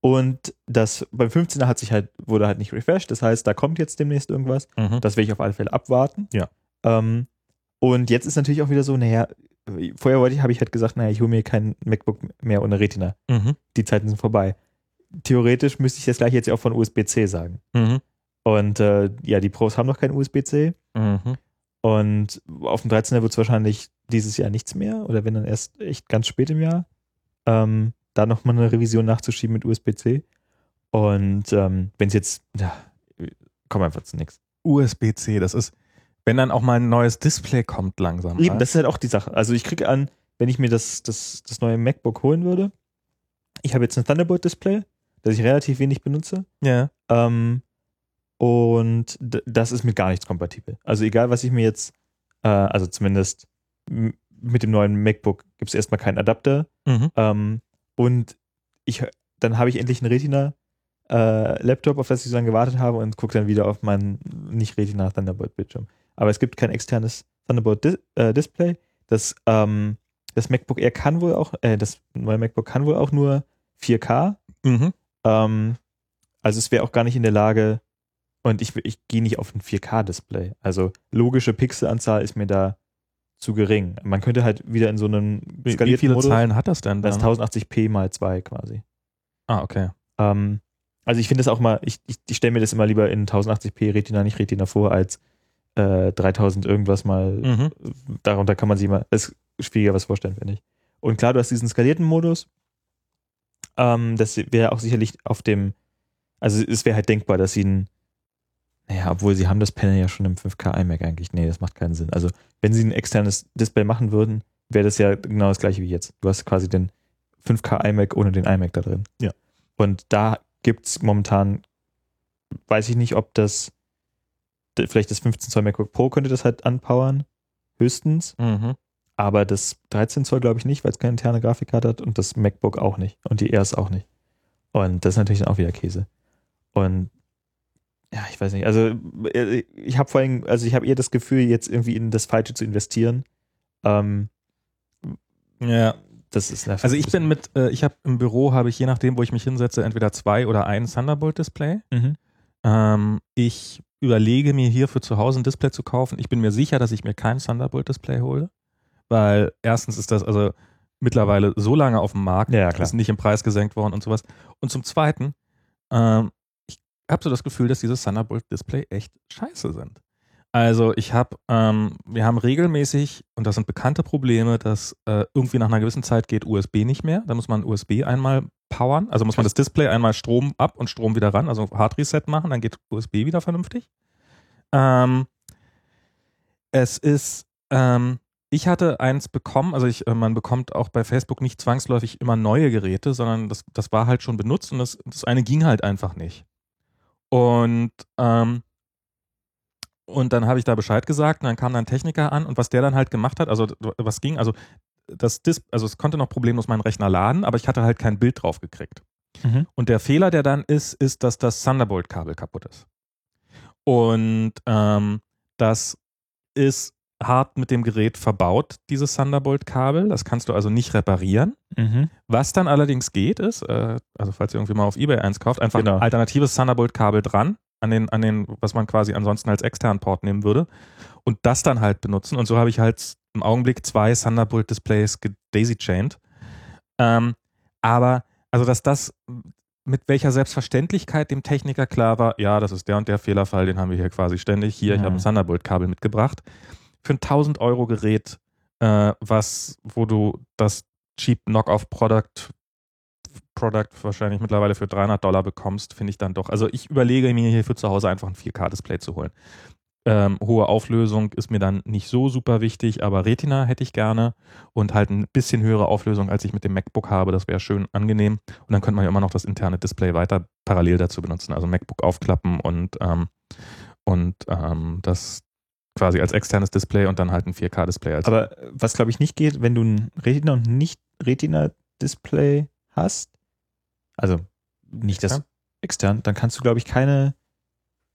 und das beim 15er hat sich halt, wurde halt nicht refreshed, das heißt, da kommt jetzt demnächst irgendwas. Mhm. Das werde ich auf alle Fälle abwarten. Ja. Ähm, und jetzt ist natürlich auch wieder so, naja, vorher wollte ich, habe ich halt gesagt, naja, ich hole mir kein MacBook mehr ohne Retina. Mhm. Die Zeiten sind vorbei. Theoretisch müsste ich das gleich jetzt ja auch von USB-C sagen. Mhm. Und äh, ja, die Pros haben noch kein USB-C. Mhm. Und auf dem 13er wird es wahrscheinlich dieses Jahr nichts mehr. Oder wenn dann erst echt ganz spät im Jahr. Ähm, da nochmal eine Revision nachzuschieben mit USB-C. Und ähm, wenn es jetzt, ja, komm einfach zu nichts. USB-C, das ist, wenn dann auch mal ein neues Display kommt langsam. Eben, das ist halt auch die Sache. Also ich kriege an, wenn ich mir das, das, das neue MacBook holen würde, ich habe jetzt ein Thunderbolt-Display, das ich relativ wenig benutze. ja. Ähm, und das ist mit gar nichts kompatibel. Also egal, was ich mir jetzt, äh, also zumindest mit dem neuen MacBook gibt es erstmal keinen Adapter. Mhm. Ähm, und ich, dann habe ich endlich ein Retina äh, Laptop, auf das ich so lange gewartet habe und gucke dann wieder auf meinen nicht Retina Thunderbolt Bildschirm. Aber es gibt kein externes Thunderbolt Dis äh. Das, ähm, das MacBook Air kann wohl auch, äh, das neue MacBook kann wohl auch nur 4K. Mhm. Ähm, also es wäre auch gar nicht in der Lage, und ich, ich gehe nicht auf ein 4K-Display. Also logische Pixelanzahl ist mir da zu gering. Man könnte halt wieder in so einem Wie, wie skalierten viele Modus, Zeilen hat das denn? das Dann? ist 1080p mal 2 quasi. Ah, okay. Ähm, also ich finde das auch mal, ich, ich, ich stelle mir das immer lieber in 1080p Retina, nicht Retina vor, als äh, 3000 irgendwas mal. Mhm. Darunter kann man sich mal, das ist schwieriger was vorstellen, finde ich. Und klar, du hast diesen skalierten Modus. Ähm, das wäre auch sicherlich auf dem, also es wäre halt denkbar, dass sie ein, naja, obwohl sie haben das Panel ja schon im 5K iMac eigentlich. Nee, das macht keinen Sinn. Also wenn sie ein externes Display machen würden, wäre das ja genau das gleiche wie jetzt. Du hast quasi den 5K iMac ohne den iMac da drin. Ja. Und da gibt's momentan, weiß ich nicht, ob das, vielleicht das 15 Zoll MacBook Pro könnte das halt anpowern, höchstens. Mhm. Aber das 13 Zoll glaube ich nicht, weil es keine interne Grafikkarte hat und das MacBook auch nicht. Und die Airs auch nicht. Und das ist natürlich dann auch wieder Käse. Und ja, ich weiß nicht. Also äh, ich habe vor allem, also ich habe eher das Gefühl, jetzt irgendwie in das Falsche zu investieren. Ähm, Ja. das ist Also ich bin mit, äh, ich habe im Büro, habe ich je nachdem, wo ich mich hinsetze, entweder zwei oder ein Thunderbolt-Display. Mhm. Ähm, ich überlege mir hier für zu Hause ein Display zu kaufen. Ich bin mir sicher, dass ich mir kein Thunderbolt-Display hole, weil erstens ist das also mittlerweile so lange auf dem Markt, Ja, klar. ist nicht im Preis gesenkt worden und sowas. Und zum Zweiten, ähm, habe so das Gefühl, dass diese Thunderbolt-Display echt scheiße sind. Also ich habe, ähm, wir haben regelmäßig, und das sind bekannte Probleme, dass äh, irgendwie nach einer gewissen Zeit geht USB nicht mehr. Da muss man USB einmal powern, also muss man das Display einmal Strom ab und Strom wieder ran, also Hard Reset machen, dann geht USB wieder vernünftig. Ähm, es ist, ähm, ich hatte eins bekommen, also ich, äh, man bekommt auch bei Facebook nicht zwangsläufig immer neue Geräte, sondern das, das war halt schon benutzt und das, das eine ging halt einfach nicht. Und ähm, und dann habe ich da Bescheid gesagt und dann kam dann ein Techniker an und was der dann halt gemacht hat, also was ging, also das Dis also es konnte noch problemlos meinen Rechner laden, aber ich hatte halt kein Bild drauf gekriegt. Mhm. Und der Fehler, der dann ist, ist, dass das Thunderbolt-Kabel kaputt ist. Und ähm, das ist hart mit dem Gerät verbaut, dieses Thunderbolt-Kabel. Das kannst du also nicht reparieren. Mhm. Was dann allerdings geht, ist, äh, also falls ihr irgendwie mal auf Ebay eins kauft, einfach Genau. ein alternatives Thunderbolt-Kabel dran, an den, an den, was man quasi ansonsten als externen Port nehmen würde, und das dann halt benutzen. Und so habe ich halt im Augenblick zwei Thunderbolt-Displays daisy-chained. Ähm, aber, also dass das mit welcher Selbstverständlichkeit dem Techniker klar war, ja, das ist der und der Fehlerfall, den haben wir hier quasi ständig. Hier, ich Mhm. habe ein Thunderbolt-Kabel mitgebracht. Für ein 1000 Euro Gerät, äh, was, wo du das Cheap Knock-off-Product Product wahrscheinlich mittlerweile für 300 Dollar bekommst, finde ich dann doch. Also ich überlege mir hier für zu Hause einfach ein 4K-Display zu holen. Ähm, hohe Auflösung ist mir dann nicht so super wichtig, aber Retina hätte ich gerne und halt ein bisschen höhere Auflösung, als ich mit dem MacBook habe. Das wäre schön angenehm. Und dann könnte man ja immer noch das interne Display weiter parallel dazu benutzen. Also MacBook aufklappen und, ähm, und ähm, das quasi als externes Display und dann halt ein 4K-Display als Aber was glaube ich nicht geht, wenn du ein Retina und nicht Retina-Display hast, also nicht das Extern? extern, dann kannst du glaube ich keine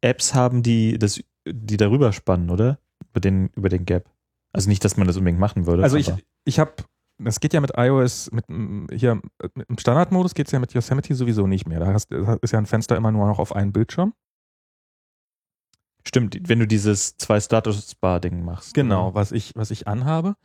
Apps haben, die das, die darüber spannen, oder? Über den, über den Gap. Also nicht, dass man das unbedingt machen würde. Also ich, ich habe, das geht ja mit iOS, mit hier mit, im Standardmodus geht es ja mit Yosemite sowieso nicht mehr. Da hast, ist ja ein Fenster immer nur noch auf einen Bildschirm. Stimmt, wenn du dieses zwei Status Bar Ding machst. Genau, was ich, was ich anhabe.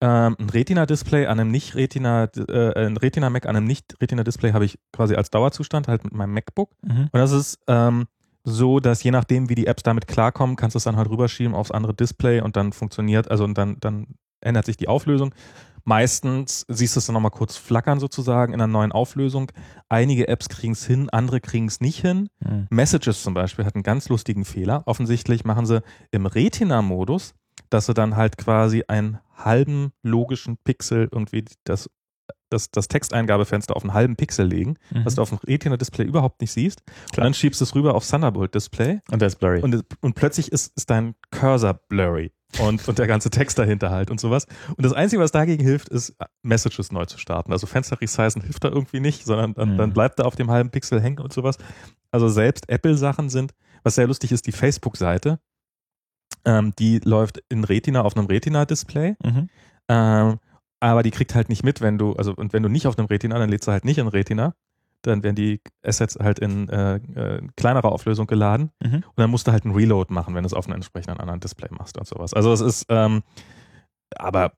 Ähm, ein Retina-Display an einem nicht Retina, äh, ein Retina-Mac an einem nicht Retina-Display habe ich quasi als Dauerzustand halt mit meinem MacBook. Mhm. Und das ist ähm, so, dass je nachdem, wie die Apps damit klarkommen, kannst du es dann halt rüberschieben aufs andere Display und dann funktioniert, also und dann, dann ändert sich die Auflösung. Meistens siehst du es dann nochmal kurz flackern sozusagen in einer neuen Auflösung. Einige Apps kriegen es hin, andere kriegen es nicht hin. Mhm. Messages zum Beispiel hat einen ganz lustigen Fehler. Offensichtlich machen sie im Retina-Modus, dass sie dann halt quasi einen halben logischen Pixel irgendwie das das, das Texteingabefenster auf einen halben Pixel legen, Mhm. was du auf dem Retina-Display überhaupt nicht siehst. Und Klar. dann schiebst du es rüber aufs Thunderbolt-Display Und der ist blurry. und, und plötzlich ist, ist dein Cursor blurry und, und der ganze Text dahinter halt und sowas. Und das Einzige, was dagegen hilft, ist Messages neu zu starten. Also Fenster resizen hilft da irgendwie nicht, sondern dann, Mhm. dann bleibt er auf dem halben Pixel hängen und sowas. Also selbst Apple-Sachen sind, was sehr lustig ist, die Facebook-Seite, ähm, die läuft in Retina auf einem Retina-Display. mhm. Ähm, aber die kriegt halt nicht mit, wenn du, also und wenn du nicht auf einem Retina, dann lädst du halt nicht in Retina. Dann werden die Assets halt in äh, äh, kleinerer Auflösung geladen. Mhm. Und dann musst du halt einen Reload machen, wenn du es auf einem entsprechenden anderen Display machst und sowas. Also es ist, ähm, aber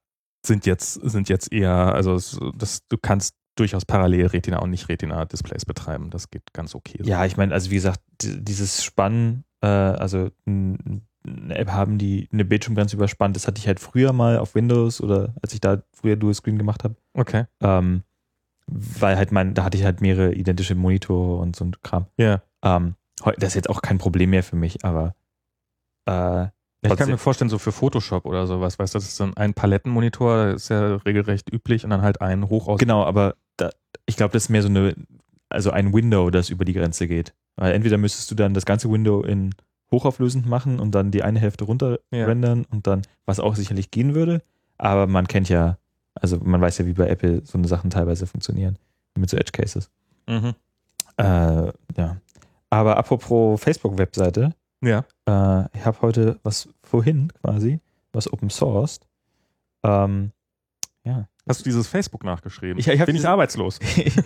sind jetzt, sind jetzt eher, also es, das, du kannst durchaus parallel Retina und nicht Retina-Displays betreiben. Das geht ganz okay. Ja, ich meine, also wie gesagt, dieses Spannen, äh, also n- eine App haben, die eine Bildschirmgrenze überspannt, das hatte ich halt früher mal auf Windows oder als ich da früher Dual Screen gemacht habe. Okay. Ähm, weil halt mein, da hatte ich halt mehrere identische Monitore und so ein Kram. Ja. Ähm, heu- das ist jetzt auch kein Problem mehr für mich, aber äh, ich kann mir vorstellen, so für Photoshop oder sowas, weißt du, das ist so ein Palettenmonitor, das ist ja regelrecht üblich und dann halt ein hoch aus. Genau, aber da, ich glaube, das ist mehr so eine, also ein Window, das über die Grenze geht. Weil entweder müsstest du dann das ganze Window in hochauflösend machen und dann die eine Hälfte runter Ja. rendern und dann, was auch sicherlich gehen würde. Aber man kennt ja, also man weiß ja, wie bei Apple so eine Sachen teilweise funktionieren. Mit so Edge Cases. Mhm. Äh, ja. Aber apropos Facebook-Webseite, Ja. äh, ich habe heute was vorhin quasi, was Open Sourced. Ähm, ja. Hast du dieses Facebook nachgeschrieben? Ich- ich Bin ich dieses- arbeitslos?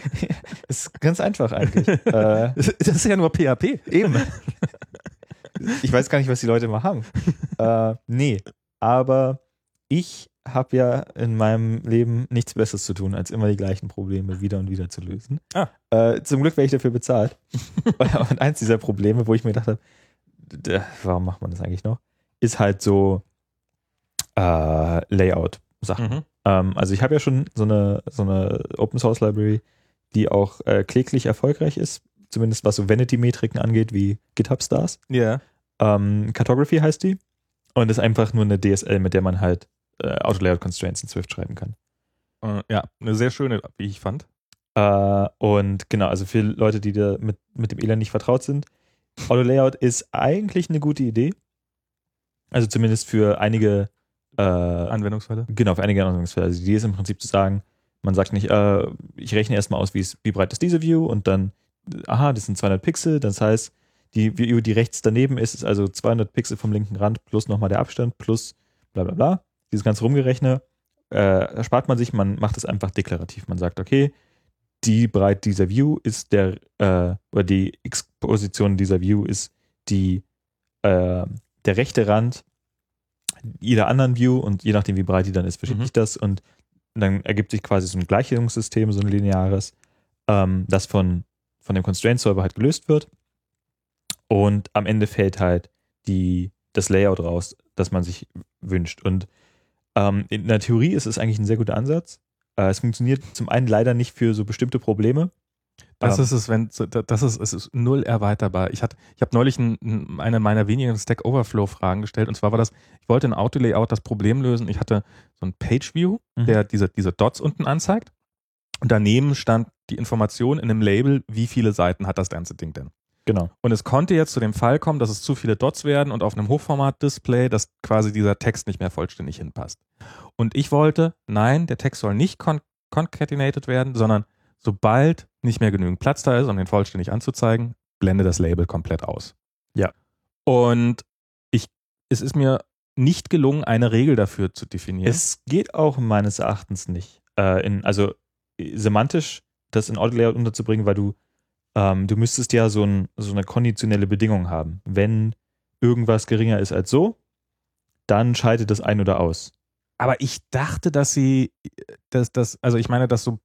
*laughs* ist ganz einfach eigentlich. *laughs* äh, Das ist ja nur PHP. Eben. *laughs* Ich weiß gar nicht, was die Leute mal haben. äh, nee, aber ich habe ja in meinem Leben nichts Besseres zu tun, als immer die gleichen Probleme wieder und wieder zu lösen. Ah. Äh, zum Glück werde ich dafür bezahlt. *laughs* und eins dieser Probleme, wo ich mir gedacht habe, warum macht man das eigentlich noch, ist halt so äh, Layout-Sachen. Mhm. Ähm, also ich habe ja schon so eine, so eine Open Source Library, die auch äh, kläglich erfolgreich ist, zumindest was so Vanity-Metriken angeht, wie GitHub Stars. Ja. Ähm, Cartography heißt die. Und ist einfach nur eine DSL, mit der man halt äh, Auto-Layout-Constraints in Swift schreiben kann. Äh, ja, eine sehr schöne, wie ich fand. Äh, und genau, also für Leute, die da mit, mit dem Elend nicht vertraut sind, Auto-Layout ist eigentlich eine gute Idee. Also zumindest für einige äh, Anwendungsfälle. Genau, für einige Anwendungsfälle. Also die Idee ist im Prinzip zu sagen, man sagt nicht, äh, ich rechne erstmal aus, wie breit ist diese View und dann, aha, das sind 200 Pixel, das heißt, die View, die rechts daneben ist, ist also 200 Pixel vom linken Rand plus nochmal der Abstand plus bla bla bla. Dieses ganze Rumgerechne äh, erspart man sich, man macht es einfach deklarativ. Man sagt, okay, die Breite dieser View ist der, äh, oder die X-Position dieser View ist die, äh, der rechte Rand jeder anderen View und je nachdem, wie breit die dann ist, verschiebt Mhm. sich das und dann ergibt sich quasi so ein Gleichungssystem, so ein lineares, ähm, das von, von dem Constraint-Server halt gelöst wird. Und am Ende fällt halt die, das Layout raus, das man sich wünscht. Und ähm, in der Theorie ist es eigentlich ein sehr guter Ansatz. Äh, es funktioniert zum einen leider nicht für so bestimmte Probleme. Das Ähm, ist es, wenn das ist, es ist null erweiterbar. Ich hatte, ich habe neulich ein, ein, eine meiner wenigen Stack Overflow Fragen gestellt und zwar war das, ich wollte in Auto-Layout das Problem lösen. Ich hatte so ein Page View, Mhm. der diese, diese Dots unten anzeigt und daneben stand die Information in einem Label, wie viele Seiten hat das ganze Ding denn. Genau. Und es konnte jetzt zu dem Fall kommen, dass es zu viele Dots werden und auf einem Hochformat-Display, dass quasi dieser Text nicht mehr vollständig hinpasst. Und ich wollte, nein, der Text soll nicht con concatenated werden, sondern sobald nicht mehr genügend Platz da ist, um den vollständig anzuzeigen, blende das Label komplett aus. Ja. Und ich, es ist mir nicht gelungen, eine Regel dafür zu definieren. Es geht auch meines Erachtens nicht. Äh, in, also semantisch das in Auto-Layout unterzubringen, weil du, ähm, du müsstest ja so, ein, so eine konditionelle Bedingung haben. Wenn irgendwas geringer ist als so, dann schaltet das ein oder aus. Aber ich dachte, dass sie, dass das, also ich meine, dass so,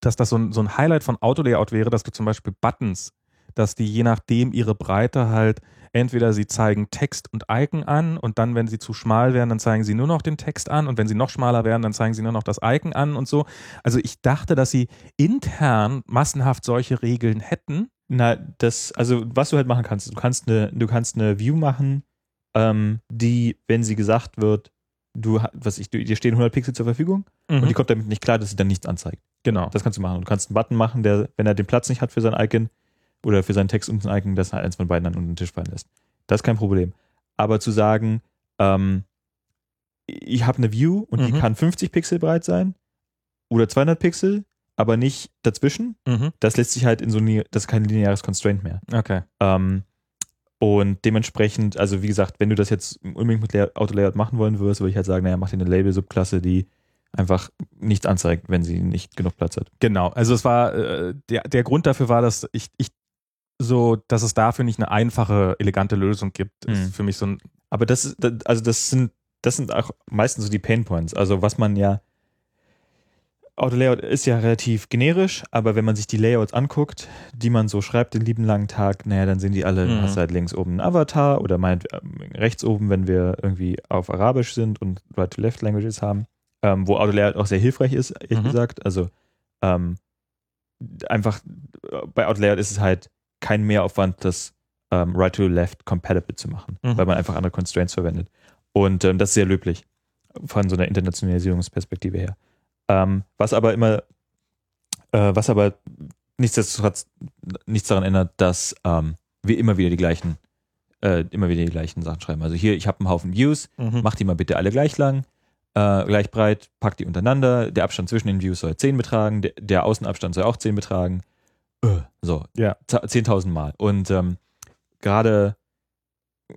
dass das so ein, so ein Highlight von Autolayout wäre, dass du zum Beispiel Buttons, dass die je nachdem ihre Breite halt, entweder sie zeigen Text und Icon an und dann, wenn sie zu schmal werden, dann zeigen sie nur noch den Text an und wenn sie noch schmaler werden, dann zeigen sie nur noch das Icon an und so. Also ich dachte, dass sie intern massenhaft solche Regeln hätten. Na, das, also was du halt machen kannst, du kannst eine, du kannst eine View machen, ähm, die, wenn sie gesagt wird, du, was ich, dir stehen 100 Pixel zur Verfügung und die kommt damit nicht klar, dass sie dann nichts anzeigt. Genau. Das kannst du machen. Du kannst einen Button machen, der, wenn er den Platz nicht hat für sein Icon oder für seinen Text und ein Icon, das halt eins von beiden dann unter den Tisch fallen lässt. Das ist kein Problem. Aber zu sagen, ähm, ich habe eine View und die Mhm. kann 50 Pixel breit sein oder 200 Pixel, aber nicht dazwischen, Mhm. das lässt sich halt in so ein, das ist kein lineares Constraint mehr. Okay. Ähm, und dementsprechend, also wie gesagt, wenn du das jetzt unbedingt mit Layout- Auto-Layout machen wollen würdest, würde ich halt sagen, naja, mach dir eine Label-Subklasse, die einfach nichts anzeigt, wenn sie nicht genug Platz hat. Genau. Also es war äh, der, der Grund dafür war, dass ich, ich so, dass es dafür nicht eine einfache, elegante Lösung gibt, Mhm. ist für mich so ein Aber das, also das sind, das sind auch meistens so die Pain Points. Also was man ja, Auto-Layout ist ja relativ generisch, aber wenn man sich die Layouts anguckt, die man so schreibt den lieben langen Tag, naja, dann sind die alle, Mhm. hast halt links oben einen Avatar oder meint ähm, rechts oben, wenn wir irgendwie auf Arabisch sind und Right-to-Left-Languages haben, ähm, wo Auto-Layout auch sehr hilfreich ist, ehrlich Mhm. gesagt. Also ähm, einfach äh, bei Auto-Layout ist es halt kein Mehraufwand, das ähm, Right-to-Left compatible zu machen, Mhm. weil man einfach andere Constraints verwendet. Und ähm, das ist sehr löblich von so einer Internationalisierungsperspektive her. Ähm, was aber immer, äh, was aber nichtsdestotrotz nichts daran ändert, dass ähm, wir immer wieder die gleichen, äh, immer wieder die gleichen Sachen schreiben. Also hier, ich habe einen Haufen Views, Mhm. mach die mal bitte alle gleich lang, äh, gleich breit, pack die untereinander, der Abstand zwischen den Views soll 10 betragen, der, der Außenabstand soll auch 10 betragen. Äh, so, Ja. za- 10.000 Mal. Und ähm, gerade,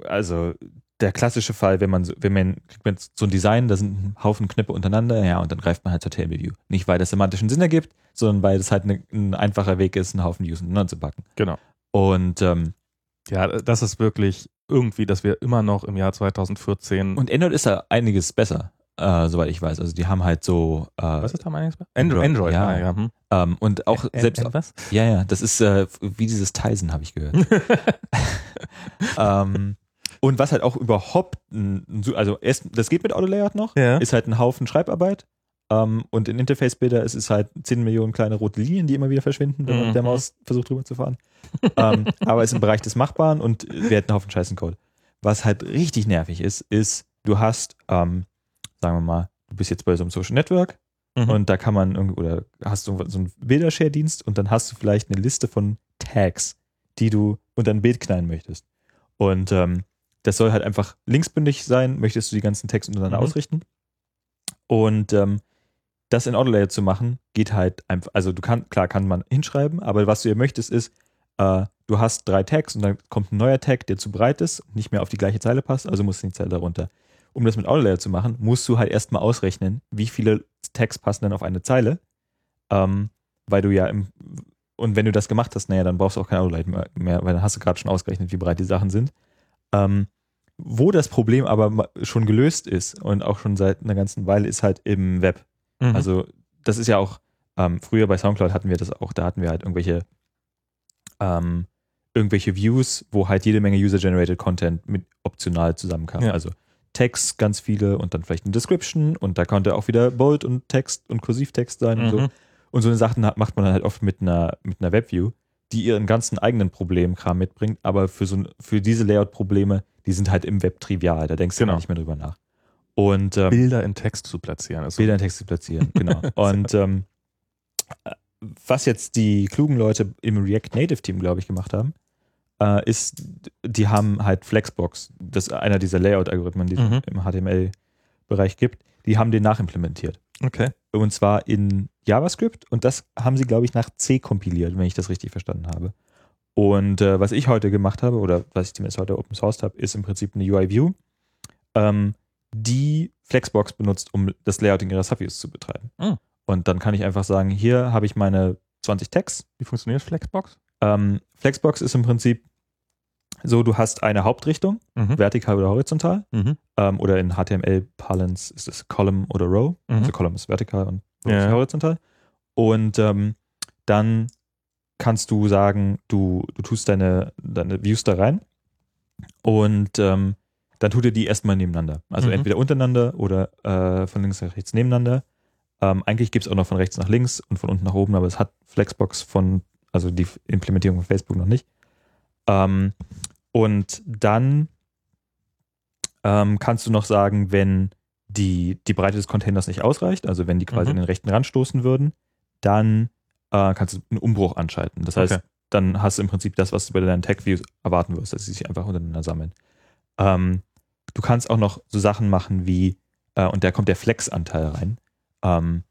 also der klassische Fall, wenn man, so- wenn man, kriegt man so ein Design, da sind ein Haufen Knöpfe untereinander, ja, und dann greift man halt zur Table View. Nicht, weil das semantischen Sinn ergibt, sondern weil das halt ne, ein einfacher Weg ist, einen Haufen Views untereinander zu packen. Genau. Und, ähm, Ja, das ist wirklich irgendwie, dass wir immer noch im Jahr 2014 und Android ist da einiges besser, äh, soweit ich weiß. Also die haben halt so, äh, was ist da eigentlich? Android, Android, Android ja. ah, ja. Hm. ähm, und auch Ä- selbst, was? ja, ja, das ist äh, wie dieses Tizen, habe ich gehört. *laughs* ähm, und was halt auch überhaupt, also erst, das geht mit Auto-Layout noch, Ja. ist halt ein Haufen Schreibarbeit. Ähm, und in Interface-Bilder ist es halt 10 Millionen kleine rote Linien, die immer wieder verschwinden, wenn man mit der Mhm. Maus versucht drüber zu fahren. ähm, aber ist im Bereich des Machbaren und wir hätten einen Haufen scheißen Code. Was halt richtig nervig ist, ist, du hast, ähm, sagen wir mal, du bist jetzt bei so einem Social Network Mhm. und da kann man irgendwie, oder hast du so einen Bildershare-Dienst und dann hast du vielleicht eine Liste von Tags, die du unter ein Bild knallen möchtest. Und ähm, das soll halt einfach linksbündig sein, möchtest du die ganzen Tags untereinander Mhm. ausrichten. Und ähm, das in Autolayer zu machen, geht halt einfach, also du kannst, klar kann man hinschreiben, aber was du ja möchtest ist, äh, du hast drei Tags und dann kommt ein neuer Tag, der zu breit ist und nicht mehr auf die gleiche Zeile passt, also musst du die Zeile darunter. Um das mit Autolayer zu machen, musst du halt erstmal ausrechnen, wie viele Tags passen denn auf eine Zeile, ähm, weil du ja im, und wenn du das gemacht hast, naja, dann brauchst du auch kein Autolayer mehr, mehr, weil dann hast du gerade schon ausgerechnet, wie breit die Sachen sind. Ähm, wo das Problem aber schon gelöst ist und auch schon seit einer ganzen Weile ist halt im Web. Mhm. Also das ist ja auch, ähm, früher bei Soundcloud hatten wir das auch, da hatten wir halt irgendwelche, ähm, irgendwelche Views, wo halt jede Menge User-Generated Content mit optional zusammenkam. Ja. Also Text ganz viele und dann vielleicht eine Description und da konnte auch wieder Bold und Text und Kursivtext sein und so. Mhm. Und so eine Sachen macht man dann halt oft mit einer, mit einer Webview, die ihren ganzen eigenen Problemkram mitbringt, aber für so für diese Layout-Probleme, die sind halt im Web trivial, da denkst du Genau. gar nicht mehr drüber nach. Und ähm, Bilder in Text zu platzieren. Ist so- Bilder in Text zu platzieren, genau. *laughs* Und ähm, was jetzt die klugen Leute im React Native Team, glaube ich, gemacht haben, äh, ist, die haben halt Flexbox, das ist einer dieser Layout-Algorithmen, die es Mhm. im HTML-Bereich gibt, die haben den nachimplementiert. Okay. Und zwar in JavaScript und das haben sie, glaube ich, nach C kompiliert, wenn ich das richtig verstanden habe. Und äh, was ich heute gemacht habe, oder was ich zumindest heute open sourced habe, ist im Prinzip eine UI-View, ähm, die Flexbox benutzt, um das Layouting ihrer Subviews zu betreiben. Mhm. Und dann kann ich einfach sagen, hier habe ich meine 20 Tags. Wie funktioniert Flexbox? Ähm, Flexbox ist im Prinzip so, du hast eine Hauptrichtung, Mhm. vertikal oder horizontal, Mhm. ähm, oder in HTML-Parlance ist es Column oder Row. Mhm. Also Column ist vertikal und Row Ja. ist horizontal. Und ähm, dann kannst du sagen, du, du tust deine, deine Views da rein und ähm, dann tut er die erstmal nebeneinander. Also Mhm. entweder untereinander oder äh, von links nach rechts nebeneinander. Ähm, eigentlich gibt es auch noch von rechts nach links und von unten nach oben, aber es hat Flexbox von, also die Implementierung von Facebook noch nicht. Ähm, und dann ähm, kannst du noch sagen, wenn die, die Breite des Containers nicht ausreicht, also wenn die quasi Mhm. in den rechten Rand stoßen würden, dann äh, kannst du einen Umbruch anschalten. Das heißt, Okay. dann hast du im Prinzip das, was du bei deinen Tag-Views erwarten wirst, dass sie sich einfach untereinander sammeln. Ähm, du kannst auch noch so Sachen machen wie, äh, und da kommt der Flex-Anteil rein. Ähm,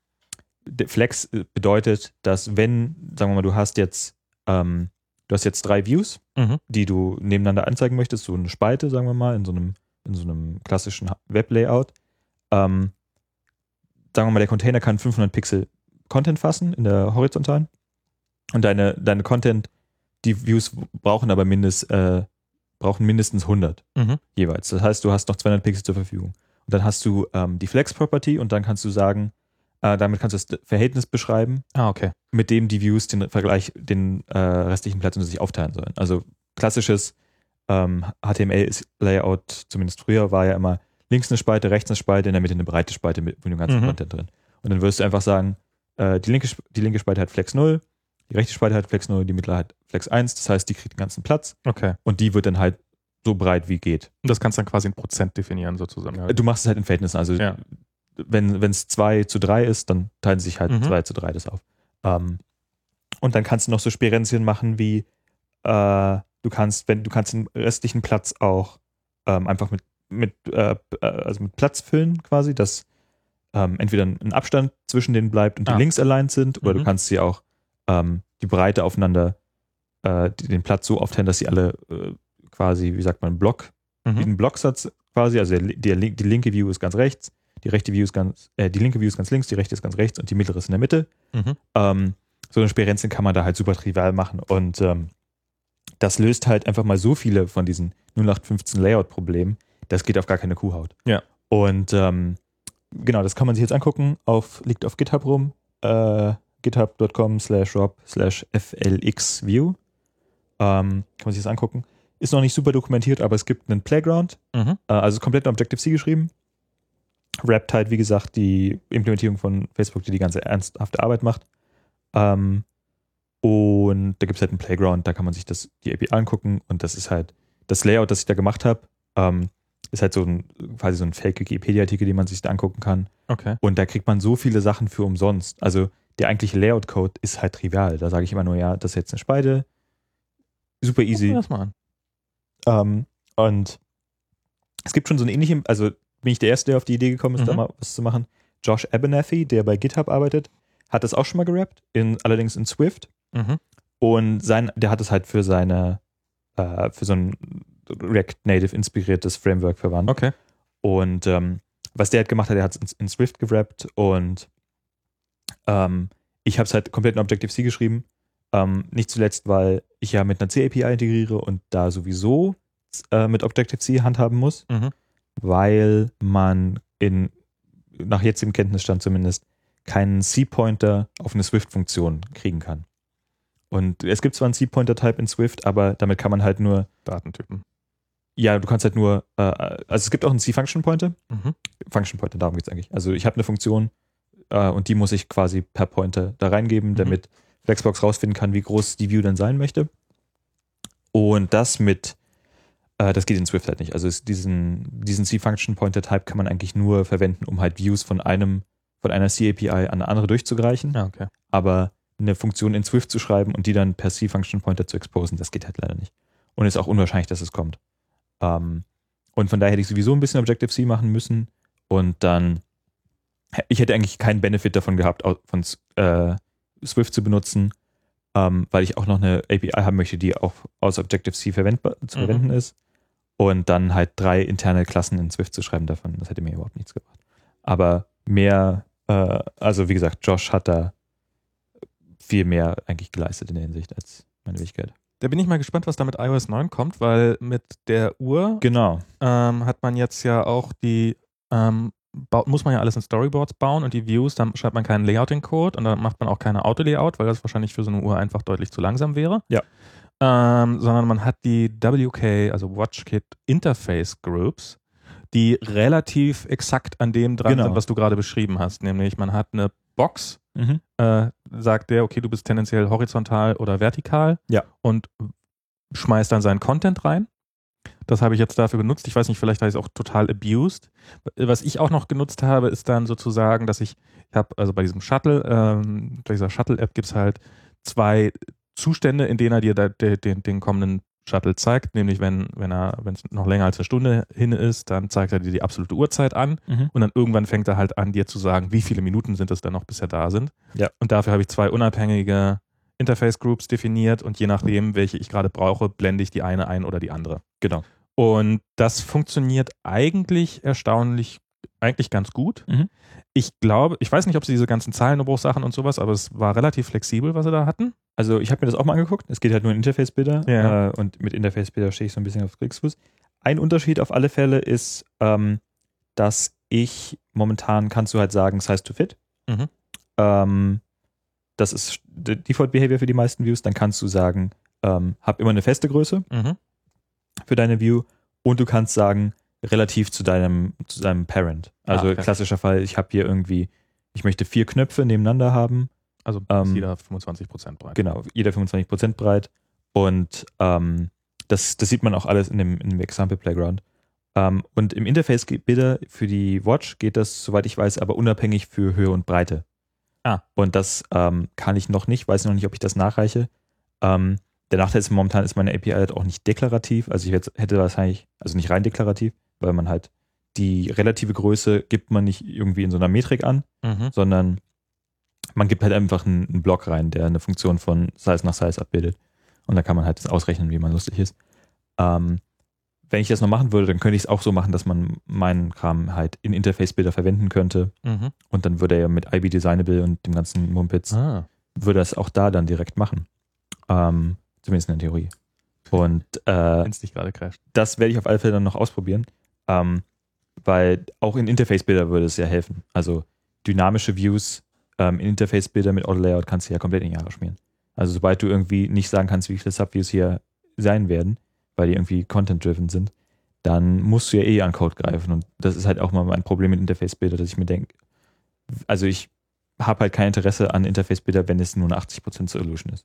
der Flex äh, bedeutet, dass wenn, sagen wir mal, du hast jetzt, ähm, du hast jetzt drei Views, Mhm. die du nebeneinander anzeigen möchtest, so eine Spalte, sagen wir mal, in so einem, in so einem klassischen Web-Layout. Ähm, sagen wir mal, der Container kann 500 Pixel Content fassen in der horizontalen. Und deine, deine Content, die Views brauchen aber mindest, äh, brauchen mindestens 100 Mhm. jeweils. Das heißt, du hast noch 200 Pixel zur Verfügung. Und dann hast du ähm, die Flex-Property und dann kannst du sagen, äh, damit kannst du das Verhältnis beschreiben, Ah, okay. mit dem die Views den Vergleich, den äh, restlichen Platz unter sich aufteilen sollen. Also klassisches ähm, HTML-Layout, zumindest früher, war ja immer links eine Spalte, rechts eine Spalte, in der Mitte eine breite Spalte mit, mit dem ganzen Mhm. Content drin. Und dann wirst du einfach sagen, äh, die, linke, die linke Spalte hat Flex 0, die rechte Spalte hat Flex 0, die mittlere hat Flex 1. Das heißt, die kriegt den ganzen Platz Okay. und die wird dann halt so breit wie geht. Und das kannst du dann quasi in Prozent definieren, sozusagen. Du machst es halt in Verhältnissen. Also Ja. Wenn es 2 zu 3 ist, dann teilen sich halt Mhm. 2 zu 3 das auf. Ähm, und dann kannst du noch so Sperenzien machen wie äh, du kannst, wenn du kannst den restlichen Platz auch ähm, einfach mit, mit, äh, äh, also mit Platz füllen, quasi, dass ähm, entweder ein Abstand zwischen denen bleibt und die Ah. links aligned sind, oder Mhm. du kannst sie auch ähm, die Breite aufeinander, äh, die, den Platz so aufteilen, dass sie alle äh, quasi, wie sagt man, Block wie Mhm. ein Blocksatz quasi, also der, der, die linke View ist ganz rechts, die rechte View ist ganz, äh, die linke View ist ganz links, die rechte ist ganz rechts und die mittlere ist in der Mitte. Mhm. Ähm, so eine Sperenzien kann man da halt super trivial machen und ähm, das löst halt einfach mal so viele von diesen 0815 Layout-Problemen, das geht auf gar keine Kuhhaut. Ja. Und ähm, genau, das kann man sich jetzt angucken, auf, liegt auf GitHub rum, äh, github.com slash rob slash flxview. Ähm, kann man sich das angucken. Ist noch nicht super dokumentiert, aber es gibt einen Playground, Mhm. äh, also ist komplett in Objective-C geschrieben. Wrapped halt, wie gesagt, die Implementierung von Facebook, die die ganze ernsthafte Arbeit macht. Ähm, und da gibt es halt einen Playground, da kann man sich das, die API angucken und das ist halt das Layout, das ich da gemacht habe, ähm, ist halt so ein, quasi so ein Fake-Wikipedia-Artikel, den man sich da angucken kann. Okay. Und da kriegt man so viele Sachen für umsonst. Also der eigentliche Layout-Code ist halt trivial. Da sage ich immer nur, ja, das ist jetzt eine Spalte. Super easy. wir das mal an. Ähm, und es gibt schon so eine ähnliche, also bin ich der Erste, der auf die Idee gekommen ist, da Mhm. mal was zu machen. Josh Abernathy, der bei GitHub arbeitet, hat das auch schon mal gerappt, in, allerdings in Swift. Mhm. Und sein, der hat es halt für seine, äh, für so ein React Native inspiriertes Framework verwandt. Okay. Und ähm, was der halt gemacht hat, er hat es in, in Swift gerappt und ähm, ich habe es halt komplett in Objective-C geschrieben. Ähm, nicht zuletzt, weil ich ja mit einer C-API integriere und da sowieso äh, mit Objective-C handhaben muss, Mhm. Weil man in, nach jetzigem Kenntnisstand zumindest, keinen C-Pointer auf eine Swift-Funktion kriegen kann. Und es gibt zwar einen C-Pointer-Type in Swift, aber damit kann man halt nur, Datentypen. ja, du kannst halt nur, äh, also es gibt auch einen C-Function-Pointer, Mhm. Function Pointer, darum geht es eigentlich. Also ich habe eine Funktion äh, und die muss ich quasi per Pointer da reingeben, Mhm. damit Flexbox rausfinden kann, wie groß die View dann sein möchte. Und das mit, das geht in Swift halt nicht. Also es, diesen, diesen C-Function Pointer Type kann man eigentlich nur verwenden, um halt Views von einem, von einer C-API an eine andere durchzugleichen. Ja, okay. Aber eine Funktion in Swift zu schreiben und die dann per C-Function Pointer zu exposen, das geht halt leider nicht. Und ist auch unwahrscheinlich, dass es kommt. Ähm, und von daher hätte ich sowieso ein bisschen Objective-C machen müssen. Und dann, ich hätte eigentlich keinen Benefit davon gehabt, von äh, Swift zu benutzen, ähm, weil ich auch noch eine API haben möchte, die auch aus Objective-C verwendbar, zu Mhm. verwenden ist. Und dann halt drei interne Klassen in Swift zu schreiben davon, das hätte mir überhaupt nichts gebracht. Aber mehr, äh, also wie gesagt, Josh hat da viel mehr eigentlich geleistet in der Hinsicht als meine Fähigkeit. Da bin ich mal gespannt, was da mit iOS 9 kommt, weil mit der Uhr Genau. ähm, hat man jetzt ja auch die, ähm, baut, muss man ja alles in Storyboards bauen und die Views, dann schreibt man keinen Layouting-Code und dann macht man auch keine Auto-Layout, weil das wahrscheinlich für so eine Uhr einfach deutlich zu langsam wäre. Ja. Ähm, sondern man hat die WK, also WatchKit Interface Groups, die relativ exakt an dem dran Genau. sind, was du gerade beschrieben hast. Nämlich man hat eine Box, Mhm. äh, sagt der, okay, du bist tendenziell horizontal oder vertikal Ja. und schmeißt dann seinen Content rein. Das habe ich jetzt dafür genutzt. Ich weiß nicht, vielleicht habe ich es auch total abused. Was ich auch noch genutzt habe, ist dann sozusagen, dass ich, ich habe, also bei diesem Shuttle, ähm, bei dieser Shuttle-App gibt es halt zwei Zustände, in denen er dir da, de, den, den kommenden Shuttle zeigt, nämlich wenn, wenn er, wenn es noch länger als eine Stunde hin ist, dann zeigt er dir die absolute Uhrzeit an Mhm. und dann irgendwann fängt er halt an, dir zu sagen, wie viele Minuten sind es dann noch, bis er da sind. Ja. Und dafür habe ich zwei unabhängige Interface Groups definiert und je nachdem, welche ich gerade brauche, blende ich die eine ein oder die andere. Genau. Und das funktioniert eigentlich erstaunlich, eigentlich ganz gut. Mhm. Ich glaube, ich weiß nicht, ob sie diese ganzen Zahlenumbruchsachen und sowas, aber es war relativ flexibel, was sie da hatten. Also ich habe mir das auch mal angeguckt. Es geht halt nur in Interface-Bilder Ja. äh, und mit Interface-Bilder stehe ich so ein bisschen auf Kriegsfuß. Ein Unterschied auf alle Fälle ist, ähm, dass ich momentan kannst du halt sagen Size to Fit. Mhm. Ähm, das ist Default Behavior für die meisten Views. Dann kannst du sagen, ähm, hab immer eine feste Größe Mhm. für deine View und du kannst sagen relativ zu deinem zu deinem Parent. Also Ah, okay. klassischer Fall, ich habe hier irgendwie, ich möchte vier Knöpfe nebeneinander haben Also Ähm, jeder 25 Prozent breit. Genau, jeder 25% breit. Und ähm, das, das sieht man auch alles in dem, in dem Example Playground. Ähm, und im Interface geht Bilder für die Watch geht das, soweit ich weiß, aber unabhängig für Höhe und Breite. Ah. Und das ähm, kann ich noch nicht, weiß noch nicht, ob ich das nachreiche. Ähm, der Nachteil ist momentan ist meine API halt auch nicht deklarativ. Also ich hätte hätte wahrscheinlich, also nicht rein deklarativ, weil man halt die relative Größe gibt man nicht irgendwie in so einer Metrik an, Mhm. sondern man gibt halt einfach einen, einen Block rein, der eine Funktion von Size nach Size abbildet. Und da kann man halt das ausrechnen, wie man lustig ist. Ähm, wenn ich das noch machen würde, dann könnte ich es auch so machen, dass man meinen Kram halt in Interface-Bilder verwenden könnte. Mhm. Und dann würde er ja mit IB Designable und dem ganzen Mumpitz, Ah. würde er es auch da dann direkt machen. Ähm, zumindest in der Theorie. Und äh, Wenn es dich gerade crasht. das werde ich auf alle Fälle dann noch ausprobieren, ähm, weil auch in Interface-Bilder würde es ja helfen. Also dynamische Views ähm, in Interface-Bilder mit Auto-Layout kannst du ja komplett in die Jahre schmieren. Also sobald du irgendwie nicht sagen kannst, wie viele Subviews hier sein werden, weil die irgendwie content-driven sind, dann musst du ja eh an Code greifen. Und das ist halt auch mal mein Problem mit Interface-Bilder, dass ich mir denke, also ich habe halt kein Interesse an Interface-Bilder, wenn es nur eine 80% Solution ist.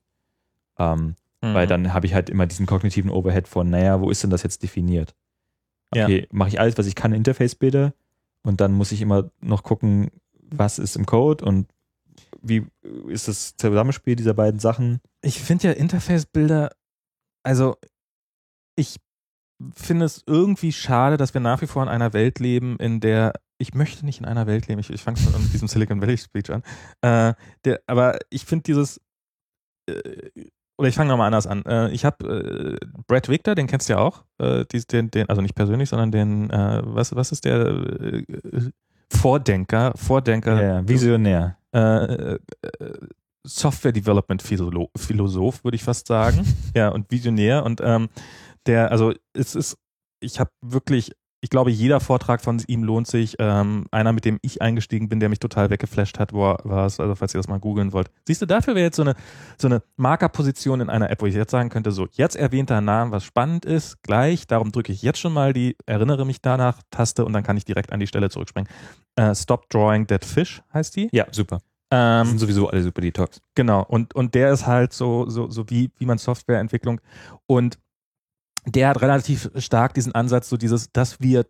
Ähm, weil Mhm. dann habe ich halt immer diesen kognitiven Overhead von, naja, wo ist denn das jetzt definiert? Ja. Okay, mache ich alles, was ich kann, in Interface-Bilder und dann muss ich immer noch gucken, was ist im Code und wie ist das Zusammenspiel dieser beiden Sachen. Ich finde ja Interface-Bilder, also ich finde es irgendwie schade, dass wir nach wie vor in einer Welt leben, in der ich möchte nicht in einer Welt leben. Ich, ich fange schon mit diesem Silicon Valley Speech an. Äh, der, aber ich finde dieses äh, oder ich fange nochmal anders an. Äh, ich habe äh, Brad Victor, den kennst du ja auch. Äh, dies, den, den, also nicht persönlich, sondern den, äh, was, was ist der äh, Vordenker, Vordenker, ja, visionär. äh, äh, Software Development Philo Philosoph, würde ich fast sagen. *laughs* ja, und Visionär. Und ähm, der, also es ist, ich habe wirklich, ich glaube, jeder Vortrag von ihm lohnt sich. Ähm, einer, mit dem ich eingestiegen bin, der mich total weggeflasht hat, war, es, also falls ihr das mal googeln wollt. Siehst du, dafür wäre jetzt so eine, so eine Markerposition in einer App, wo ich jetzt sagen könnte, so, jetzt erwähnt er einen Namen, was spannend ist, gleich, darum drücke ich jetzt schon mal die Erinnere mich danach Taste und dann kann ich direkt an die Stelle zurückspringen. Äh, Stop Drawing Dead Fish heißt die. Ja, super. Das Ähm, sind sowieso alle super Detox. Genau, und, und der ist halt so, so, so wie, wie man Softwareentwicklung und der hat relativ stark diesen Ansatz, so dieses, dass wir,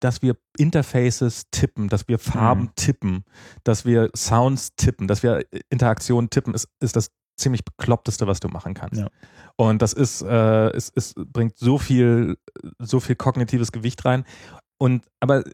dass wir Interfaces tippen, dass wir Farben Mhm. tippen, dass wir Sounds tippen, dass wir Interaktionen tippen, ist, ist das ziemlich bekloppteste, was du machen kannst. Ja. Und das ist, äh, es, es bringt so viel, so viel kognitives Gewicht rein. Und aber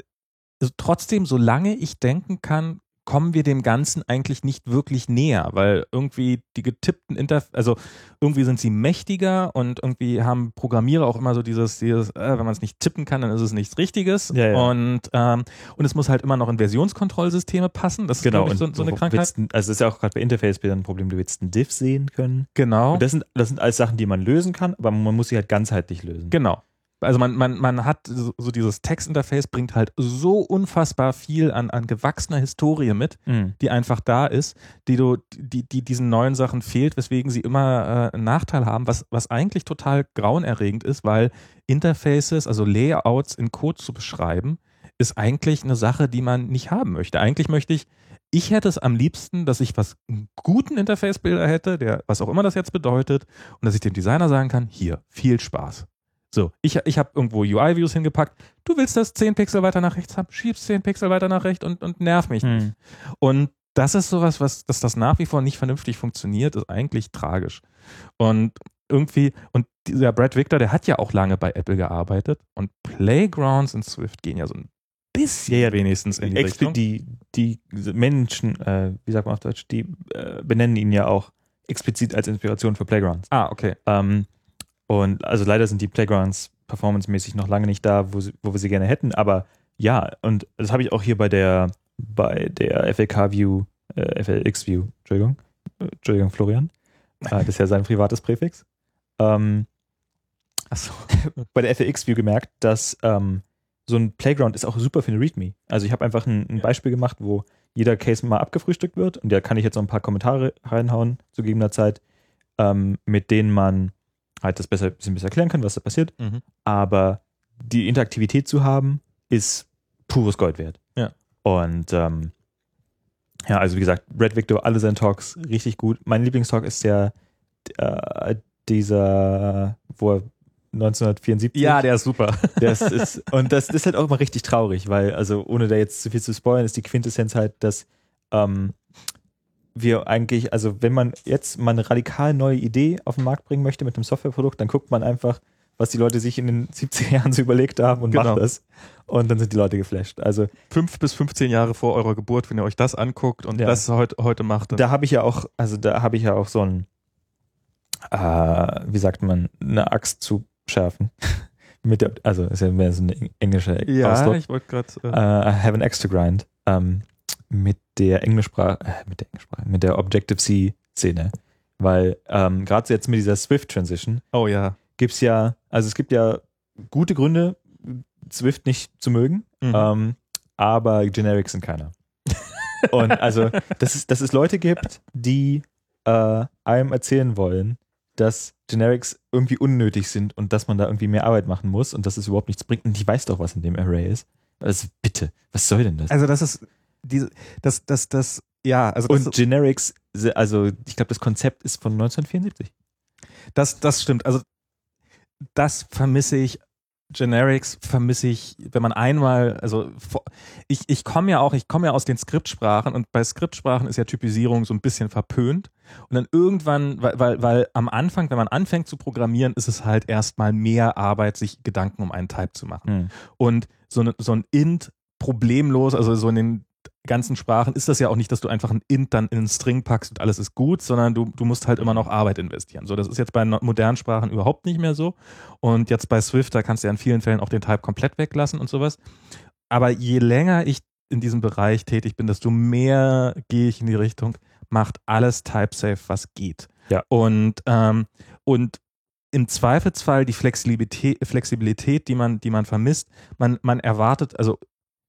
trotzdem, solange ich denken kann, kommen wir dem Ganzen eigentlich nicht wirklich näher, weil irgendwie die getippten Interf also irgendwie sind sie mächtiger und irgendwie haben Programmierer auch immer so dieses, dieses äh, wenn man es nicht tippen kann, dann ist es nichts Richtiges. Ja, ja. Und, ähm, und es muss halt immer noch in Versionskontrollsysteme passen. Das ist, Genau, ich, so, so eine Krankheit. willst also das ist ja auch gerade bei Interface-Bildern ein Problem, du willst einen Diff sehen können. Genau. Und das sind, das sind alles Sachen, die man lösen kann, aber man muss sie halt ganzheitlich lösen. Genau. Also man, man, man hat so, so dieses Textinterface bringt halt so unfassbar viel an, an gewachsener Historie mit, Mhm. die einfach da ist, die du, die, die diesen neuen Sachen fehlt, weswegen sie immer äh, einen Nachteil haben, was, was eigentlich total grauenerregend ist, weil Interfaces, also Layouts in Code zu beschreiben, ist eigentlich eine Sache, die man nicht haben möchte. Eigentlich möchte ich, ich hätte es am liebsten, dass ich was einen guten Interface-Bilder hätte, der, was auch immer das jetzt bedeutet, und dass ich dem Designer sagen kann, hier, viel Spaß. So, ich, ich habe irgendwo UI-Views hingepackt. Du willst das 10 Pixel weiter nach rechts haben, schiebst 10 Pixel weiter nach rechts und, und nerv mich nicht. Hm. Und das ist sowas, was, dass das nach wie vor nicht vernünftig funktioniert, ist eigentlich tragisch. Und irgendwie, und dieser Brad Victor, der hat ja auch lange bei Apple gearbeitet und Playgrounds in Swift gehen ja so ein bisschen Ja, ja, wenigstens in die Exp- Richtung. die, die Menschen, äh, wie sagt man auf Deutsch, die äh, benennen ihn ja auch explizit als Inspiration für Playgrounds. Ah, okay. Ähm, und also leider sind die Playgrounds performancemäßig noch lange nicht da, wo, sie, wo wir sie gerne hätten, aber ja, und das habe ich auch hier bei der bei der FLK View, äh, FLX View, Entschuldigung, äh, Entschuldigung, Florian. *laughs* Äh, das ist ja sein privates Präfix. Ähm, Achso. *laughs* bei der FLX View gemerkt, dass ähm, so ein Playground ist auch super für eine README. Also ich habe einfach ein, ein Beispiel gemacht, wo jeder Case mal abgefrühstückt wird und da kann ich jetzt noch ein paar Kommentare reinhauen zu gegebener Zeit, ähm, mit denen man halt das besser, bisschen besser erklären kann, was da passiert. Mhm. Aber die Interaktivität zu haben, ist pures Gold wert. Ja. Und ähm, ja, also wie gesagt, Red Victor, alle seine Talks richtig gut. Mein Lieblingstalk ist der äh, dieser, wo er 1974 Ja, der ist super. *laughs* das ist, und das ist halt auch immer richtig traurig, weil, also ohne da jetzt zu viel zu spoilern, ist die Quintessenz halt, dass ähm, wir eigentlich, also wenn man jetzt mal eine radikal neue Idee auf den Markt bringen möchte mit einem Softwareprodukt, dann guckt man einfach, was die Leute sich in den 70er *laughs* Jahren so überlegt haben und Genau. macht das. Und dann sind die Leute geflasht. Also Fünf bis 15 Jahre vor eurer Geburt, wenn ihr euch das anguckt und Ja. das heute, heute macht. da habe ich ja auch, also da habe ich ja auch so ein, äh, wie sagt man, eine Axt zu schärfen. *laughs* mit der, also ist ja mehr so ein englischer ja, Ausdruck. ich wollte gerade. äh, Äh, I have an Axe to grind ähm, mit der Englischsprache, äh, mit der Englischsprache, mit der Objective-C-Szene. Weil ähm, gerade jetzt mit dieser Swift-Transition oh ja. gibt es ja, also es gibt ja gute Gründe, Swift nicht zu mögen, Mhm. ähm, aber Generics sind keiner. Und also, dass es, dass es Leute gibt, die äh, einem erzählen wollen, dass Generics irgendwie unnötig sind und dass man da irgendwie mehr Arbeit machen muss und dass es überhaupt nichts bringt. Und ich weiß doch, was in dem Array ist. Also bitte, was soll denn das? Also das ist diese, das, das, das, ja, also und Generics, also ich glaube, das Konzept ist von 1974. das, das stimmt. Also das vermisse ich. Generics vermisse ich, wenn man einmal, also ich, ich komme ja auch, ich komme ja aus den Skriptsprachen und bei Skriptsprachen ist ja Typisierung so ein bisschen verpönt. Und dann irgendwann, weil, weil, weil am Anfang, wenn man anfängt zu programmieren, ist es halt erstmal mehr Arbeit, sich Gedanken um einen Type zu machen. Und so, ne, so ein Int problemlos, also so in den ganzen Sprachen ist das ja auch nicht, dass du einfach ein Int dann in einen String packst und alles ist gut, sondern du, du musst halt immer noch Arbeit investieren. So, das ist jetzt bei modernen Sprachen überhaupt nicht mehr so. Und jetzt bei Swift, da kannst du ja in vielen Fällen auch den Type komplett weglassen und sowas. Aber je länger ich in diesem Bereich tätig bin, desto mehr gehe ich in die Richtung, macht alles Type-safe, was geht. Ja. Und, ähm, und im Zweifelsfall die Flexibilität, Flexibilität, die man, die man vermisst, man, man erwartet, also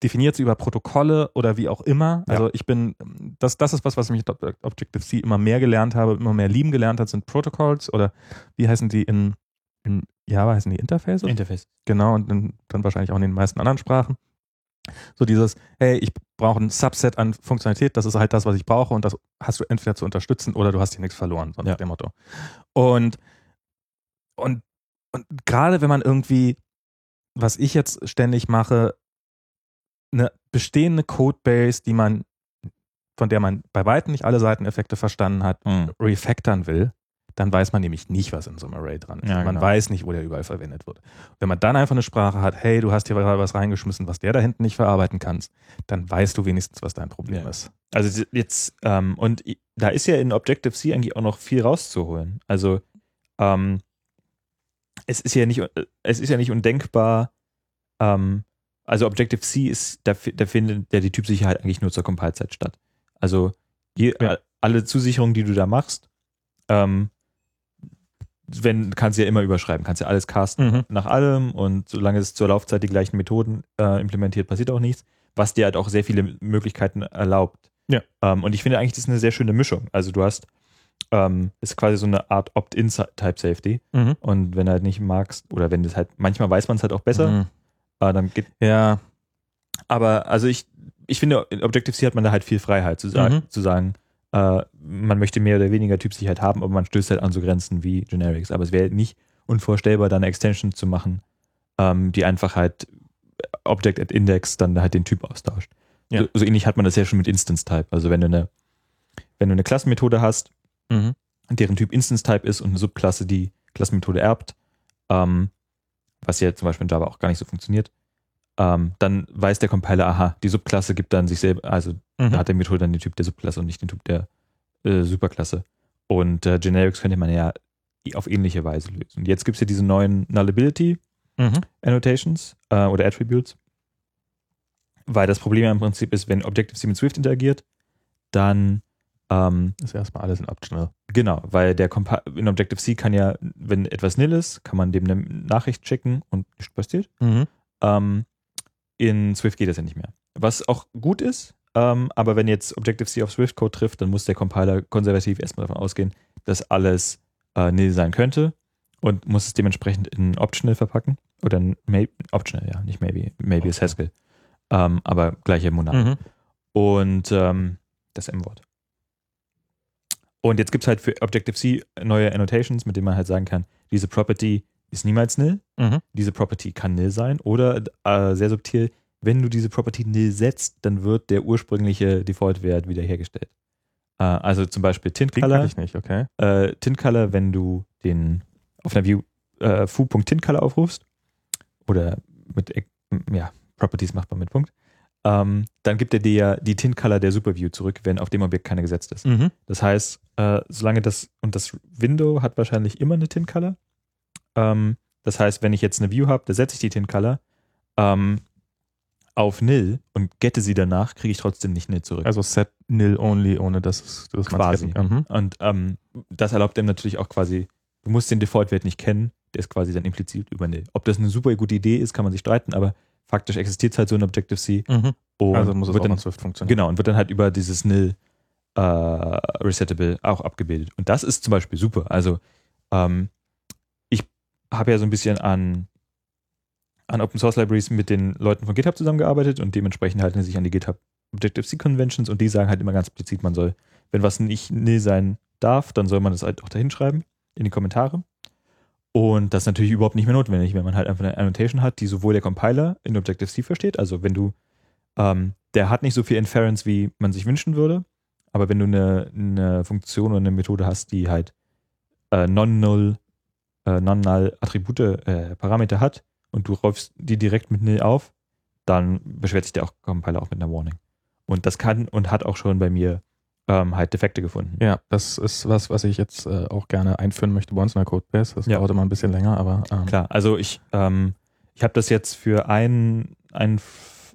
definiert sie über Protokolle oder wie auch immer. Also ich bin, das, das ist was, was ich mit Ob- Objective-C immer mehr gelernt habe, immer mehr lieben gelernt hat, sind Protocols oder wie heißen die in, in Java heißen die Interfaces? Interface. Genau, und dann, dann wahrscheinlich auch in den meisten anderen Sprachen. So dieses, hey, ich brauche ein Subset an Funktionalität, das ist halt das, was ich brauche und das hast du entweder zu unterstützen oder du hast hier nichts verloren, so nach Ja. dem Motto. Und, und, und gerade wenn man irgendwie, was ich jetzt ständig mache, eine bestehende Codebase, die man, von der man bei weitem nicht alle Seiteneffekte verstanden hat, Hm. refactoren will, dann weiß man nämlich nicht, was in so einem Array dran ist. Ja, man genau. weiß nicht, wo der überall verwendet wird. Wenn man dann einfach eine Sprache hat, hey, du hast hier was reingeschmissen, was der da hinten nicht verarbeiten kannst, dann weißt du wenigstens, was dein Problem Ja. ist. Also jetzt, ähm, und da ist ja in Objective-C eigentlich auch noch viel rauszuholen. Also ähm, es ist ja nicht, äh, es ist ja nicht undenkbar, ähm, also Objective-C ist, da, da findet ja die Typsicherheit eigentlich nur zur Compile-Zeit statt. Also je, Ja. alle Zusicherungen, die du da machst, ähm, wenn, kannst du ja immer überschreiben, kannst ja alles casten Mhm. nach allem und solange es zur Laufzeit die gleichen Methoden äh, implementiert, passiert auch nichts, was dir halt auch sehr viele Möglichkeiten erlaubt. Ja. Ähm, und ich finde eigentlich, das ist eine sehr schöne Mischung. Also du hast, ähm, ist quasi so eine Art Opt-in-Type-Safety Mhm. und wenn du halt nicht magst oder wenn das halt, manchmal weiß man es halt auch besser, Mhm. Äh, dann geht, Ja, aber also ich, ich finde, in Objective-C hat man da halt viel Freiheit zu, sagen Mhm. zu sagen, äh, man möchte mehr oder weniger Typsicherheit haben, aber man stößt halt an so Grenzen wie Generics. Aber es wäre nicht unvorstellbar, da eine Extension zu machen, ähm, die einfach halt Object at Index dann halt den Typ austauscht. Ja. So, so ähnlich hat man das ja schon mit Instance Type. Also wenn du eine, wenn du eine Klassenmethode hast, Mhm. deren Typ Instance Type ist und eine Subklasse die Klassenmethode erbt, ähm, was ja zum Beispiel in Java auch gar nicht so funktioniert, ähm, dann weiß der Compiler, aha, die Subklasse gibt dann sich selber, also Mhm. da hat der Methode dann den Typ der Subklasse und nicht den Typ der äh, Superklasse. Und äh, Generics könnte man ja auf ähnliche Weise lösen. Jetzt gibt es ja diese neuen Nullability Mhm. Annotations äh, oder Attributes, weil das Problem ja im Prinzip ist, wenn Objective-C mit Swift interagiert, dann ähm, Ist erstmal alles in Optional. Genau, weil der Compi in Objective-C kann ja, wenn etwas nil ist, kann man dem eine Nachricht schicken und nichts passiert. Mhm. Ähm, in Swift geht das ja nicht mehr. Was auch gut ist, ähm, aber wenn jetzt Objective-C auf Swift-Code trifft, dann muss der Compiler konservativ erstmal davon ausgehen, dass alles äh, nil sein könnte und muss es dementsprechend in Optional verpacken. Oder in Optional, ja, nicht maybe. Maybe ist Haskell. Ähm, aber gleiche Monade. Mhm. Und ähm, das M-Wort. Und jetzt gibt es halt für Objective-C neue Annotations, mit denen man halt sagen kann, diese Property ist niemals nil, Mhm. diese Property kann nil sein oder äh, sehr subtil, wenn du diese Property nil setzt, dann wird der ursprüngliche Default-Wert wiederhergestellt. Äh, also zum Beispiel Tint Color, ich nicht, okay. äh, Tint Color, wenn du den auf einer View äh, foo.tintcolor aufrufst oder mit ja, Properties macht man mit Punkt, ähm, dann gibt er dir ja die Tint Color der Superview zurück, wenn auf dem Objekt keine gesetzt ist. Mhm. Das heißt, äh, solange das, und das Window hat wahrscheinlich immer eine Tint Color. Ähm, das heißt, wenn ich jetzt eine View habe, da setze ich die Tint Color ähm, auf nil und gette sie danach, kriege ich trotzdem nicht nil zurück. Also set nil only, ohne dass es man's Quasi. Mhm. und ähm, das erlaubt dem natürlich auch quasi, du musst den Default-Wert nicht kennen, der ist quasi dann implizit über nil. Ob das eine super gute Idee ist, kann man sich streiten, aber faktisch existiert es halt so in Objective-C. Mhm. Und Also muss es wird auch dann, in Swift funktionieren. Genau, und wird dann halt über dieses nil äh, Resettable auch abgebildet. Und das ist zum Beispiel super. Also ähm, ich habe ja so ein bisschen an, an Open Source Libraries mit den Leuten von GitHub zusammengearbeitet und dementsprechend halten sie sich an die GitHub Objective-C Conventions und die sagen halt immer ganz explizit, man soll, wenn was nicht nil sein darf, dann soll man das halt auch dahin schreiben in die Kommentare. Und das ist natürlich überhaupt nicht mehr notwendig, wenn man halt einfach eine Annotation hat, die sowohl der Compiler in Objective-C versteht, also wenn du, ähm, der hat nicht so viel Inference, wie man sich wünschen würde, aber wenn du eine, eine Funktion oder eine Methode hast, die halt äh, non-null, äh, non-null Attribute, äh, Parameter hat und du räufst die direkt mit nil auf, dann beschwert sich der auch Compiler auch mit einer Warning. Und das kann und hat auch schon bei mir ähm, halt Defekte gefunden. Ja, das ist was, was ich jetzt äh, auch gerne einführen möchte bei uns in der Codebase. Das Ja. dauert immer ein bisschen länger, aber ähm, Klar, also ich, ähm, ich habe das jetzt für ein, ein,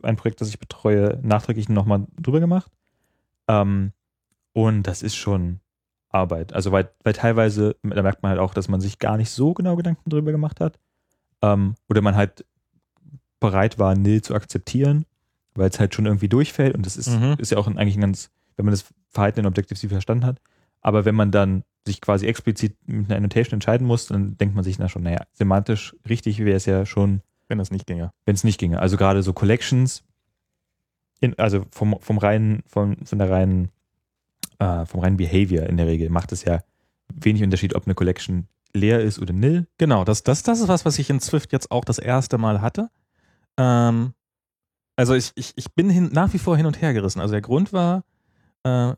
ein Projekt, das ich betreue, nachträglich nochmal drüber gemacht. Ähm, und das ist schon Arbeit. Also weil, weil teilweise, da merkt man halt auch, dass man sich gar nicht so genau Gedanken drüber gemacht hat. Ähm, oder man halt bereit war, nil zu akzeptieren, weil es halt schon irgendwie durchfällt. Und das ist, Mhm. ist ja auch ein, eigentlich ein ganz, wenn man das Verhalten in Objective-C verstanden hat. Aber wenn man dann sich quasi explizit mit einer Annotation entscheiden muss, dann denkt man sich na schon, naja, semantisch richtig wäre es ja schon, wenn das nicht ginge. wenn es nicht ginge. Also gerade so Collections, in, also vom, vom reinen, von, von der reinen, äh, vom reinen Behavior in der Regel macht es ja wenig Unterschied, ob eine Collection leer ist oder nil. Genau, das, das, das ist was, was ich in Swift jetzt auch das erste Mal hatte. Ähm, also ich, ich, ich bin hin, nach wie vor hin und her gerissen. Also der Grund war, äh,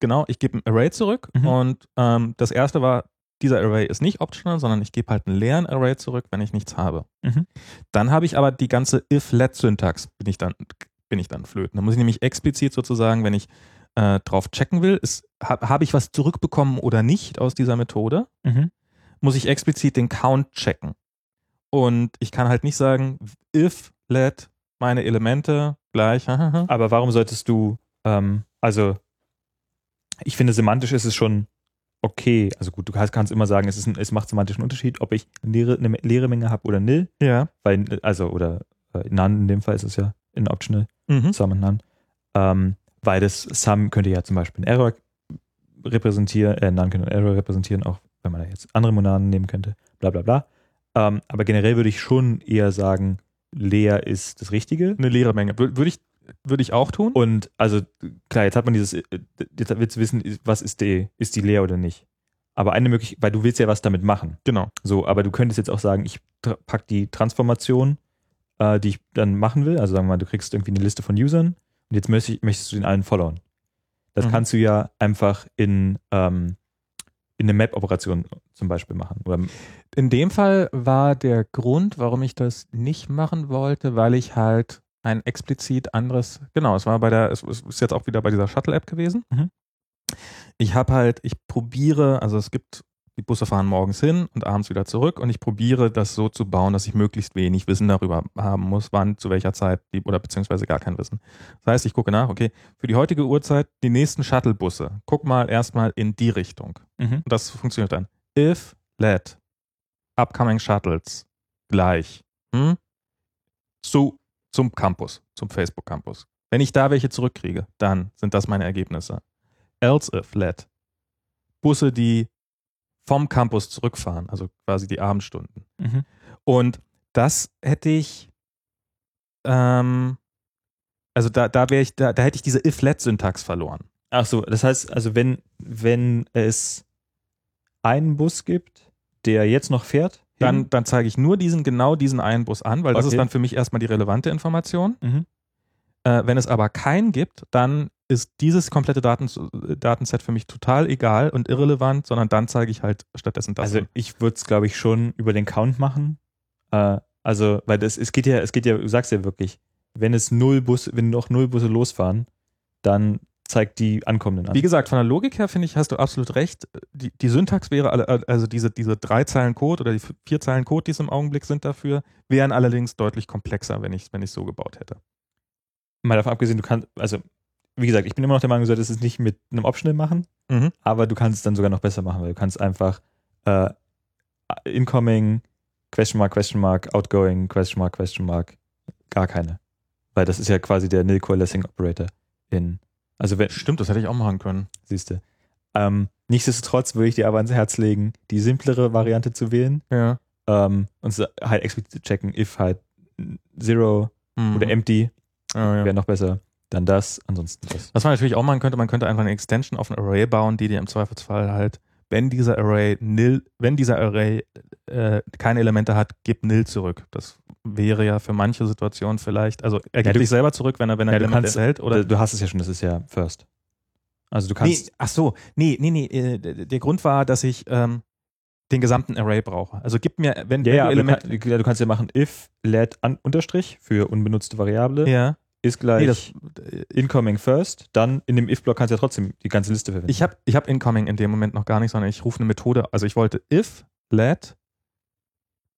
genau, ich gebe ein Array zurück Mhm. und ähm, das erste war, dieser Array ist nicht optional, sondern ich gebe halt einen leeren Array zurück, wenn ich nichts habe. Mhm. Dann habe ich aber die ganze if-let-Syntax, bin ich dann, bin ich dann flöten. Da muss ich nämlich explizit sozusagen, wenn ich äh, drauf checken will, habe hab ich was zurückbekommen oder nicht aus dieser Methode, Mhm. muss ich explizit den Count checken. Und ich kann halt nicht sagen, if, let, meine Elemente gleich. Aber warum solltest du, ähm, also ich finde, semantisch ist es schon okay. Also gut, du kannst, kannst immer sagen, es, ist ein, es macht semantischen Unterschied, ob ich eine leere, eine leere Menge habe oder nil. ja. Weil, also, oder äh, none in dem Fall ist es ja in optional, Mhm. sum und none. Ähm, weil das sum könnte ja zum Beispiel einen Error repräsentieren, äh, none könnte einen Error repräsentieren, auch wenn man da jetzt andere Monaden nehmen könnte, bla bla bla. Ähm, aber generell würde ich schon eher sagen, leer ist das Richtige. Eine leere Menge. Wür- Würde ich, würde ich auch tun. Und also klar, jetzt hat man dieses, äh, jetzt willst du wissen, was ist die, ist die leer oder nicht. Aber eine Möglichkeit, weil du willst ja was damit machen. Genau. So, aber du könntest jetzt auch sagen, ich tra- pack die Transformation, äh, die ich dann machen will. Also sagen wir mal, du kriegst irgendwie eine Liste von Usern und jetzt möchtest, ich- möchtest du den allen followen. Das Mhm. kannst du ja einfach in, ähm, in eine Map-Operation zum Beispiel machen. Oder, In dem Fall war der Grund, warum ich das nicht machen wollte, weil ich halt ein explizit anderes, genau, es war bei der, es ist jetzt auch wieder bei dieser Shuttle-App gewesen. Mhm. Ich habe halt, ich probiere, also es gibt, die Busse fahren morgens hin und abends wieder zurück und ich probiere das so zu bauen, dass ich möglichst wenig Wissen darüber haben muss, wann, zu welcher Zeit, die, oder beziehungsweise gar kein Wissen. Das heißt, ich gucke nach, okay, für die heutige Uhrzeit, die nächsten Shuttle-Busse, guck mal erstmal in die Richtung. Und das funktioniert dann. If, let, upcoming shuttles, gleich. Hm? Zu, zum Campus, zum Facebook Campus. Wenn ich da welche zurückkriege, dann sind das meine Ergebnisse. Else if, let. Busse, die vom Campus zurückfahren, also quasi die Abendstunden. Mhm. Und das hätte ich, ähm, also da, da wäre ich, da, da hätte ich diese if-let-Syntax verloren. Ach so, das heißt, also wenn, wenn es einen Bus gibt, der jetzt noch fährt, Dann, dann zeige ich nur diesen, genau diesen einen Bus an, weil das Okay. ist dann für mich erstmal die relevante Information. Mhm. Äh, wenn es aber keinen gibt, dann ist dieses komplette Daten, Datenset für mich total egal und irrelevant, sondern dann zeige ich halt stattdessen das. Also ich würde es, glaube ich, schon über den Count machen. Äh, also, weil das, es geht ja, es geht ja, du sagst ja wirklich, wenn es null Bus, wenn noch null Busse losfahren, dann zeigt die ankommenden an. Wie gesagt, von der Logik her finde ich, hast du absolut recht. Die, die Syntax wäre, alle, also diese, diese drei Zeilen Code oder die vier Zeilen Code, die es im Augenblick sind dafür, wären allerdings deutlich komplexer, wenn ich es wenn so gebaut hätte. Mal davon abgesehen, du kannst, also, wie gesagt, ich bin immer noch der Meinung, du solltest es nicht mit einem Optional machen, Mhm. aber du kannst es dann sogar noch besser machen, weil du kannst einfach äh, incoming, question mark, question mark, outgoing, question mark, question mark, gar keine. Weil das ist ja quasi der nil coalescing operator in, also wenn, Stimmt, das hätte ich auch machen können. siehste. Ähm, nichtsdestotrotz würde ich dir aber ans Herz legen, die simplere Variante zu wählen Ja. ähm, und halt explizit zu checken, if halt zero Mhm. oder empty Ja, ja. wäre noch besser, dann das, ansonsten das. Was man natürlich auch machen könnte, man könnte einfach eine Extension auf ein Array bauen, die dir im Zweifelsfall halt, wenn dieser Array nil, wenn dieser Array äh, keine Elemente hat, gibt nil zurück. Das wäre ja für manche Situationen vielleicht, also er Ja, gibt du- dich selber zurück, wenn er, wenn er Ja, du Elemente kannst- enthält, oder? Du hast es ja schon, das ist ja first. Also du kannst, nee, ach so, nee, nee, nee, äh, der Grund war, dass ich ähm, den gesamten Array brauche. Also gib mir, wenn, ja, wenn ja, du aber du, Elemente, kann, ja, du kannst ja machen if let an, unterstrich für unbenutzte Variable ja, ist gleich nee, das, incoming first, dann in dem if-Block kannst du ja trotzdem die ganze Liste verwenden. ich habe ich hab incoming in dem Moment noch gar nicht, sondern ich rufe eine Methode, also ich wollte if, let,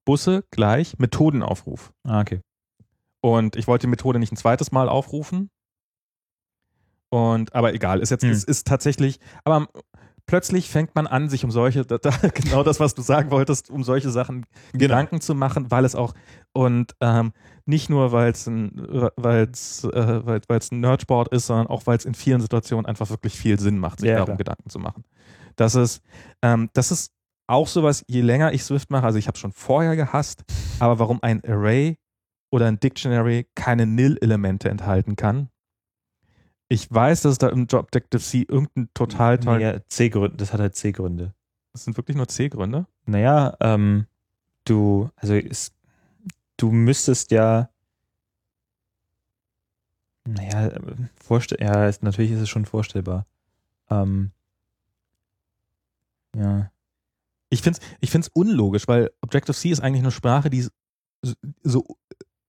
Busse gleich Methodenaufruf. ah, okay. Und ich wollte die Methode nicht ein zweites Mal aufrufen. Und, aber egal, ist jetzt, Hm. ist, ist tatsächlich, aber plötzlich fängt man an, sich um solche, da, *laughs* genau das, was du sagen wolltest, um solche Sachen Gedanken zu machen, weil es auch, und ähm, nicht nur, weil es ein, weil's, äh, weil, weil's ein Nerdsport ist, sondern auch, weil es in vielen Situationen einfach wirklich viel Sinn macht, sich Ja, darum klar. Gedanken zu machen. Das ist, ähm, das ist auch sowas, je länger ich Swift mache, also ich habe schon vorher gehasst, aber warum ein Array oder ein Dictionary keine Nil-Elemente enthalten kann. Ich weiß, dass es da im Objective-C irgendeinen total tollen. Ja, C-Gründe, das hat halt C-Gründe. Das sind wirklich nur C-Gründe. Naja, ähm, du, also es, du müsstest ja, naja, vorstell, ja, es, natürlich ist es schon vorstellbar. Ähm, ja. Ich finde es ich find's unlogisch, weil Objective-C ist eigentlich eine Sprache, die so, so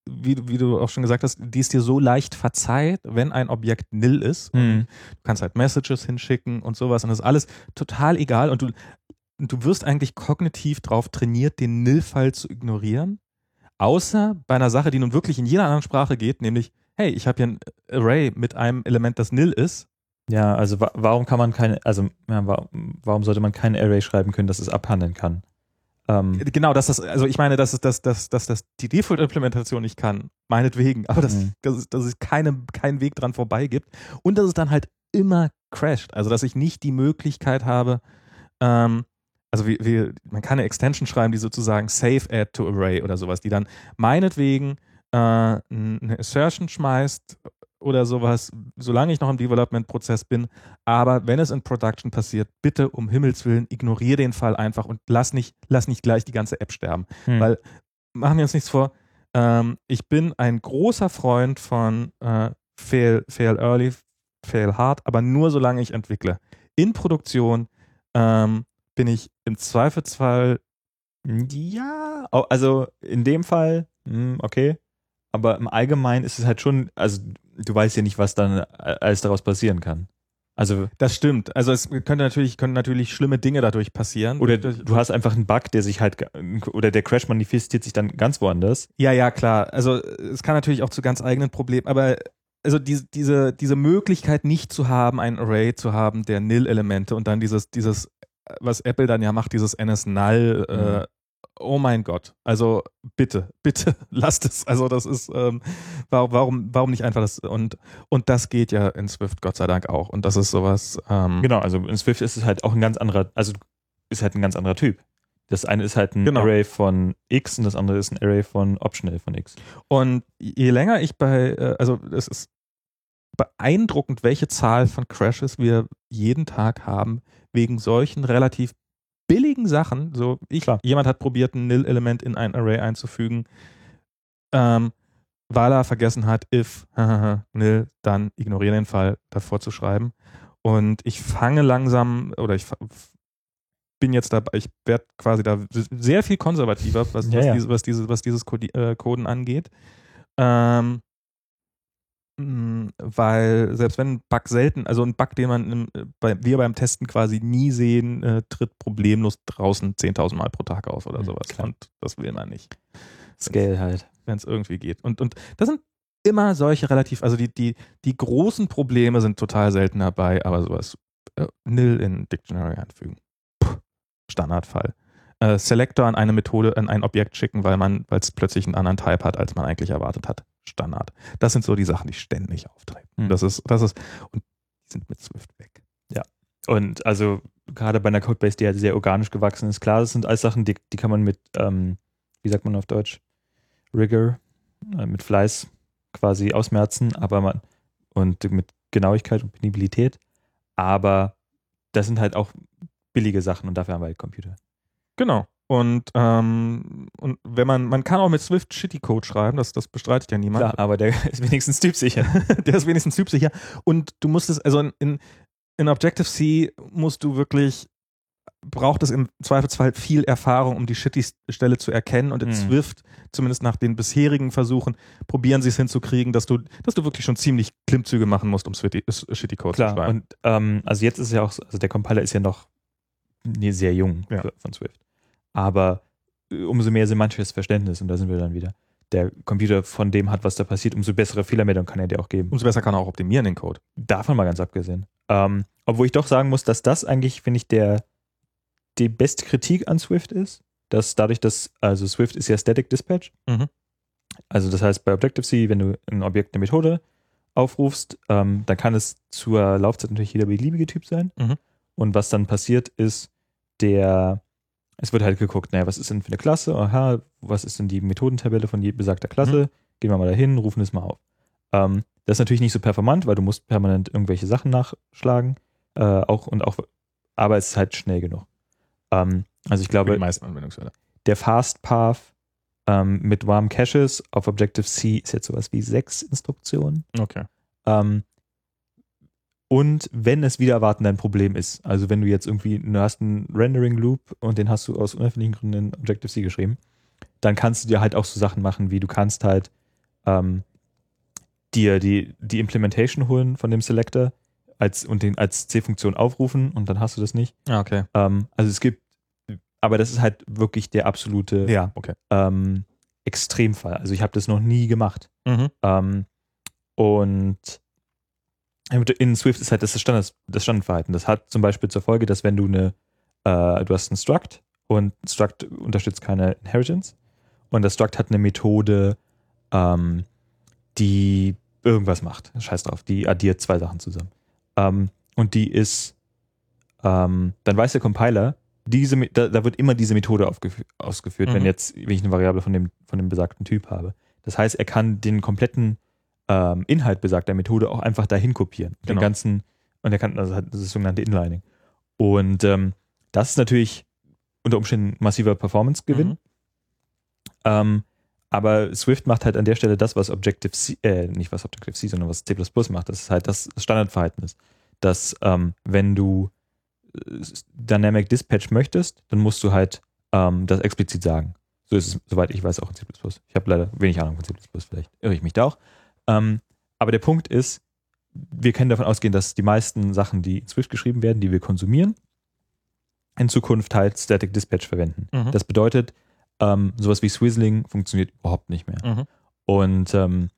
wie, du- wie du auch schon gesagt hast, die es dir so leicht verzeiht, wenn ein Objekt nil ist. Und Hm. Du kannst halt Messages hinschicken und sowas und das ist alles total egal und du, du wirst eigentlich kognitiv drauf trainiert, den Nil-Fall zu ignorieren. Außer bei einer Sache, die nun wirklich in jeder anderen Sprache geht, nämlich, hey, ich habe hier ein Array mit einem Element, das Nil ist. Ja, also wa warum kann man keine, also ja, wa warum sollte man kein Array schreiben können, dass es abhandeln kann? Ähm, Genau, dass das, also ich meine, dass dass, dass, dass das die Default-Implementation nicht kann, meinetwegen, aber dass, Mhm. dass, es- dass es keine, keinen Weg dran vorbei gibt und dass es dann halt immer crasht. Also dass ich nicht die Möglichkeit habe, ähm, also wie, wie, man kann eine Extension schreiben, die sozusagen Save Add to Array oder sowas, die dann meinetwegen äh, eine Assertion schmeißt oder sowas, solange ich noch im Development-Prozess bin. Aber wenn es in Production passiert, bitte um Himmels Willen ignoriere den Fall einfach und lass nicht, lass nicht gleich die ganze App sterben. Hm. Weil, machen wir uns nichts vor, ähm, ich bin ein großer Freund von äh, fail, fail early, fail hard, aber nur solange ich entwickle. In Produktion ähm, bin ich im Zweifelsfall Ja, also in dem Fall, hm, okay. Aber im Allgemeinen ist es halt schon, also du weißt ja nicht, was dann äh, alles daraus passieren kann. Also, Das stimmt. Also es könnte natürlich, können natürlich schlimme Dinge dadurch passieren. oder du hast einfach einen Bug, der sich halt, oder der Crash manifestiert sich dann ganz woanders. Ja, ja, klar. Also es kann natürlich auch zu ganz eigenen Problemen, aber also diese, diese, diese Möglichkeit nicht zu haben, ein Array zu haben der Nil-Elemente und dann dieses, dieses, was Apple dann ja macht, dieses NS-Null, äh, oh mein Gott. Also bitte, bitte *laughs* lasst es. Also das ist, ähm, warum, warum, nicht einfach das und, und das geht ja in Swift Gott sei Dank auch. Und das ist sowas, ähm, Genau, also in Swift ist es halt auch ein ganz anderer, also ist halt ein ganz anderer Typ. Das eine ist halt ein Genau. Array von X und das andere ist ein Array von Optional von X. Und je länger ich bei, äh, also es ist beeindruckend, welche Zahl von Crashes wir jeden Tag haben, wegen solchen relativ billigen Sachen. So, ich, Klar. jemand hat probiert, ein Nil-Element in ein Array einzufügen, ähm, weil er vergessen hat, if *laughs* nil, dann ignoriere den Fall davor zu schreiben. Und ich fange langsam, oder ich bin jetzt dabei, ich werde quasi da sehr viel konservativer, was, Ja, was, ja. Diese, was, dieses, was dieses äh, Coden angeht. Ähm, weil selbst wenn ein Bug selten, also ein Bug, den man im, äh, bei, wir beim Testen quasi nie sehen, äh, tritt problemlos draußen 10.000 Mal pro Tag auf oder sowas. klar. Und das will man nicht, Scale halt. wenn es irgendwie geht. Und, und das sind immer solche relativ, also die, die, die großen Probleme sind total selten dabei, aber sowas äh, nil in Dictionary einfügen. Puh, Standardfall. Äh, Selector an eine Methode, an ein Objekt schicken, weil man, weil es plötzlich einen anderen Type hat, als man eigentlich erwartet hat. Standard. Das sind so die Sachen, die ständig auftreten. Hm. Das ist, das ist, und die sind mit Swift weg. Und also gerade bei einer Codebase, die halt sehr organisch gewachsen ist, klar, das sind alles Sachen, die, die kann man mit, ähm, wie sagt man auf Deutsch, Rigor, äh, mit Fleiß quasi ausmerzen, aber man, und mit Genauigkeit und Penibilität, aber das sind halt auch billige Sachen und dafür haben wir halt Computer. Genau. Und, ähm, und wenn man, man kann auch mit Swift Shitty Code schreiben, das, das bestreitet ja niemand. Klar, aber der *laughs* ist wenigstens typsicher. *laughs* der ist wenigstens typsicher. Und du musst es, also in, in, in Objective-C musst du wirklich, braucht es im Zweifelsfall viel Erfahrung, um die Shitty-Stelle zu erkennen. Und in Mhm. Swift, zumindest nach den bisherigen Versuchen, probieren sie es hinzukriegen, dass du, dass du wirklich schon ziemlich Klimmzüge machen musst, um Shitty- Shitty Code zu Klar, schreiben. und ähm, also jetzt ist es ja auch, so- also der Compiler ist ja noch nee, sehr jung Ja. von Swift. Aber äh, umso mehr semantisches Verständnis, und da sind wir dann wieder. Der Computer von dem hat, was da passiert, umso bessere Fehlermeldung kann er dir auch geben. Umso besser kann er auch optimieren, den Code. Davon mal ganz abgesehen. Ähm, obwohl ich doch sagen muss, dass das eigentlich, finde ich, der die beste Kritik an Swift ist, dass dadurch, dass, also Swift ist ja Static Dispatch. Mhm. Also das heißt, bei Objective-C, wenn du ein Objekt, eine Methode aufrufst, ähm, dann kann es zur Laufzeit natürlich jeder beliebige Typ sein. Mhm. Und was dann passiert ist, der, es wird halt geguckt, naja, was ist denn für eine Klasse? Aha, was ist denn die Methodentabelle von besagter Klasse? Gehen wir mal dahin, rufen es mal auf. Ähm, das ist natürlich nicht so performant, weil du musst permanent irgendwelche Sachen nachschlagen. Äh, auch und auch, aber es ist halt schnell genug. Ähm, also ich glaube, der Fast Path ähm, mit Warm Caches auf Objective-C ist jetzt sowas wie sechs Instruktionen. Okay. Ähm, und wenn es wieder erwarten dein Problem ist, also wenn du jetzt irgendwie, du hast einen Rendering-Loop und den hast du aus unerfindlichen Gründen in Objective-C geschrieben, dann kannst du dir halt auch so Sachen machen, wie du kannst halt ähm, dir die, die Implementation holen von dem Selector als, und den als C-Funktion aufrufen und dann hast du das nicht. Ja, okay. Ähm, also es gibt, aber das ist halt wirklich der absolute Ja, okay. ähm, Extremfall. Also ich habe das noch nie gemacht. Mhm. Ähm, und in Swift ist halt das Standard, das Standardverhalten. Das hat zum Beispiel zur Folge, dass wenn du eine, äh, du hast ein Struct und Struct unterstützt keine Inheritance und das Struct hat eine Methode, ähm, die irgendwas macht. Scheiß drauf, die addiert zwei Sachen zusammen. Ähm, und die ist, ähm, dann weiß der Compiler, diese, da, da wird immer diese Methode aufgef- ausgeführt, wenn Mhm. jetzt, wenn ich eine Variable von dem, von dem besagten Typ habe. Das heißt, er kann den kompletten ähm, Inhalt besagter Methode auch einfach dahin kopieren. Den Genau. ganzen, und er kann, also hat das sogenannte Inlining. Und ähm, das ist natürlich unter Umständen massiver Performance-Gewinn. Mhm. Ähm, aber Swift macht halt an der Stelle das, was Objective-C, äh, nicht was Objective-C, sondern was C++ macht. Das ist halt das Standardverhalten ist. Dass, ähm, wenn du äh, Dynamic Dispatch möchtest, dann musst du halt ähm, das explizit sagen. So ist es, soweit ich weiß, auch in C++. Ich habe leider wenig Ahnung von C++, vielleicht irre ich mich da auch. Ähm, aber der Punkt ist, wir können davon ausgehen, dass die meisten Sachen, die in Swift geschrieben werden, die wir konsumieren, in Zukunft halt Static Dispatch verwenden. Mhm. Das bedeutet, ähm, sowas wie Swizzling funktioniert überhaupt nicht mehr. Mhm. Und ähm,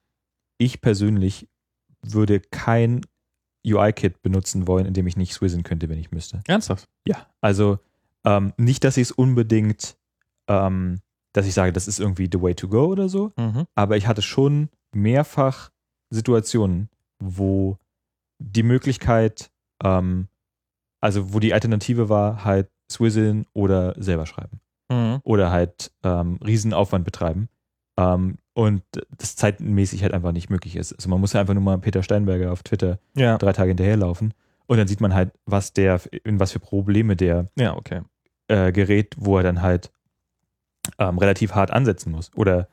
ich persönlich würde kein UI-Kit benutzen wollen, in dem ich nicht swizzen könnte, wenn ich müsste. Ernsthaft? Ja, also ähm, nicht, dass ich es unbedingt, ähm, dass ich sage, das ist irgendwie the way to go oder so, Mhm. aber ich hatte schon mehrfach Situationen, wo die Möglichkeit, ähm, also wo die Alternative war, halt swizzeln oder selber schreiben Mhm. oder halt ähm, Riesenaufwand betreiben ähm, und das zeitmäßig halt einfach nicht möglich ist. Also man muss ja einfach nur mal Peter Steinberger auf Twitter Ja. drei Tage hinterherlaufen und dann sieht man halt, was der, in was für Probleme der Ja, okay. äh, gerät, wo er dann halt ähm, relativ hart ansetzen muss. Oder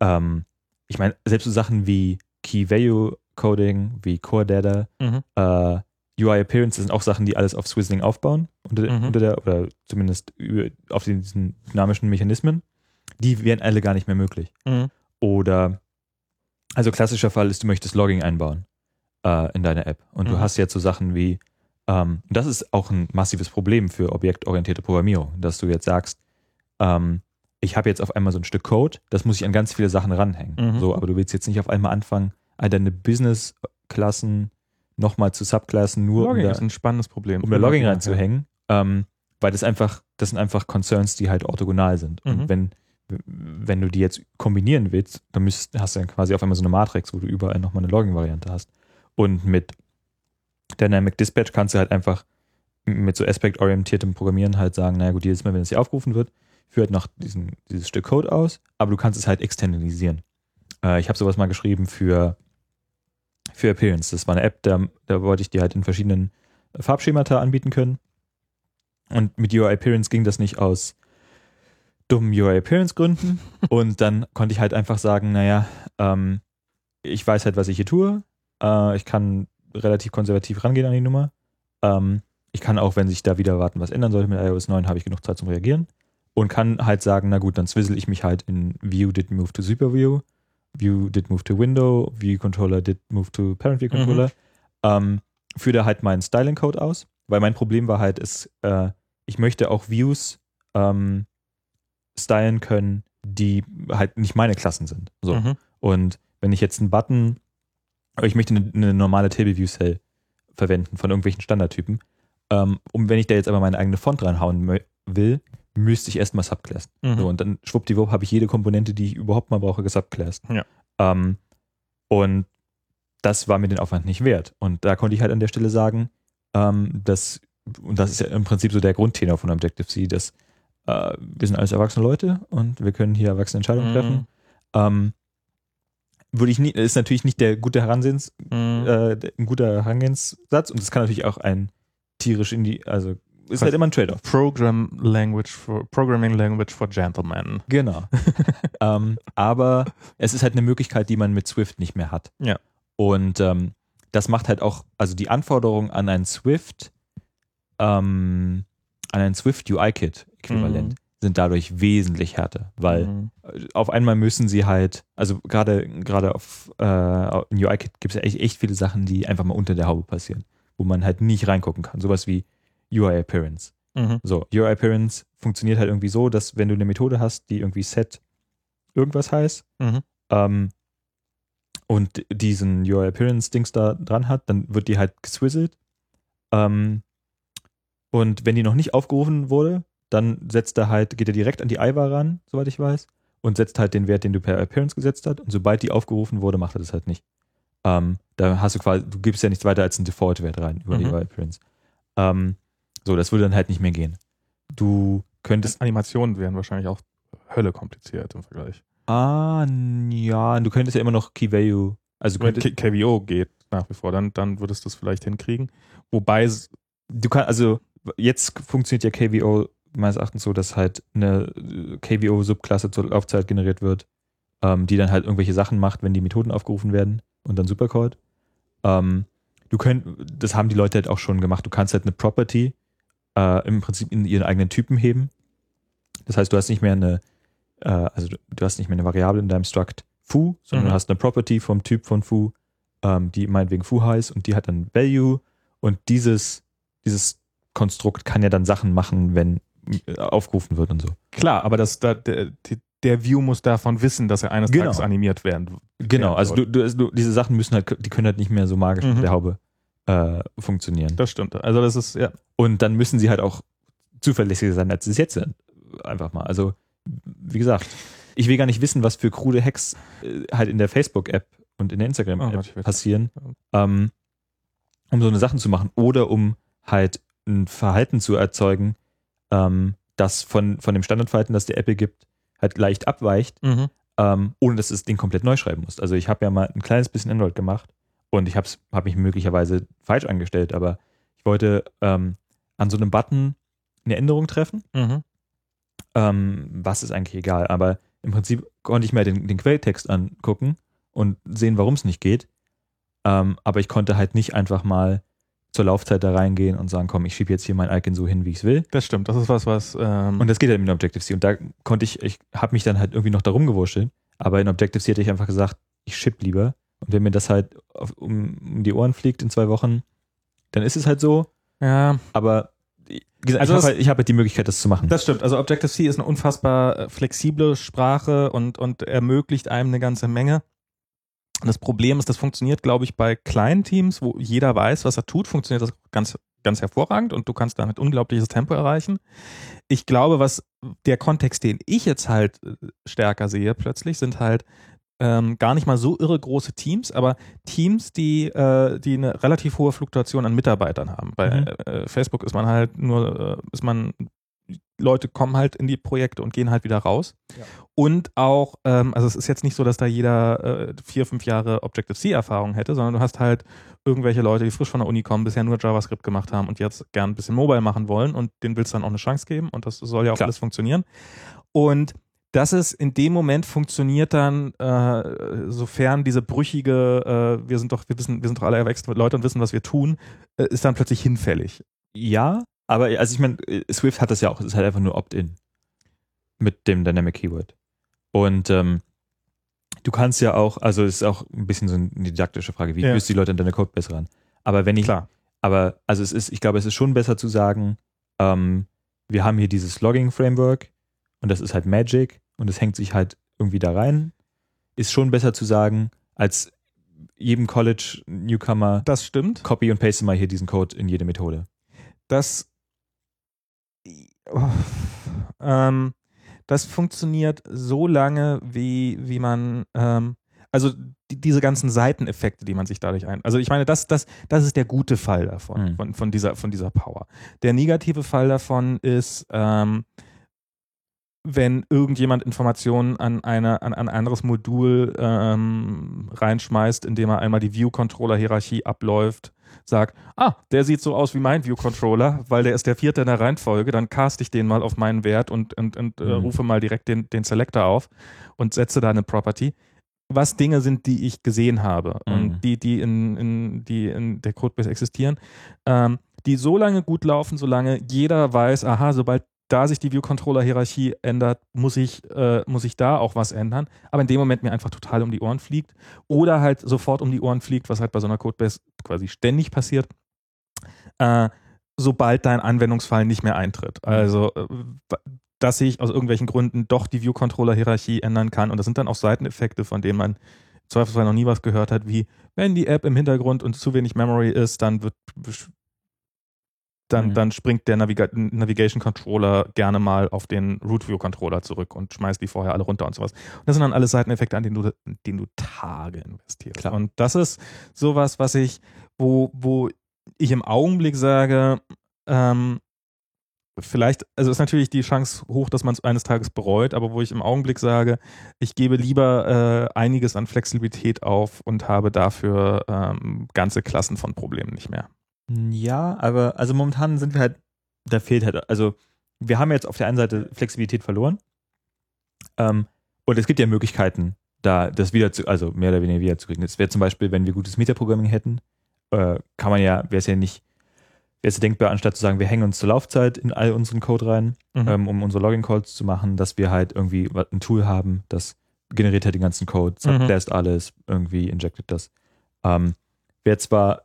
ähm, ich meine, selbst so Sachen wie Key Value Coding, wie Core Data, Mhm. äh, UI Appearance sind auch Sachen, die alles auf Swizzling aufbauen, unter, Mhm. unter der, oder zumindest über, auf diesen dynamischen Mechanismen. Die wären alle gar nicht mehr möglich. Mhm. Oder, also klassischer Fall ist, du möchtest Logging einbauen äh, in deine App. Und du Mhm. hast jetzt so Sachen wie, ähm, und das ist auch ein massives Problem für objektorientierte Programmierung, dass du jetzt sagst, ähm, ich habe jetzt auf einmal so ein Stück Code, das muss ich an ganz viele Sachen ranhängen. Mhm. So, aber du willst jetzt nicht auf einmal anfangen, all deine Business-Klassen nochmal zu Subklassen, nur Logging um da, ist ein spannendes Problem. um da Logging Ja, reinzuhängen, ähm, weil das einfach, das sind einfach Concerns, die halt orthogonal sind. Mhm. Und wenn, wenn du die jetzt kombinieren willst, dann müsst, hast du dann quasi auf einmal so eine Matrix, wo du überall nochmal eine Logging-Variante hast. Und mit Dynamic Dispatch kannst du halt einfach mit so aspektorientiertem Programmieren halt sagen, naja gut, jedes Mal, wenn es hier aufgerufen wird, führt noch diesen, dieses Stück Code aus, aber du kannst es halt externalisieren. Äh, ich habe sowas mal geschrieben für, für Appearance. Das war eine App, da, da wollte ich die halt in verschiedenen Farbschemata anbieten können. Und mit UI Appearance ging das nicht aus dummen UI Appearance Gründen. *laughs* Und dann konnte ich halt einfach sagen, naja, ähm, ich weiß halt, was ich hier tue. Äh, ich kann relativ konservativ rangehen an die Nummer. Ähm, ich kann auch, wenn sich da wieder warten, was ändern sollte mit iOS 9, habe ich genug Zeit zum Reagieren. Und kann halt sagen, na gut, dann swizzle ich mich halt in View did move to Super View, View did move to Window, View Controller did move to Parent View Controller. Ähm, führe da halt meinen Styling-Code aus, weil mein Problem war halt, ist, äh, ich möchte auch Views ähm, stylen können, die halt nicht meine Klassen sind. So. Mhm. Und wenn ich jetzt einen Button, ich möchte eine, eine normale Table View Cell verwenden von irgendwelchen Standardtypen, ähm, um wenn ich da jetzt aber meine eigene Font reinhauen will, müsste ich erstmal subclassen. Mhm. So, und dann schwuppdiwupp habe ich jede Komponente, die ich überhaupt mal brauche, gesubclassed. Ja. Ähm, und das war mir den Aufwand nicht wert. Und da konnte ich halt an der Stelle sagen, ähm, dass, und das ist ja im Prinzip so der Grundtenor von Objective-C, dass äh, wir sind alles erwachsene Leute und wir können hier erwachsene Entscheidungen Mhm. treffen. Ähm, würde ich nicht, ist natürlich nicht der gute Herangehens, Mhm. äh, ein guter Herangehensatz und es kann natürlich auch ein tierisch in die, also ist halt immer ein Trade-off. Program Language for Programming Language for Gentlemen. Genau. *laughs* ähm, aber es ist halt eine Möglichkeit, die man mit Swift nicht mehr hat. Ja. Und ähm, das macht halt auch, also die Anforderungen an ein Swift, ähm, an ein Swift UI-Kit-Äquivalent Mhm. sind dadurch wesentlich härter, weil Mhm. auf einmal müssen sie halt, also gerade gerade auf äh, in UI-Kit gibt es ja echt, echt viele Sachen, die einfach mal unter der Haube passieren, wo man halt nicht reingucken kann. Sowas wie UI Appearance. Mhm. So, UI Appearance funktioniert halt irgendwie so, dass wenn du eine Methode hast, die irgendwie set irgendwas heißt, Mhm. ähm, und diesen UI Appearance Dings da dran hat, dann wird die halt geswizzelt. Ähm, und wenn die noch nicht aufgerufen wurde, dann setzt er halt, geht er direkt an die IVAR ran, soweit ich weiß, und setzt halt den Wert, den du per Appearance gesetzt hast. Und sobald die aufgerufen wurde, macht er das halt nicht. Ähm, da hast du quasi, du gibst ja nichts weiter als einen Default-Wert rein über die Mhm. UI Appearance. Ähm, so, das würde dann halt nicht mehr gehen. Du könntest Animationen wären wahrscheinlich auch Hölle kompliziert im Vergleich. Ah, ja, du könntest ja immer noch Key Value Also Wenn könntest, KVO geht nach wie vor, dann, dann würdest du es vielleicht hinkriegen. Wobei, du kannst, also jetzt funktioniert ja KVO meines Erachtens so, dass halt eine äh, KVO-Subklasse zur Laufzeit generiert wird, ähm, die dann halt irgendwelche Sachen macht, wenn die Methoden aufgerufen werden und dann Supercode. Ähm, du könnt, das haben die Leute halt auch schon gemacht. Du kannst halt eine Property äh, im Prinzip in ihren eigenen Typen heben. Das heißt, du hast nicht mehr eine, äh, also du, du hast nicht mehr eine Variable in deinem Struct foo, sondern Mhm. du hast eine Property vom Typ von foo, ähm, die meinetwegen foo heißt und die hat dann Value und dieses, dieses Konstrukt kann ja dann Sachen machen, wenn äh, aufgerufen wird und so. klar, aber das, da, der, der View muss davon wissen, dass er eines Genau. Tages animiert werden. Genau, also du, du, du, diese Sachen müssen halt, die können halt nicht mehr so magisch Mhm. mit der Haube äh, funktionieren. Das stimmt. Also das ist, ja. Und dann müssen sie halt auch zuverlässiger sein, als sie es jetzt sind. Einfach mal. Also, wie gesagt, ich will gar nicht wissen, was für krude Hacks äh, halt in der Facebook-App und in der Oh Instagram-App will- passieren, ähm, um so eine Sachen zu machen oder um halt ein Verhalten zu erzeugen, ähm, das von, von dem Standardverhalten, das der Apple gibt, halt leicht abweicht, Mhm. ähm, ohne dass du das Ding komplett neu schreiben musst. Also ich habe ja mal ein kleines bisschen Android gemacht und ich habe hab mich möglicherweise falsch angestellt, aber ich wollte ähm, an so einem Button eine Änderung treffen. Mhm. Ähm, was ist eigentlich egal, aber im Prinzip konnte ich mir den, den Quelltext angucken und sehen, warum es nicht geht. Ähm, aber ich konnte halt nicht einfach mal zur Laufzeit da reingehen und sagen, komm, ich schiebe jetzt hier mein Icon so hin, wie ich es will. Das stimmt. Das ist was, was. Ähm, Und das geht halt mit Objective-C. Und da konnte ich, ich habe mich dann halt irgendwie noch darum gewurschtelt. Aber in Objective-C hätte ich einfach gesagt, ich ship lieber. Und wenn mir das halt auf, um, um die Ohren fliegt in zwei Wochen, dann ist es halt so. ja, Aber gesagt, Also ich das- habe halt, ich hab halt die Möglichkeit, das zu machen. das stimmt. Also Objective-C ist eine unfassbar äh, flexible Sprache und, und ermöglicht einem eine ganze Menge. Und Das Problem ist, das funktioniert, glaube ich, bei kleinen Teams, wo jeder weiß, was er tut, funktioniert das ganz, ganz hervorragend und du kannst damit unglaubliches Tempo erreichen. Ich glaube, was der Kontext, den ich jetzt halt äh, stärker sehe plötzlich, sind halt ähm, gar nicht mal so irre große Teams, aber Teams, die, äh, die eine relativ hohe Fluktuation an Mitarbeitern haben. Bei Mhm. äh, Facebook ist man halt nur, äh, ist man, Leute kommen halt in die Projekte und gehen halt wieder raus. Ja. Und auch, ähm, also es ist jetzt nicht so, dass da jeder äh, vier, fünf Jahre Objective-C-Erfahrung hätte, sondern du hast halt irgendwelche Leute, die frisch von der Uni kommen, bisher nur JavaScript gemacht haben und jetzt gern ein bisschen Mobile machen wollen und denen willst du dann auch eine Chance geben und das soll ja auch Klar. alles funktionieren. Und das ist in dem Moment funktioniert dann, äh, sofern diese brüchige, äh, wir sind doch, wir wissen, wir sind doch alle erwachsene Leute und wissen, was wir tun, äh, ist dann plötzlich hinfällig. Ja, aber also ich meine, Swift hat das ja auch, es ist halt einfach nur Opt-in mit dem Dynamic Keyword. Und ähm, du kannst ja auch, also es ist auch ein bisschen so eine didaktische Frage, wie Ja. führst du die Leute an deine Codebase ran? Aber wenn ich, Klar. aber also es ist, ich glaube, es ist schon besser zu sagen, ähm, wir haben hier dieses Logging-Framework und das ist halt Magic und es hängt sich halt irgendwie da rein. Ist schon besser zu sagen, als jedem College-Newcomer, Das stimmt. copy und paste mal hier diesen Code in jede Methode. Das, oh, ähm, das funktioniert so lange, wie, wie man, ähm, also die, diese ganzen Seiteneffekte, die man sich dadurch ein. Also ich meine, das, das, das ist der gute Fall davon, Mhm. von, von, dieser, von dieser Power. Der negative Fall davon ist, ähm, wenn irgendjemand Informationen an, eine, an, ein anderes Modul ähm, reinschmeißt, indem er einmal die View-Controller-Hierarchie abläuft, sagt, ah, der sieht so aus wie mein View-Controller, weil der ist der vierte in der Reihenfolge, dann cast ich den mal auf meinen Wert und, und, und äh, Mhm. rufe mal direkt den, den Selector auf und setze da eine Property. Was Dinge sind, die ich gesehen habe Mhm. und die, die in, in, die in der Codebase existieren, ähm, die so lange gut laufen, solange jeder weiß, aha, sobald da sich die View-Controller-Hierarchie ändert, muss ich, äh, muss ich da auch was ändern. Aber in dem Moment mir einfach total um die Ohren fliegt. Oder halt sofort um die Ohren fliegt, was halt bei so einer Codebase quasi ständig passiert, äh, sobald dein Anwendungsfall nicht mehr eintritt. Also, äh, dass ich aus irgendwelchen Gründen doch die View-Controller-Hierarchie ändern kann. Und das sind dann auch Seiteneffekte, von denen man im Zweifelsfall noch nie was gehört hat, wie wenn die App im Hintergrund und zu wenig Memory ist, dann wird dann, Mhm. dann springt der Naviga Navigation Controller gerne mal auf den Root View Controller zurück und schmeißt die vorher alle runter und sowas. Und das sind dann alles Seiteneffekte, an denen du, denen du Tage investierst. Klar. Und das ist sowas, was ich, wo, wo ich im Augenblick sage, ähm, vielleicht, also ist natürlich die Chance hoch, dass man es eines Tages bereut, aber wo ich im Augenblick sage, ich gebe lieber äh, einiges an Flexibilität auf und habe dafür ähm, ganze Klassen von Problemen nicht mehr. Ja, aber also momentan sind wir halt, da fehlt halt, also wir haben jetzt auf der einen Seite Flexibilität verloren. Ähm, und es gibt ja Möglichkeiten, da das wieder zu, also mehr oder weniger wieder zu kriegen. Es wäre zum Beispiel, wenn wir gutes Metaprogramming hätten, äh, kann man ja, wäre es ja nicht, wäre es ja denkbar, anstatt zu sagen, wir hängen uns zur Laufzeit in all unseren Code rein, Mhm. ähm, um unsere Login-Calls zu machen, dass wir halt irgendwie ein Tool haben, das generiert halt den ganzen Code, Mhm. subclasst alles, irgendwie injected das. Ähm, wäre zwar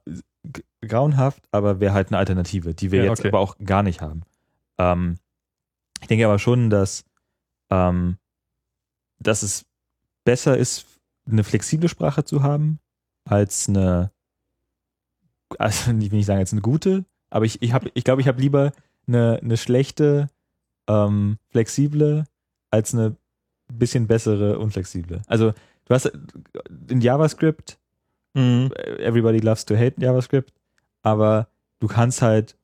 grauenhaft, aber wäre halt eine Alternative, die wir Ja, jetzt okay. aber auch gar nicht haben. Ähm, ich denke aber schon, dass, ähm, dass es besser ist, eine flexible Sprache zu haben, als eine, also *laughs* ich will nicht sagen, als eine gute, aber ich, ich, hab, ich glaube, ich habe lieber eine, eine schlechte, ähm, flexible, als eine bisschen bessere unflexible. Also du hast in JavaScript, Mhm. everybody loves to hate JavaScript, aber du kannst halt,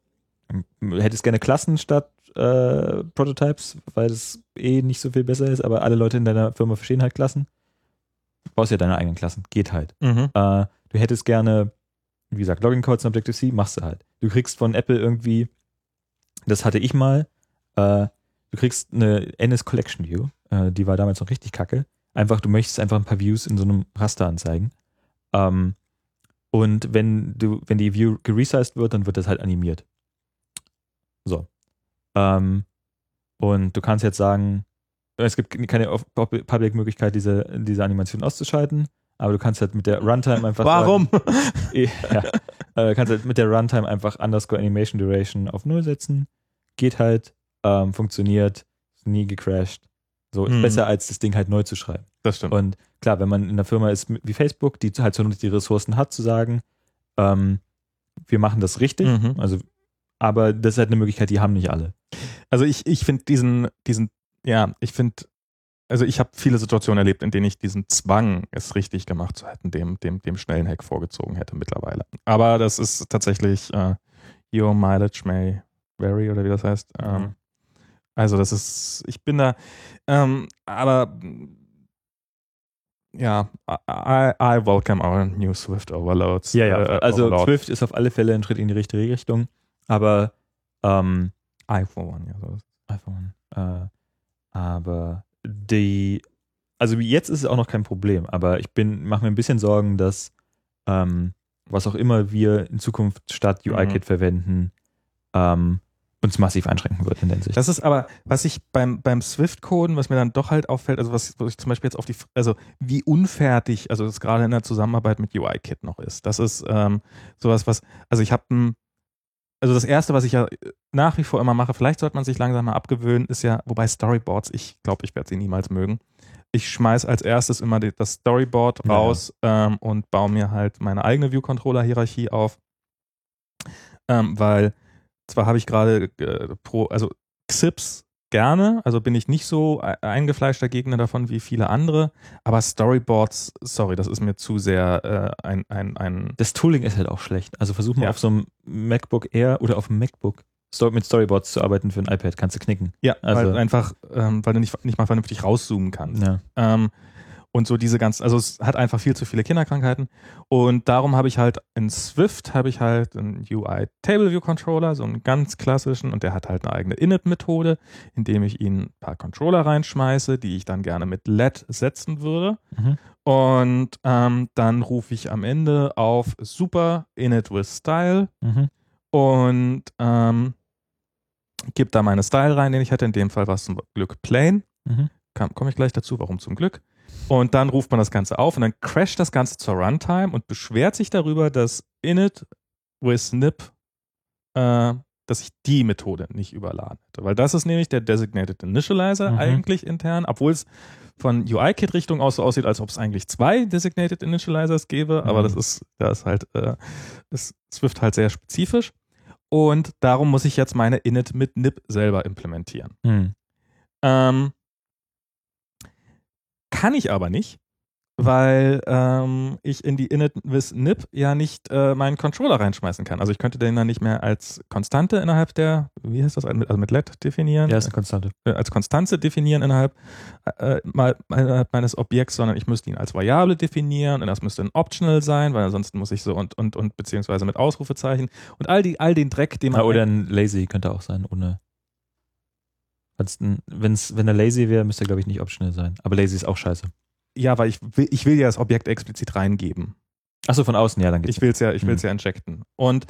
du hättest gerne Klassen statt äh, Prototypes, weil es eh nicht so viel besser ist, aber alle Leute in deiner Firma verstehen halt Klassen. Du brauchst ja deine eigenen Klassen, geht halt. Mhm. Äh, du hättest gerne, wie gesagt, Login-Codes in Objective-C, machst du halt. Du kriegst von Apple irgendwie, das hatte ich mal, äh, du kriegst eine NS Collection View, äh, die war damals noch richtig kacke. Einfach, du möchtest einfach ein paar Views in so einem Raster anzeigen. Ähm, und wenn du, wenn die View geresized wird, dann wird das halt animiert. So. Ähm, und du kannst jetzt sagen, es gibt keine Public-Möglichkeit, diese, diese Animation auszuschalten, aber du kannst halt mit der Runtime einfach Warum? Sagen, *laughs* ja, äh, kannst halt mit der Runtime einfach underscore Animation Duration auf Null setzen. Geht halt, ähm, funktioniert, ist nie gecrashed. So, ist Hm. besser als das Ding halt neu zu schreiben. Das stimmt. Und klar, wenn man in einer Firma ist wie Facebook, die halt so die Ressourcen hat, zu sagen, ähm, wir machen das richtig, Mhm. also, aber das ist halt eine Möglichkeit, die haben nicht alle. Also ich, ich finde diesen, diesen, ja, ich finde, also ich habe viele Situationen erlebt, in denen ich diesen Zwang, es richtig gemacht zu hätten, dem, dem, dem schnellen Hack vorgezogen hätte mittlerweile. Aber das ist tatsächlich äh, Your Mileage May Vary oder wie das heißt. Mhm. Ähm, also das ist, ich bin da, ähm, aber ja, I, I welcome our new Swift Overloads. Ja, ja. äh, also Overload. Swift ist auf alle Fälle ein Schritt in die richtige Richtung, aber ähm, I for one, ja. So. iPhone. Äh, aber die, also jetzt ist es auch noch kein Problem, aber ich bin, mache mir ein bisschen Sorgen, dass ähm, was auch immer wir in Zukunft statt UI-Kit verwenden, ähm, uns massiv einschränken wird in der Hinsicht. Das ist aber, was ich beim, beim Swift-Coden, was mir dann doch halt auffällt, also was, was ich zum Beispiel jetzt auf die, also wie unfertig, also das gerade in der Zusammenarbeit mit UI-Kit noch ist. Das ist ähm, sowas, was, also ich habe ein, also das erste, was ich ja nach wie vor immer mache, vielleicht sollte man sich langsam mal abgewöhnen, ist ja, wobei Storyboards, ich glaube, ich werde sie niemals mögen. Ich schmeiß als erstes immer die, das Storyboard Ja. raus ähm, und baue mir halt meine eigene View-Controller-Hierarchie auf. Ähm, weil zwar habe ich gerade äh, pro, also Xips gerne, also bin ich nicht so e- eingefleischter Gegner davon wie viele andere, aber Storyboards, sorry, das ist mir zu sehr äh, ein, ein, ein das Tooling ist halt auch schlecht. Also versuch mal Ja. auf so einem MacBook Air oder auf einem MacBook mit Storyboards zu arbeiten für ein iPad, kannst du knicken. ja, Also- weil einfach, ähm, weil du nicht, nicht mal vernünftig rauszoomen kannst. Ja. Ähm, und so diese ganzen, also es hat einfach viel zu viele Kinderkrankheiten. Und darum habe ich halt in Swift habe ich halt einen UI Table View Controller, so einen ganz klassischen, und der hat halt eine eigene Init-Methode, indem ich ihn ein paar Controller reinschmeiße, die ich dann gerne mit LED setzen würde. Mhm. Und ähm, dann rufe ich am Ende auf Super Init with Style Mhm. und ähm, gebe da meine Style rein, den ich hatte. In dem Fall war es zum Glück plain. Mhm. Komme ich gleich dazu, warum zum Glück. Und dann ruft man das Ganze auf und dann crasht das Ganze zur Runtime und beschwert sich darüber, dass init with nip, äh, dass ich die Methode nicht überladen hätte. Weil das ist nämlich der Designated Initializer Mhm. eigentlich intern, obwohl es von UI-Kit-Richtung aus so aussieht, als ob es eigentlich zwei Designated Initializers gäbe, aber Mhm. das ist, da ist halt, äh, ist Swift halt sehr spezifisch. Und darum muss ich jetzt meine init mit nip selber implementieren. Mhm. Ähm, kann ich aber nicht, weil ähm, ich in die initwith nip ja nicht äh, meinen Controller reinschmeißen kann. Also ich könnte den dann nicht mehr als Konstante innerhalb der, wie heißt das, also mit LED definieren, Ja, ist eine Konstante. äh, als Konstante definieren innerhalb, äh, mal, innerhalb meines Objekts, sondern ich müsste ihn als Variable definieren und das müsste ein Optional sein, weil ansonsten muss ich so und und und beziehungsweise mit Ausrufezeichen und all die all den Dreck, den man Ah, oder ein Lazy könnte auch sein, ohne. Wenn's, wenn er lazy wäre, müsste er, glaube ich, nicht optional sein. Aber lazy ist auch scheiße. ja, weil ich will, ich will ja das Objekt explizit reingeben. Achso, von außen, ja, dann geht's. Ich will es ja, ich will's Mhm. ja injecten. Und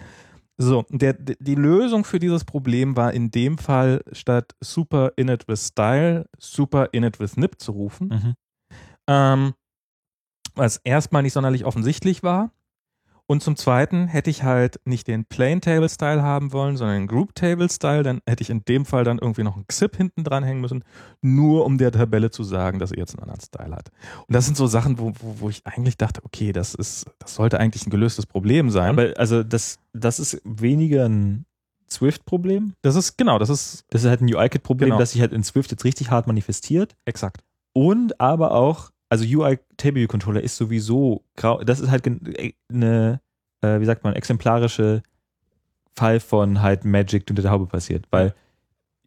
so, der, die Lösung für dieses Problem war in dem Fall, statt super init with style, super init with nip zu rufen, Mhm. ähm, was erstmal nicht sonderlich offensichtlich war. Und zum Zweiten hätte ich halt nicht den Plain Table Style haben wollen, sondern den Group Table Style. Dann hätte ich in dem Fall dann irgendwie noch ein XIP hinten dran hängen müssen, nur um der Tabelle zu sagen, dass er jetzt einen anderen Style hat. Und das sind so Sachen, wo, wo, wo ich eigentlich dachte, okay, das ist, das sollte eigentlich ein gelöstes Problem sein. Aber also das, das ist weniger ein Swift-Problem. das ist, genau, das ist Das ist halt ein UI-Kit-Problem, Genau. das sich halt in Swift jetzt richtig hart manifestiert. exakt. Und aber auch, also UI Table View Controller ist sowieso grau, das ist halt gen- äh, eine, äh, wie sagt man, exemplarische Fall von halt Magic, die unter der Haube passiert. Weil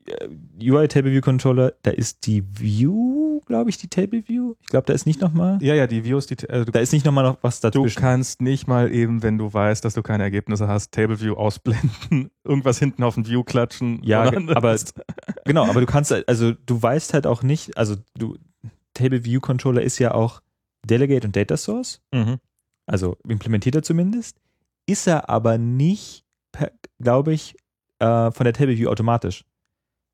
äh, UI Table View Controller, da ist die View, glaube ich, die Table View. Ich glaube, da ist nicht nochmal, Ja, ja, die Views, die, äh, du, da ist nicht nochmal noch was du dazwischen. kannst nicht mal eben, wenn du weißt, dass du keine Ergebnisse hast, Table View ausblenden, *laughs* irgendwas hinten auf den View klatschen. Ja, aber- Genau, aber du kannst, halt- also du weißt halt auch nicht, also du, Table View Controller ist ja auch Delegate und Data Source. Mhm. also implementiert er zumindest, ist er aber nicht, glaube ich, äh, von der Table View automatisch.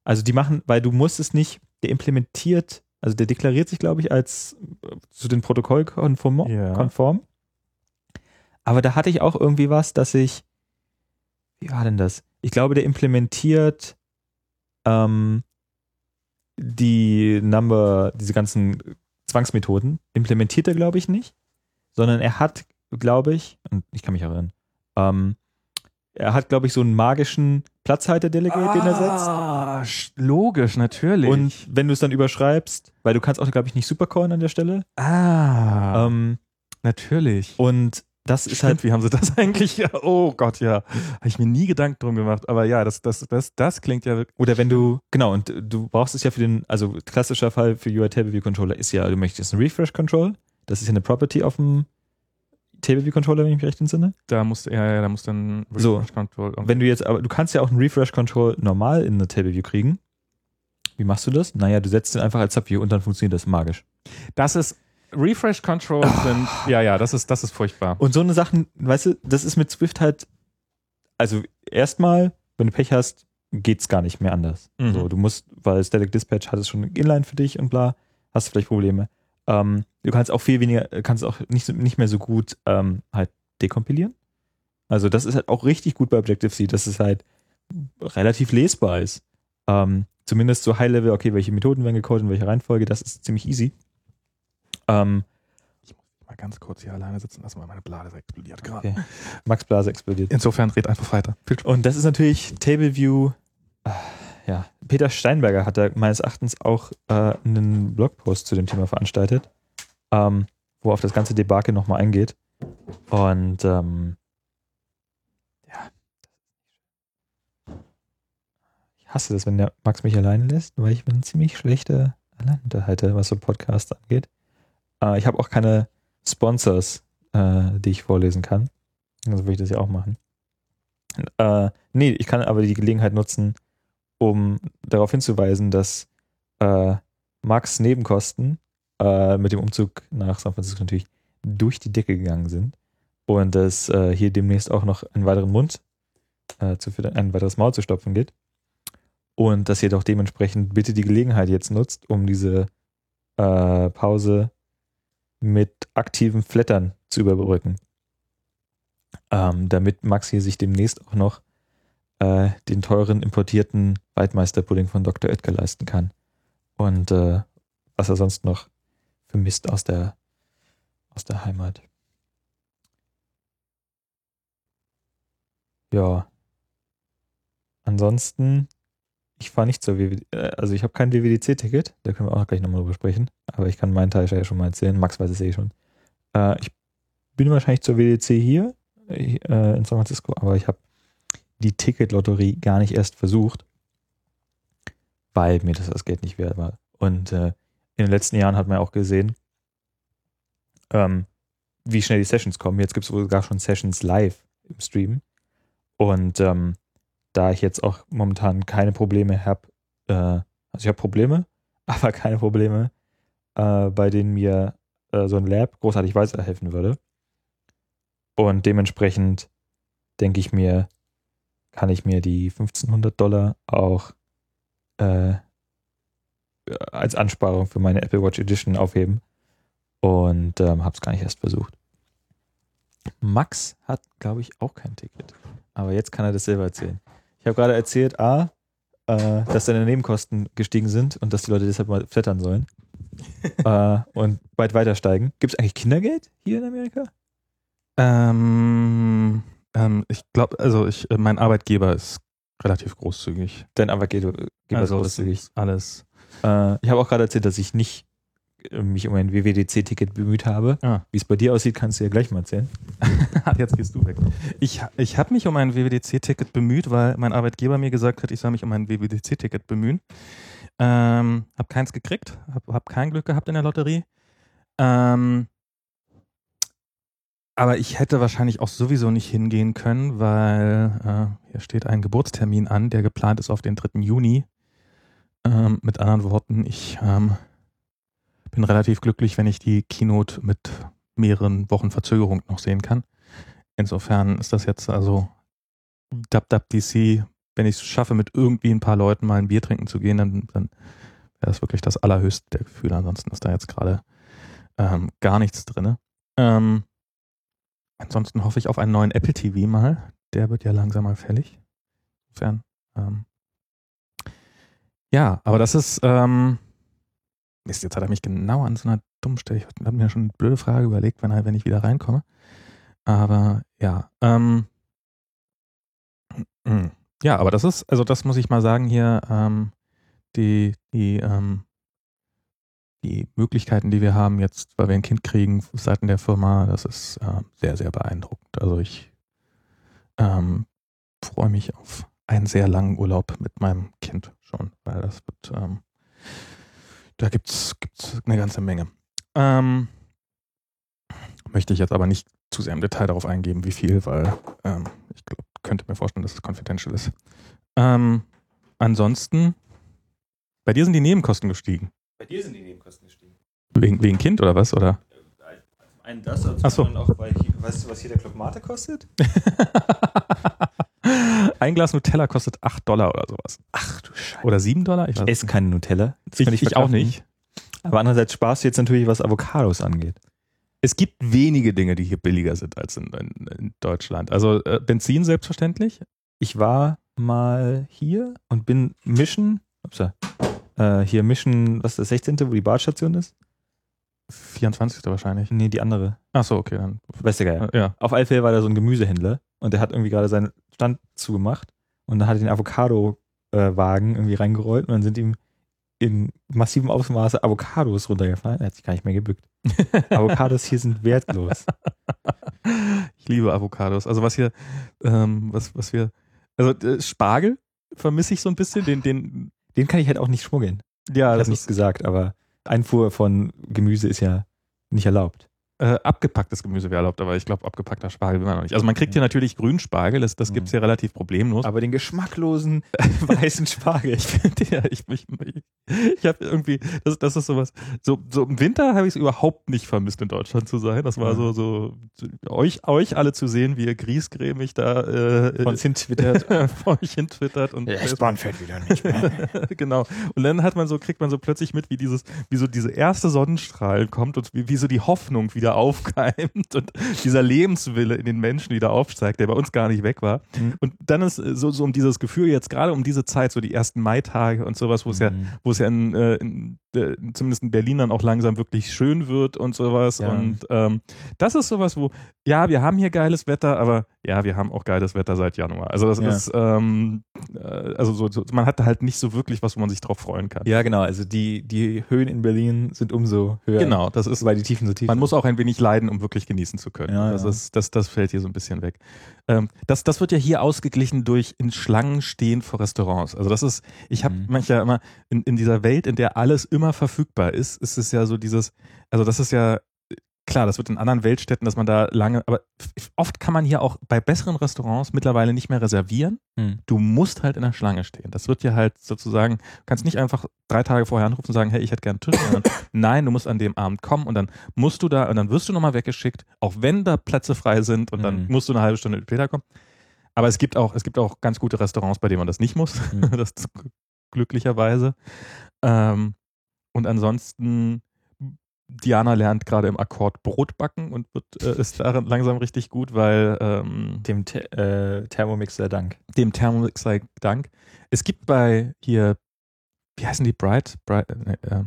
Also die machen, weil du musst es nicht, der implementiert, also der deklariert sich, glaube ich, als äh, zu den Protokoll konform, Ja. konform. Aber da hatte ich auch irgendwie was, dass ich, wie war denn das? Ich glaube, der implementiert ähm, die Number, diese ganzen Zwangsmethoden, implementiert er, glaube ich, nicht, sondern er hat, glaube ich, und ich kann mich erinnern, ähm, er hat, glaube ich, so einen magischen Platzhalter-Delegate, den er setzt. Ah, sch- logisch, natürlich. Und wenn du es dann überschreibst, weil du kannst auch, glaube ich, nicht supercallen an der Stelle. ah, Ähm, natürlich. und das ist Stimmt, halt, wie haben sie das *laughs* eigentlich? Ja, oh Gott, ja. Habe ich mir nie Gedanken drum gemacht. Aber ja, das, das, das, das klingt ja wirklich. oder wenn du, genau, und du brauchst es ja für den, also klassischer Fall für UI Table View Controller ist ja, du möchtest einen Refresh Control. Das ist ja eine Property auf dem Table View Controller, wenn ich mich recht entsinne. Da muss, ja, ja, da muss dann So. Refresh Control. Wenn du jetzt, aber du kannst ja auch einen Refresh Control normal in eine Table View kriegen. Wie machst du das? Naja, du setzt den einfach als Subview und dann funktioniert das magisch. das ist Refresh Control sind, ja, ja, das ist, das ist furchtbar. Und so eine Sachen, weißt du, das ist mit Swift halt, also erstmal, wenn du Pech hast, geht's gar nicht mehr anders. Mhm. So, du musst, weil Static Dispatch hat es schon Inline für dich und bla, hast du vielleicht Probleme. Ähm, du kannst auch viel weniger, kannst auch nicht, nicht mehr so gut ähm, halt dekompilieren. Also das ist halt auch richtig gut bei Objective-C, dass es halt relativ lesbar ist. Ähm, zumindest so High-Level, okay, welche Methoden werden gecodet, in welcher Reihenfolge, das ist ziemlich easy. Ähm, Mal ganz kurz hier alleine sitzen lassen, weil meine Blase explodiert gerade. okay. Max Blase explodiert. Insofern red einfach weiter. Und das ist natürlich Table View. äh, Ja, Peter Steinberger hat da meines Erachtens auch äh, einen Blogpost zu dem Thema veranstaltet, ähm, wo er auf das ganze Debakel nochmal eingeht. Und ähm, ja. Ich hasse das, wenn der Max mich alleine lässt, weil ich bin ein ziemlich schlechter Alleinunterhalter, was so Podcast angeht. Äh, ich habe auch keine Sponsors, äh, die ich vorlesen kann. Also würde ich das ja auch machen. Äh, nee, ich kann aber die Gelegenheit nutzen, um darauf hinzuweisen, dass äh, Max Nebenkosten äh, mit dem Umzug nach San Francisco natürlich durch die Decke gegangen sind und dass äh, hier demnächst auch noch einen weiteren Mund äh, zu füttern, ein weiteres Maul zu stopfen geht und dass ihr doch dementsprechend bitte die Gelegenheit jetzt nutzt, um diese äh, Pause mit aktivem Flattern zu überbrücken ähm, damit Max hier sich demnächst auch noch äh, den teuren importierten Waldmeisterpudding von Dr. Oetker leisten kann. Und äh, was er sonst noch vermisst aus der, aus der Heimat. Ja. Ansonsten, ich fahre nicht zur WWD, äh, also ich habe kein WWDC-Ticket, da können wir auch gleich nochmal drüber sprechen, aber ich kann meinen Teil ja schon mal erzählen. Max weiß es eh schon. Äh, ich bin wahrscheinlich zur WDC hier äh, in San Francisco, aber ich habe die Ticketlotterie gar nicht erst versucht, weil mir das das Geld nicht wert war. Und äh, in den letzten Jahren hat man ja auch gesehen, ähm, wie schnell die Sessions kommen. Jetzt gibt es sogar schon Sessions live im Stream. Und ähm, da ich jetzt auch momentan keine Probleme habe, äh, also ich habe Probleme, *laughs* aber keine Probleme, äh, bei denen mir äh, so ein Lab großartig weiterhelfen würde. Und dementsprechend denke ich mir, kann ich mir die 1500 Dollar auch äh, als Ansparung für meine Apple Watch Edition aufheben und ähm, habe es gar nicht erst versucht. Max hat, glaube ich, auch kein Ticket. Aber jetzt kann er das selber erzählen. Ich habe gerade erzählt, A, äh, dass seine Nebenkosten gestiegen sind und dass die Leute deshalb mal flattern sollen. *laughs* äh, und weit weiter steigen. Gibt es eigentlich Kindergeld hier in Amerika? Ähm, ähm, ich glaube, also ich, äh, mein Arbeitgeber ist relativ großzügig. Dein Arbeitgeber Geber ist Also es großzügig. ist alles. Äh, ich habe auch gerade erzählt, dass ich nicht äh, mich um ein WWDC-Ticket bemüht habe. Ah. Wie es bei dir aussieht, kannst du ja gleich mal erzählen. *laughs* Jetzt gehst du weg. Ich, ich habe mich um ein WWDC-Ticket bemüht, weil mein Arbeitgeber mir gesagt hat, ich soll mich um ein WWDC-Ticket bemühen. Ähm, hab keins gekriegt, hab, hab kein Glück gehabt in der Lotterie. Ähm, aber ich hätte wahrscheinlich auch sowieso nicht hingehen können, weil äh, hier steht ein Geburtstermin an, der geplant ist auf den 3. Juni. Ähm, mit anderen Worten, ich ähm, bin relativ glücklich, wenn ich die Keynote mit mehreren Wochen Verzögerung noch sehen kann. Insofern ist das jetzt also DubDubDC, wenn ich es schaffe, mit irgendwie ein paar Leuten mal ein Bier trinken zu gehen, dann, dann wäre das wirklich das allerhöchste der Gefühle. Ansonsten ist da jetzt gerade ähm, gar nichts drin. Ähm, ansonsten hoffe ich auf einen neuen Apple TV mal. Der wird ja langsam mal fällig. Insofern. Ähm, ja, aber das ist, ähm, Mist, jetzt hat er mich genau an so einer dummen Stelle. Ich habe mir schon eine blöde Frage überlegt, wenn, wenn ich wieder reinkomme. Aber ja, ähm, mm, ja, aber das ist, also das muss ich mal sagen hier, ähm, die, die, ähm, die Möglichkeiten, die wir haben jetzt, weil wir ein Kind kriegen, seitens der Firma, das ist äh, sehr, sehr beeindruckend. Also ich ähm, freue mich auf einen sehr langen Urlaub mit meinem Kind schon, weil das wird, ähm, da gibt's gibt's eine ganze Menge. Ähm, möchte ich jetzt aber nicht zu sehr im Detail darauf eingeben, wie viel, weil ähm, ich glaub, könnte mir vorstellen, dass es confidential ist. Ähm, ansonsten, bei dir sind die Nebenkosten gestiegen. Bei dir sind die Nebenkosten gestiegen. Wegen, wegen Kind oder was? Oder? Einen das, Ach so. auch, weil weißt du, was hier der Club Mate kostet? *laughs* Ein Glas Nutella kostet 8 Dollar oder sowas. Ach du Scheiße. Oder 7 Dollar? Ich, Ich esse keine Nutella. Das ich, kann ich, auch nicht. Aber andererseits sparst du jetzt natürlich, was Avocados angeht. Es gibt wenige Dinge, die hier billiger sind als in, in, in Deutschland. Also äh, Benzin selbstverständlich. Ich war mal hier und bin Mission, upsa, äh, hier Mission, was ist das 16., wo die Badstation ist? 24. wahrscheinlich. Nee, die andere. Ach so, okay, dann. Weiß der Geier. Äh, ja. Auf Fälle war da so ein Gemüsehändler und der hat irgendwie gerade seinen Stand zugemacht und dann hat er den Avocado-Wagen irgendwie reingerollt und dann sind ihm in massivem Ausmaße Avocados runtergefallen. Er hat sich gar nicht mehr gebückt. *laughs* Avocados hier sind wertlos. Ich liebe Avocados. Also was hier, ähm, was, was wir, also äh, Spargel vermisse ich so ein bisschen. Den, den, Den kann ich halt auch nicht schmuggeln. ja, ich das habe nichts ist gesagt, aber Einfuhr von Gemüse ist ja nicht erlaubt. Äh, abgepacktes Gemüse wäre erlaubt, aber ich glaube, abgepackter Spargel will man noch nicht. Also man kriegt hier natürlich Grünspargel, das, das Mhm. gibt's hier relativ problemlos. Aber den geschmacklosen *laughs* weißen Spargel. ich finde ja, ich, ich, ich, habe irgendwie, das, das ist sowas, so, so im Winter habe ich es überhaupt nicht vermisst, in Deutschland zu sein. Das war so, so, euch, euch alle zu sehen, wie ihr griesgrämig da äh, Von hin twittert. *laughs* vor euch hin twittert und Facebook- fährt wieder nicht mehr. *laughs* genau. Und dann hat man so, kriegt man so plötzlich mit, wie dieses, wie so diese erste Sonnenstrahl kommt und wie, wie so die Hoffnung wieder aufkeimt und dieser Lebenswille in den Menschen wieder aufsteigt, der bei uns gar nicht weg war. Mhm. Und dann ist äh, so, so um dieses Gefühl jetzt gerade um diese Zeit, so die ersten Maitage und sowas, wo es ja, Mhm. wo es ja in, äh, in, äh, zumindest in Berlin dann auch langsam wirklich schön wird und sowas. Ja. Und ähm, das ist sowas, wo, ja, wir haben hier geiles Wetter, aber ja, wir haben auch geiles Wetter seit Januar. Also das Ja. ist, ähm, äh, also so, so, man hat halt nicht so wirklich was, wo man sich drauf freuen kann. Ja, genau. Also die, die Höhen in Berlin sind umso höher. Genau, das ist, Weil die Tiefen so tief man sind. muss auch ein wenig leiden, um wirklich genießen zu können. Ja, das, ja. Ist, das, das fällt hier so ein bisschen weg. Ähm, das, das wird ja hier ausgeglichen durch in Schlangen stehen vor Restaurants. Also das ist, ich habe Mhm. manchmal immer in, in dieser Welt, in der alles immer verfügbar ist, ist es ja so dieses, also das ist ja klar, das wird in anderen Weltstädten, dass man da lange, aber oft kann man hier auch bei besseren Restaurants mittlerweile nicht mehr reservieren. Hm. Du musst halt in der Schlange stehen. Das wird ja halt sozusagen, du kannst nicht einfach drei Tage vorher anrufen und sagen, hey, ich hätte gern einen Tisch. Sondern *laughs* nein, du musst an dem Abend kommen und dann musst du da und dann wirst du nochmal weggeschickt, auch wenn da Plätze frei sind und dann Mhm. musst du eine halbe Stunde später kommen. Aber es gibt auch, es gibt auch ganz gute Restaurants, bei denen man das nicht muss. Mhm. *laughs* das ist glücklicherweise. Ähm, und ansonsten, Diana lernt gerade im Akkord Brot backen und wird, äh, *laughs* ist darin langsam richtig gut, weil ähm, Dem Te äh, Thermomix sei Dank. dem Thermomix sei Dank. Es gibt bei hier, wie heißen die, Bright? Bright äh, äh,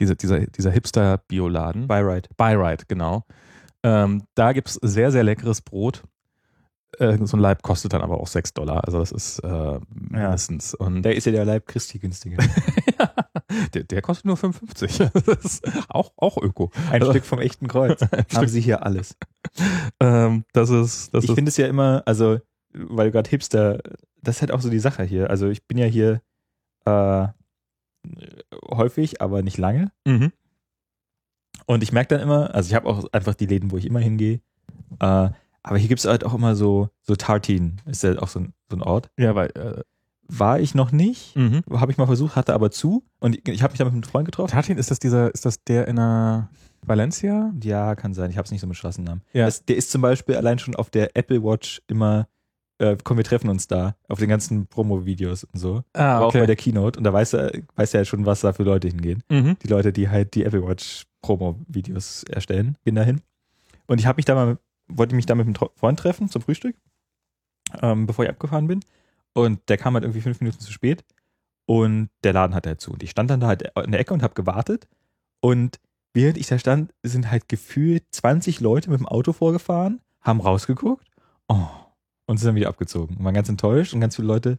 diese, dieser, dieser Hipster-Bioladen. Byride. Byrite, genau. Ähm, da gibt es sehr, sehr leckeres Brot. Äh, so ein Leib kostet dann aber auch 6 Dollar. Also das ist äh, mindestens. Und Da ist ja der Leib Christi günstiger. *laughs* der, der kostet nur 55. *laughs* das ist auch, auch Öko. Ein Also- Stück vom echten Kreuz. *laughs* Haben Stück, Sie hier alles. ähm, das ist, das ich finde es ja immer, also, weil gerade Hipster, das ist halt auch so die Sache hier. Also ich bin ja hier äh, häufig, aber nicht lange. mhm. Und ich merke dann immer, also ich habe auch einfach die Läden, wo ich immer hingehe. Äh, aber hier gibt es halt auch immer so, so Tartin, ist ja auch so ein, so ein Ort. Ja, weil äh, War ich noch nicht, mhm. habe ich mal versucht, hatte aber zu. Und ich, ich habe mich da mit einem Freund getroffen. Tartin, ist das dieser, ist das der in der Valencia? Ja, kann sein. Ich habe es nicht so mit Straßennamen. Ja. Das, der ist zum Beispiel allein schon auf der Apple Watch immer, äh, komm, wir treffen uns da, auf den ganzen Promo-Videos und so. Ah, aber auch bei der Keynote. Und da weiß er, weiß er ja schon, was da für Leute hingehen. mhm. Die Leute, die halt die Apple Watch Promo-Videos erstellen, gehen dahin. Und ich habe mich da mal, wollte mich da mit einem Freund treffen zum Frühstück, ähm, bevor ich abgefahren bin. Und der kam halt irgendwie fünf Minuten zu spät. Und der Laden hat halt zu. Und ich stand dann da halt in der Ecke und habe gewartet. Und während ich da stand, sind halt gefühlt 20 Leute mit dem Auto vorgefahren, haben rausgeguckt oh, und sind dann wieder abgezogen. Und waren ganz enttäuscht und ganz viele Leute.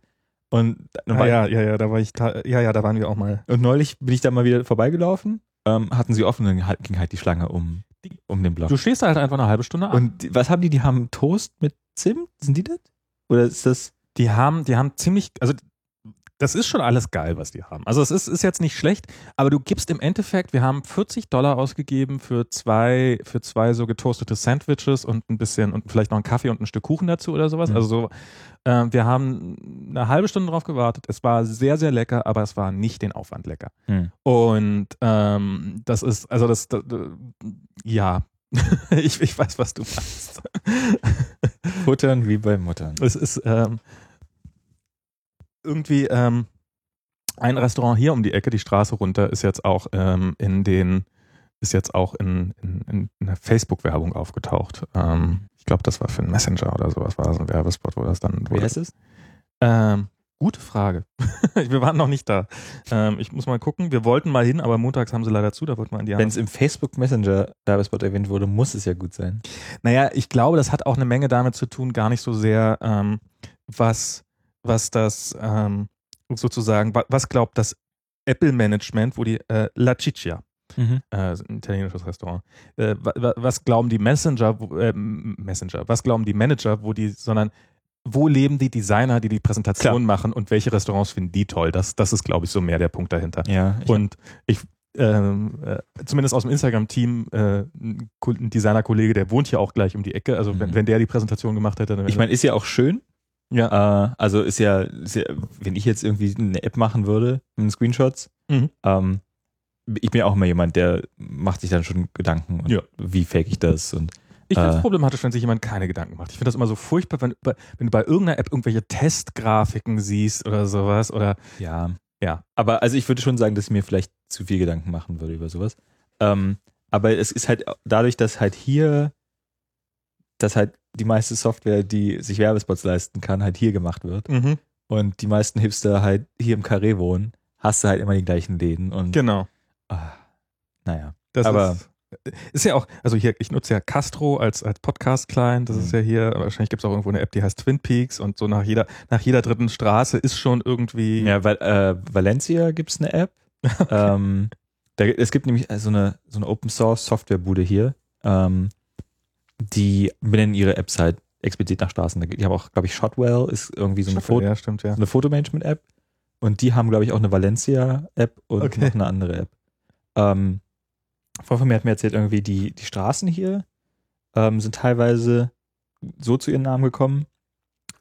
Und, dann Ah, ja, ja, ja, da war ich, ja, ja, da waren wir auch mal. und neulich bin ich da mal wieder vorbeigelaufen, ähm, hatten sie offen und dann halt- ging halt die Schlange um, um den Block. Du stehst da halt einfach eine halbe Stunde an. Und was haben die? Die haben Toast mit Zimt? Sind die das? Oder ist das? Die haben, die haben ziemlich, also das ist schon alles geil, was die haben. Also es ist, ist jetzt nicht schlecht, aber du gibst im Endeffekt, wir haben 40 Dollar ausgegeben für zwei, für zwei so getoastete Sandwiches und ein bisschen und vielleicht noch einen Kaffee und ein Stück Kuchen dazu oder sowas. Mhm. Also so, äh, wir haben eine halbe Stunde drauf gewartet. Es war sehr, sehr lecker, aber es war nicht den Aufwand lecker. Hm. Und ähm, das ist, also das, das ja, *laughs* ich, ich weiß, was du meinst. Futtern wie bei Muttern. Es ist ähm, irgendwie ähm, ein Restaurant hier um die Ecke, die Straße runter, ist jetzt auch ähm, in den, ist jetzt auch in, in, in einer Facebook-Werbung aufgetaucht. Ähm, ich glaube, das war für einen Messenger oder sowas, war das ein Werbespot, wo das dann Wie heißt es? ähm, gute Frage. *laughs* wir waren noch nicht da. Ähm, ich muss mal gucken. Wir wollten mal hin, aber montags haben sie leider zu, da wollten wir in die Wenn es im Facebook Messenger Werbespot erwähnt wurde, muss es ja gut sein. Naja, ich glaube, das hat auch eine Menge damit zu tun, gar nicht so sehr, ähm, was, was das sozusagen, wa- was glaubt das Apple-Management, wo die äh, La Ciccia, äh, ist ein italienisches Restaurant, äh, wa- wa- was glauben die Messenger, wo, äh, Messenger, was glauben die Manager, wo die, sondern wo leben die Designer, die die Präsentation machen und welche Restaurants finden die toll? Das, das ist, glaube ich, so mehr der Punkt dahinter. Ja. Ich, Und ich, ähm, äh, zumindest aus dem Instagram-Team, äh, ein, Ko- ein Designer-Kollege, der wohnt hier auch gleich um die Ecke. Also wenn, Mhm. wenn der die Präsentation gemacht hätte, dann wäre ich meine, ist ja auch schön. Ja. Äh, also ist ja, ist ja, wenn ich jetzt irgendwie eine App machen würde mit Screenshots, Mhm. ähm, ich bin ja auch immer jemand, der macht sich dann schon Gedanken, und Ja. wie fake ich das und Ich finde es äh, problematisch, wenn sich jemand keine Gedanken macht. Ich finde das immer so furchtbar, wenn, wenn du bei irgendeiner App irgendwelche Testgrafiken siehst oder sowas oder ja. Ja. Aber also ich würde schon sagen, dass ich mir vielleicht zu viel Gedanken machen würde über sowas. Ähm, aber es ist halt dadurch, dass halt hier, dass halt die meiste Software, die sich Werbespots leisten kann, halt hier gemacht wird mhm. und die meisten Hipster halt hier im Carré wohnen, hast du halt immer die gleichen Läden und genau. ah, naja. Das Aber- ist, Ist ja auch, also hier, ich nutze ja Castro als, als Podcast-Client. Das ist Mhm. ja hier, wahrscheinlich gibt es auch irgendwo eine App, die heißt Twin Peaks und so nach jeder, nach jeder dritten Straße ist schon irgendwie. Ja, weil äh, Valencia gibt's eine App. *laughs* ähm, da, es gibt nämlich so eine, so eine Open Source Softwarebude hier, ähm, die benennen ihre Apps halt explizit nach Straßen. Die haben auch, glaube ich, Shotwell ist irgendwie so eine, Foto, ja, stimmt, ja. so eine Fotomanagement-App. Und die haben, glaube ich, auch eine Valencia-App und Okay. noch eine andere App. Ähm, Freund von mir hat mir erzählt, irgendwie die, die Straßen hier ähm, sind teilweise so zu ihren Namen gekommen,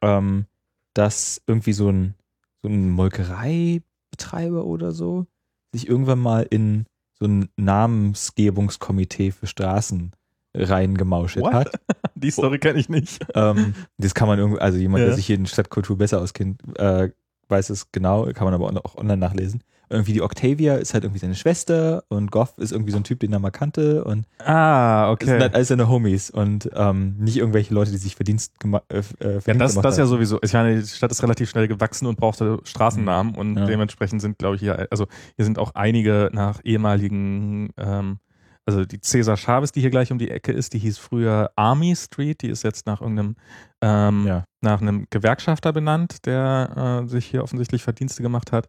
ähm, dass irgendwie so ein, so ein Molkereibetreiber oder so sich irgendwann mal in so ein Namensgebungskomitee für Straßen reingemauschelt What? hat. *laughs* Die Story kenne ich nicht. ähm, das kann man irgendwie, also jemand, Ja. der sich hier in Stadtkultur besser auskennt, äh, weiß es genau, kann man aber auch online nachlesen. Irgendwie die Octavia ist halt irgendwie seine Schwester und Goff ist irgendwie so ein Typ, den er mal kannte und Ah, das sind okay. halt alles seine Homies und ähm, nicht irgendwelche Leute, die sich Verdienst gema äh, äh, Ja, das, gemacht das ja haben. sowieso. Ich meine, die Stadt ist relativ schnell gewachsen und brauchte Straßennamen und Ja. dementsprechend sind, glaube ich, hier, also hier sind auch einige nach ehemaligen, ähm, also die Cesar Chavez, die hier gleich um die Ecke ist, die hieß früher Army Street, die ist jetzt nach irgendeinem, ähm, Ja. nach einem Gewerkschafter benannt, der äh, sich hier offensichtlich Verdienste gemacht hat.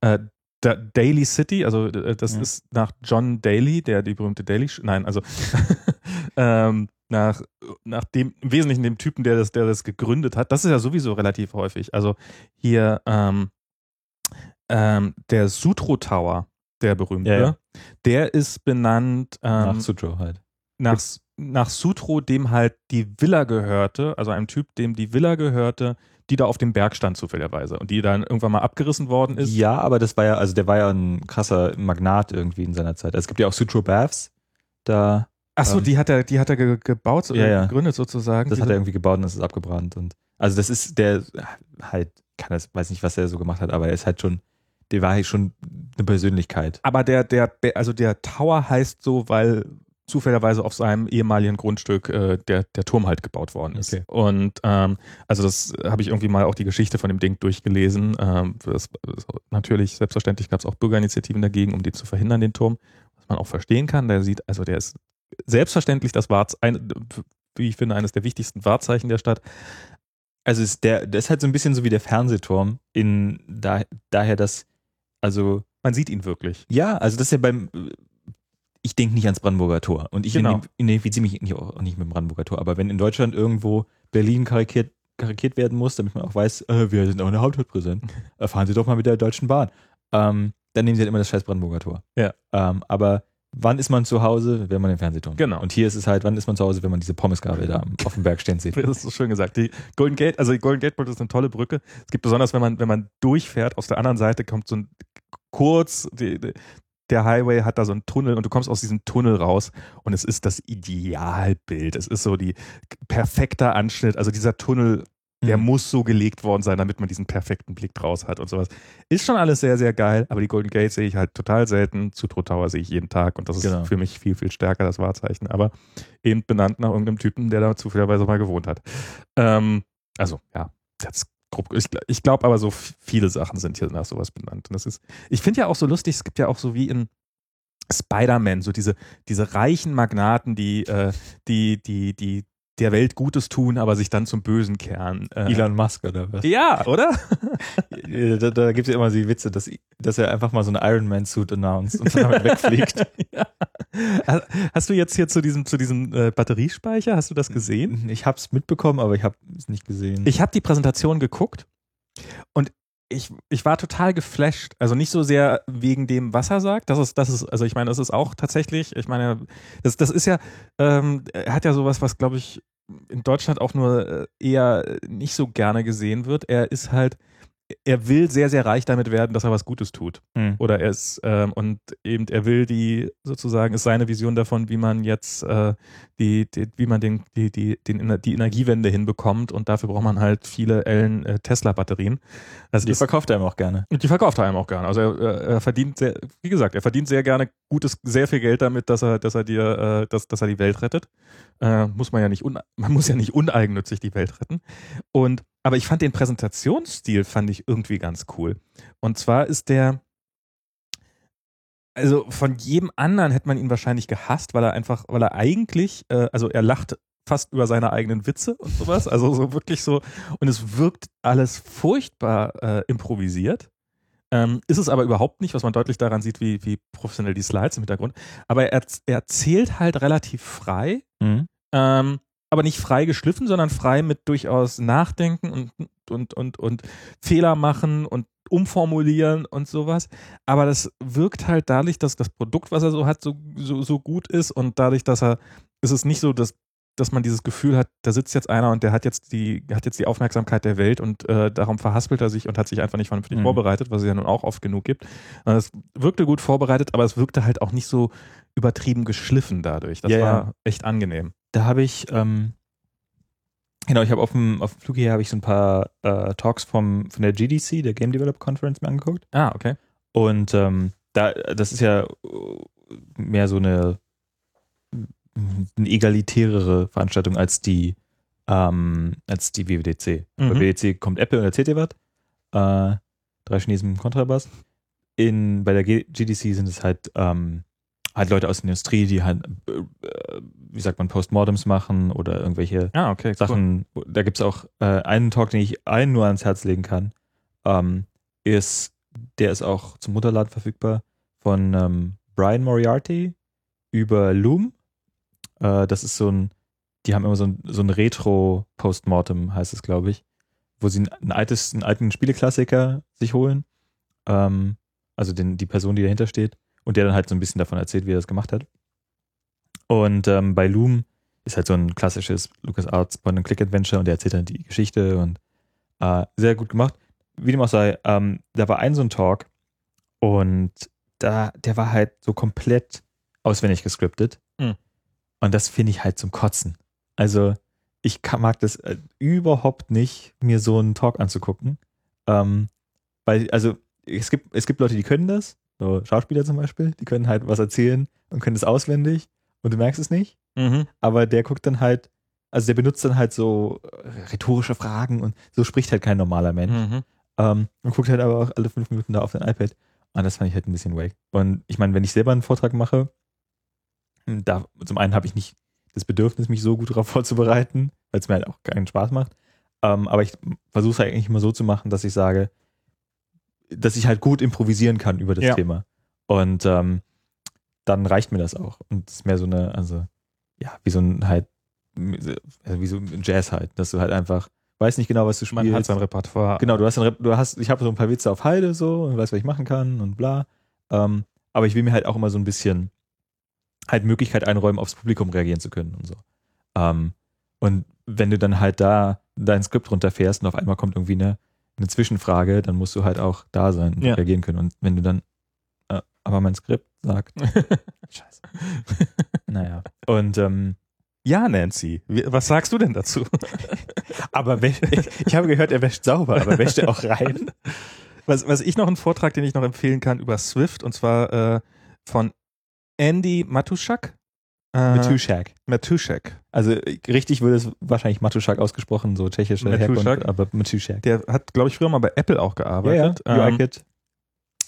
Äh, Da- Daly City, also äh, das Ja. ist nach John Daly, der die berühmte Daily, nein, also *laughs* ähm, nach, nach dem, im Wesentlichen dem Typen, der das, der das gegründet hat. Das ist ja sowieso relativ häufig. Also hier ähm, ähm, der Sutro Tower, der berühmte, Ja, ja. der ist benannt ähm, Nach Sutro halt. nach, nach Sutro, dem halt die Villa gehörte, also einem Typ, dem die Villa gehörte, die da auf dem Berg stand zufälligerweise und die dann irgendwann mal abgerissen worden ist. Ja, aber das war ja, also der war ja ein krasser Magnat irgendwie in seiner Zeit. Also es gibt ja auch Sutro Baths, da, Achso, Ähm, die hat er, die hat er ge gebaut oder Ja, ja. gegründet sozusagen. das hat er irgendwie gebaut und das ist abgebrannt und, also das ist der, halt, kann das, weiß nicht, was er so gemacht hat, aber er ist halt schon, der war halt schon eine Persönlichkeit. Aber der, der, also der Tower heißt so, weil zufälligerweise auf seinem ehemaligen Grundstück äh, der, der Turm halt gebaut worden ist. Okay. Und ähm, also das habe ich irgendwie mal auch die Geschichte von dem Ding durchgelesen. Ähm, das, das, natürlich, selbstverständlich gab es auch Bürgerinitiativen dagegen, um den zu verhindern, den Turm. Was man auch verstehen kann. Der sieht, also der ist selbstverständlich das Wahrs, ein, wie ich finde, eines der wichtigsten Wahrzeichen der Stadt. Also ist der, der ist halt so ein bisschen so wie der Fernsehturm, in da, daher, dass, also Man sieht ihn wirklich. Ja, also das ist ja beim. Ich denke nicht ans Brandenburger Tor und ich Genau. identifiziere mich nicht, auch nicht mit dem Brandenburger Tor. Aber wenn in Deutschland irgendwo Berlin karikiert, karikiert werden muss, damit man auch weiß, äh, wir sind auch in der Hauptstadt präsent, *laughs* äh, fahren Sie doch mal mit der Deutschen Bahn. Ähm, dann nehmen Sie halt immer das scheiß Brandenburger Tor. Ja. Ähm, aber wann ist man zu Hause, wenn man den Fernsehturm? Genau. Und hier ist es halt, wann ist man zu Hause, wenn man diese Pommesgabel da *laughs* auf dem Berg stehen sieht? Das ist so schön gesagt. Die Golden Gate, also die Golden Gate Bridge ist eine tolle Brücke. Es gibt besonders, wenn man, wenn man durchfährt, aus der anderen Seite kommt so ein kurz, die, die, der Highway hat da so einen Tunnel und du kommst aus diesem Tunnel raus und es ist das Idealbild. Es ist so die perfekter Anschnitt. Also dieser Tunnel, der Mhm. muss so gelegt worden sein, damit man diesen perfekten Blick draus hat und sowas. Ist schon alles sehr, sehr geil, aber die Golden Gate sehe ich halt total selten. Zutro Tower sehe ich jeden Tag und das ist Genau. für mich viel, viel stärker das Wahrzeichen. Aber eben benannt nach irgendeinem Typen, der da zufälligerweise mal gewohnt hat. Ähm, also, ja, jetzt grob. Ich, ich glaube aber, so viele Sachen sind hier nach sowas benannt. Und das ist, ich finde ja auch so lustig, es gibt ja auch so wie in Spider-Man, so diese, diese reichen Magnaten, die, äh, die, die, die der Welt Gutes tun, aber sich dann zum Bösen kehren. Äh, Elon Musk oder was? Ja, oder? *laughs* Da, da gibt es ja immer die Witze, dass, dass er einfach mal so einen Iron Man Suit announced und dann damit *laughs* wegfliegt. ja. Hast du jetzt hier zu diesem, zu diesem äh, Batteriespeicher, hast du das gesehen? Ich habe es mitbekommen, aber ich habe es nicht gesehen. Ich habe die Präsentation geguckt und ich, ich war total geflasht. Also nicht so sehr wegen dem, was er sagt. Das ist, das ist, also ich meine, das ist auch tatsächlich, ich meine, das, das ist ja, ähm, er hat ja sowas, was glaube ich in Deutschland auch nur äh, eher nicht so gerne gesehen wird. Er ist halt, er will sehr, sehr reich damit werden, dass er was Gutes tut. Hm. Oder er ist, ähm, und eben, er will die, sozusagen, ist seine Vision davon, wie man jetzt, äh, die, die, wie man den, die, die, den, die Energiewende hinbekommt und dafür braucht man halt viele Ellen äh, Tesla-Batterien. Die ist, verkauft er ihm auch gerne. und die verkauft er einem auch gerne. Also er, er- er verdient sehr, wie gesagt, er verdient sehr gerne gutes, sehr viel Geld damit, dass er, dass er dir, äh, dass, dass er die Welt rettet. Äh, muss man ja nicht, un, man muss ja nicht uneigennützig die Welt retten. Und, aber ich fand den Präsentationsstil fand ich irgendwie ganz cool. Und zwar ist der, also von jedem anderen hätte man ihn wahrscheinlich gehasst, weil er einfach, weil er eigentlich, äh, also er lacht fast über seine eigenen Witze und sowas, also so wirklich so, und es wirkt alles furchtbar äh, improvisiert. Ähm, ist es aber überhaupt nicht, was man deutlich daran sieht, wie, wie professionell die Slides im Hintergrund. Aber er, er erzählt halt relativ frei, Mhm. ähm, aber nicht frei geschliffen, sondern frei mit durchaus Nachdenken und, und, und, und Fehler machen und umformulieren und sowas. Aber das wirkt halt dadurch, dass das Produkt, was er so hat, so, so, so gut ist und dadurch, dass er, ist es nicht so, dass, dass man dieses Gefühl hat, da sitzt jetzt einer und der hat jetzt die, hat jetzt die Aufmerksamkeit der Welt und äh, darum verhaspelt er sich und hat sich einfach nicht vernünftig Mhm. vorbereitet, was es ja nun auch oft genug gibt. Es wirkte gut vorbereitet, aber es wirkte halt auch nicht so übertrieben geschliffen dadurch. Das Ja, war ja. echt angenehm. Da habe ich, ähm, genau, ich habe auf dem, auf dem Flug hier habe ich so ein paar äh, Talks vom, von der GDC, der Game Developer Conference, mir angeguckt. Ah, okay. Und ähm, da, das ist ja äh, mehr so eine, eine egalitärere Veranstaltung als die, ähm, als die WWDC. Mhm. Bei WWDC kommt Apple und erzählt dir was. Äh, drei Chinesen im Kontrabass. In, bei der GDC sind es halt, ähm, halt Leute aus der Industrie, die halt, äh, wie sagt man, Postmortems machen oder irgendwelche Ah, okay. Cool. Sachen. Da gibt es auch äh, einen Talk, den ich allen nur ans Herz legen kann. Ähm, ist, der ist auch zum Mutterladen verfügbar, von ähm, Brian Moriarty über Loom. Äh, das ist so ein, die haben immer so ein, so ein Retro-Postmortem, heißt es, glaube ich, wo sie ein altes, einen alten Spieleklassiker sich holen. Ähm, also den, die Person, die dahinter steht, und der dann halt so ein bisschen davon erzählt, wie er das gemacht hat. Und ähm, bei Loom ist halt so ein klassisches LucasArts Point-and-Click-Adventure und der erzählt dann die Geschichte und äh, sehr gut gemacht. Wie dem auch sei, ähm, da war ein so ein Talk und da, der war halt so komplett auswendig gescriptet. Hm. Und das finde ich halt zum Kotzen. Also ich kann, mag das äh, überhaupt nicht, mir so einen Talk anzugucken. Ähm, weil, also es gibt, es gibt Leute, die können das, so Schauspieler zum Beispiel, die können halt was erzählen und können das auswendig und du merkst es nicht Mhm. aber der guckt dann halt, also der benutzt dann halt so äh, rhetorische Fragen und so spricht halt kein normaler Mensch. Mhm. Ähm, und guckt halt aber auch alle fünf Minuten da auf sein iPad. Und das fand ich halt ein bisschen wack. Und ich meine, wenn ich selber einen Vortrag mache, da zum einen habe ich nicht das Bedürfnis, mich so gut darauf *laughs* vorzubereiten, weil es mir halt auch keinen Spaß macht. Ähm, aber ich versuche es eigentlich immer so zu machen, dass ich sage, dass ich halt gut improvisieren kann über das Ja. Thema. Und ähm, dann reicht mir das auch. Und es ist mehr so eine, also ja, wie so ein halt, also wie so ein Jazz halt, dass du halt einfach weißt nicht genau, was du spielst. Man hat sein Repertoire. Genau, du hast, ein, du hast, ich habe so ein paar Witze auf Heide so und weiß, was ich machen kann und bla. Ähm, aber ich will mir halt auch immer so ein bisschen halt Möglichkeit einräumen, aufs Publikum reagieren zu können und so. Ähm, und wenn du dann halt da dein Skript runterfährst und auf einmal kommt irgendwie eine, eine Zwischenfrage, dann musst du halt auch da sein und Ja. reagieren können. Und wenn du dann, äh, aber mein Skript sagt, *laughs* scheiße. naja. Und ähm, Ja, Nancy. Was sagst du denn dazu? *laughs* aber wäsch, ich habe gehört, er wäscht sauber, aber wäscht er auch rein? *laughs* Was, was ich noch einen Vortrag, den ich noch empfehlen kann über Swift, und zwar äh, von Andy Matuschak. Äh, Matuschak. Matuschak. Also richtig würde es wahrscheinlich Matuschak ausgesprochen, so tschechische. Herkunft, aber Matuschak. Der hat, glaube ich, früher mal bei Apple auch gearbeitet. ja, ja. Ähm, UI-Kit.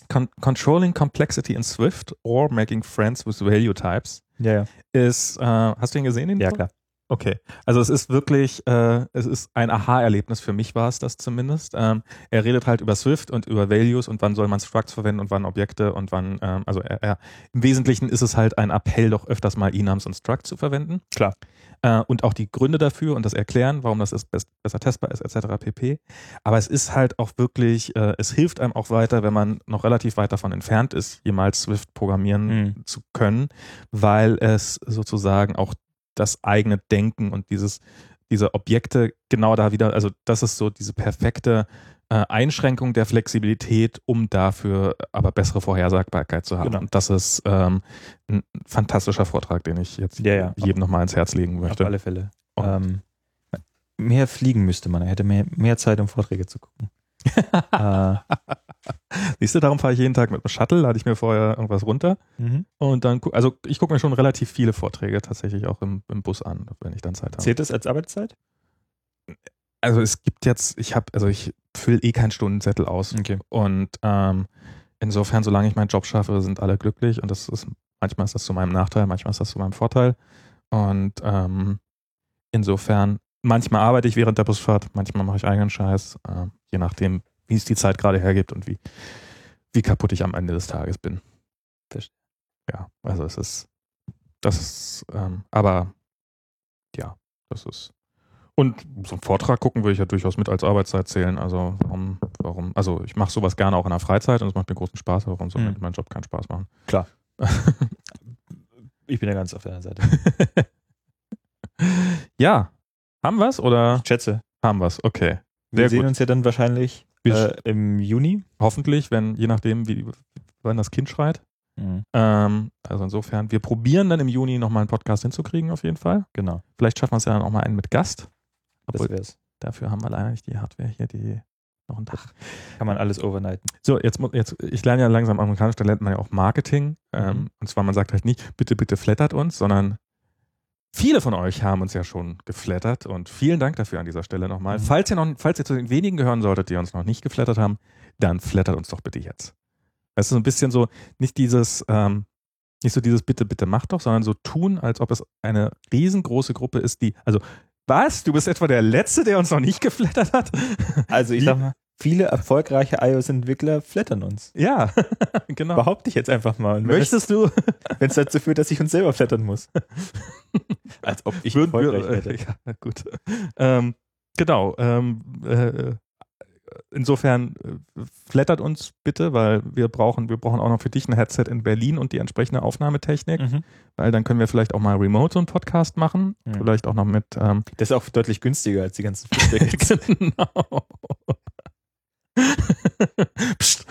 Con Controlling Complexity in Swift or Making Friends with Value Types Ja, ja. ist, äh, hast du ihn gesehen? Den Ja, Talk? klar. Okay, also es ist wirklich, äh, es ist ein Aha-Erlebnis, für mich war es das zumindest. Ähm, er redet halt über Swift und über Values und wann soll man Structs verwenden und wann Objekte und wann, ähm, also er, er, im Wesentlichen ist es halt ein Appell, doch öfters mal Enums und Structs zu verwenden. Klar. Äh, und auch die Gründe dafür und das Erklären, warum das ist, besser testbar ist, etc. pp. Aber es ist halt auch wirklich, äh, es hilft einem auch weiter, wenn man noch relativ weit davon entfernt ist, jemals Swift programmieren Mhm. zu können, weil es sozusagen auch das eigene Denken und dieses, diese Objekte genau da wieder, also das ist so diese perfekte äh, Einschränkung der Flexibilität, um dafür aber bessere Vorhersagbarkeit zu haben. Genau. Und das ist ähm, ein fantastischer Vortrag, den ich jetzt Ja, ja. jedem nochmal ans Herz legen Auf möchte. alle Fälle. Ähm, mehr fliegen müsste man. Er hätte mehr, mehr Zeit, um Vorträge zu gucken. Äh, Siehst du, darum fahre ich jeden Tag mit dem Shuttle, lade ich mir vorher irgendwas runter mhm. und dann, also ich gucke mir schon relativ viele Vorträge tatsächlich auch im, im Bus an, wenn ich dann Zeit habe. Zählt das als Arbeitszeit? Also es gibt jetzt, ich habe, also ich fülle eh keinen Stundenzettel aus Okay. und ähm, insofern, solange ich meinen Job schaffe, sind alle glücklich und das ist, manchmal ist das zu meinem Nachteil, manchmal ist das zu meinem Vorteil. Und ähm, insofern, manchmal arbeite ich während der Busfahrt, manchmal mache ich eigenen Scheiß, äh, je nachdem, wie es die Zeit gerade hergibt und wie, wie kaputt ich am Ende des Tages bin. Verstehe. Ja, also es ist, das ist, ähm, aber ja, das ist. Und so einen Vortrag gucken würde ich ja durchaus mit als Arbeitszeit zählen. Also warum, warum, also ich mache sowas gerne auch in der Freizeit und es macht mir großen Spaß, aber warum soll Mhm. mein Job keinen Spaß machen? Klar. *laughs* Ich bin ja ganz auf deiner Seite. *laughs* ja. Haben wir's oder Ich schätze. haben wir's? Okay. Wir Sehr sehen gut. uns ja dann wahrscheinlich äh, im Juni. Hoffentlich, wenn, je nachdem, wie, wann das Kind schreit. Mhm. Ähm, also insofern, wir probieren dann im Juni nochmal einen Podcast hinzukriegen, auf jeden Fall. Genau. Vielleicht schaffen wir es ja dann auch mal einen mit Gast. Das Obwohl, wär's. dafür haben wir leider nicht die Hardware hier, die noch ein Tag. Kann man alles overnighten. So, jetzt, mu- jetzt, ich lerne ja langsam amerikanisch, da lernt man ja auch Marketing. Ähm, Mhm. Und zwar, man sagt halt nicht, bitte, bitte flattert uns, sondern viele von euch haben uns ja schon geflattert und vielen Dank dafür an dieser Stelle nochmal. Mhm. Falls ihr noch, falls ihr zu den wenigen gehören solltet, die uns noch nicht geflattert haben, dann flattert uns doch bitte jetzt. Das ist so ein bisschen so, nicht dieses, ähm, nicht so dieses bitte, bitte mach doch, sondern so tun, als ob es eine riesengroße Gruppe ist, die, also, was? Du bist etwa der Letzte, der uns noch nicht geflattert hat? Also ich sag mal, viele erfolgreiche iOS-Entwickler flattern uns. Ja, *laughs* genau. Behaupte ich jetzt einfach mal. Möchtest du? *laughs* Wenn es dazu führt, dass ich uns selber flattern muss. *laughs* Als ob ich Würden erfolgreich wir, äh, ja, gut. Ähm, genau. Ähm, äh, insofern äh, flattert uns bitte, weil wir brauchen, wir brauchen auch noch für dich ein Headset in Berlin und die entsprechende Aufnahmetechnik, Mhm. weil dann können wir vielleicht auch mal remote so einen Podcast machen. Mhm. Vielleicht auch noch mit ähm, Das ist auch deutlich günstiger als die ganzen Feedbacks. genau. Psst.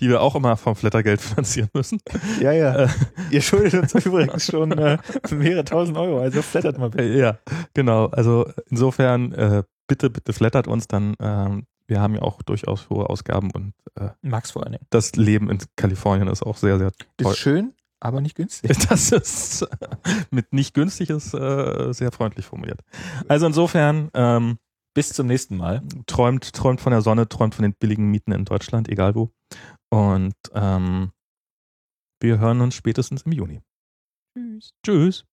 Die wir auch immer vom Flattergeld finanzieren müssen. ja, ja. Äh, Ihr schuldet uns übrigens schon äh, mehrere tausend Euro, also flattert mal bitte. Äh, Ja, genau. Also insofern äh, bitte, bitte flattert uns dann. Ähm, wir haben ja auch durchaus hohe Ausgaben und äh, Max vor allen Dingen. das Leben in Kalifornien ist auch sehr, sehr toll. Ist schön, aber nicht günstig. *laughs* Das ist mit nicht günstig ist äh, sehr freundlich formuliert. Also insofern ähm, Bis zum nächsten Mal. träumt, träumt von der Sonne, träumt von den billigen Mieten in Deutschland, egal wo. Und ähm, wir hören uns spätestens im Juni. Tschüss. Tschüss.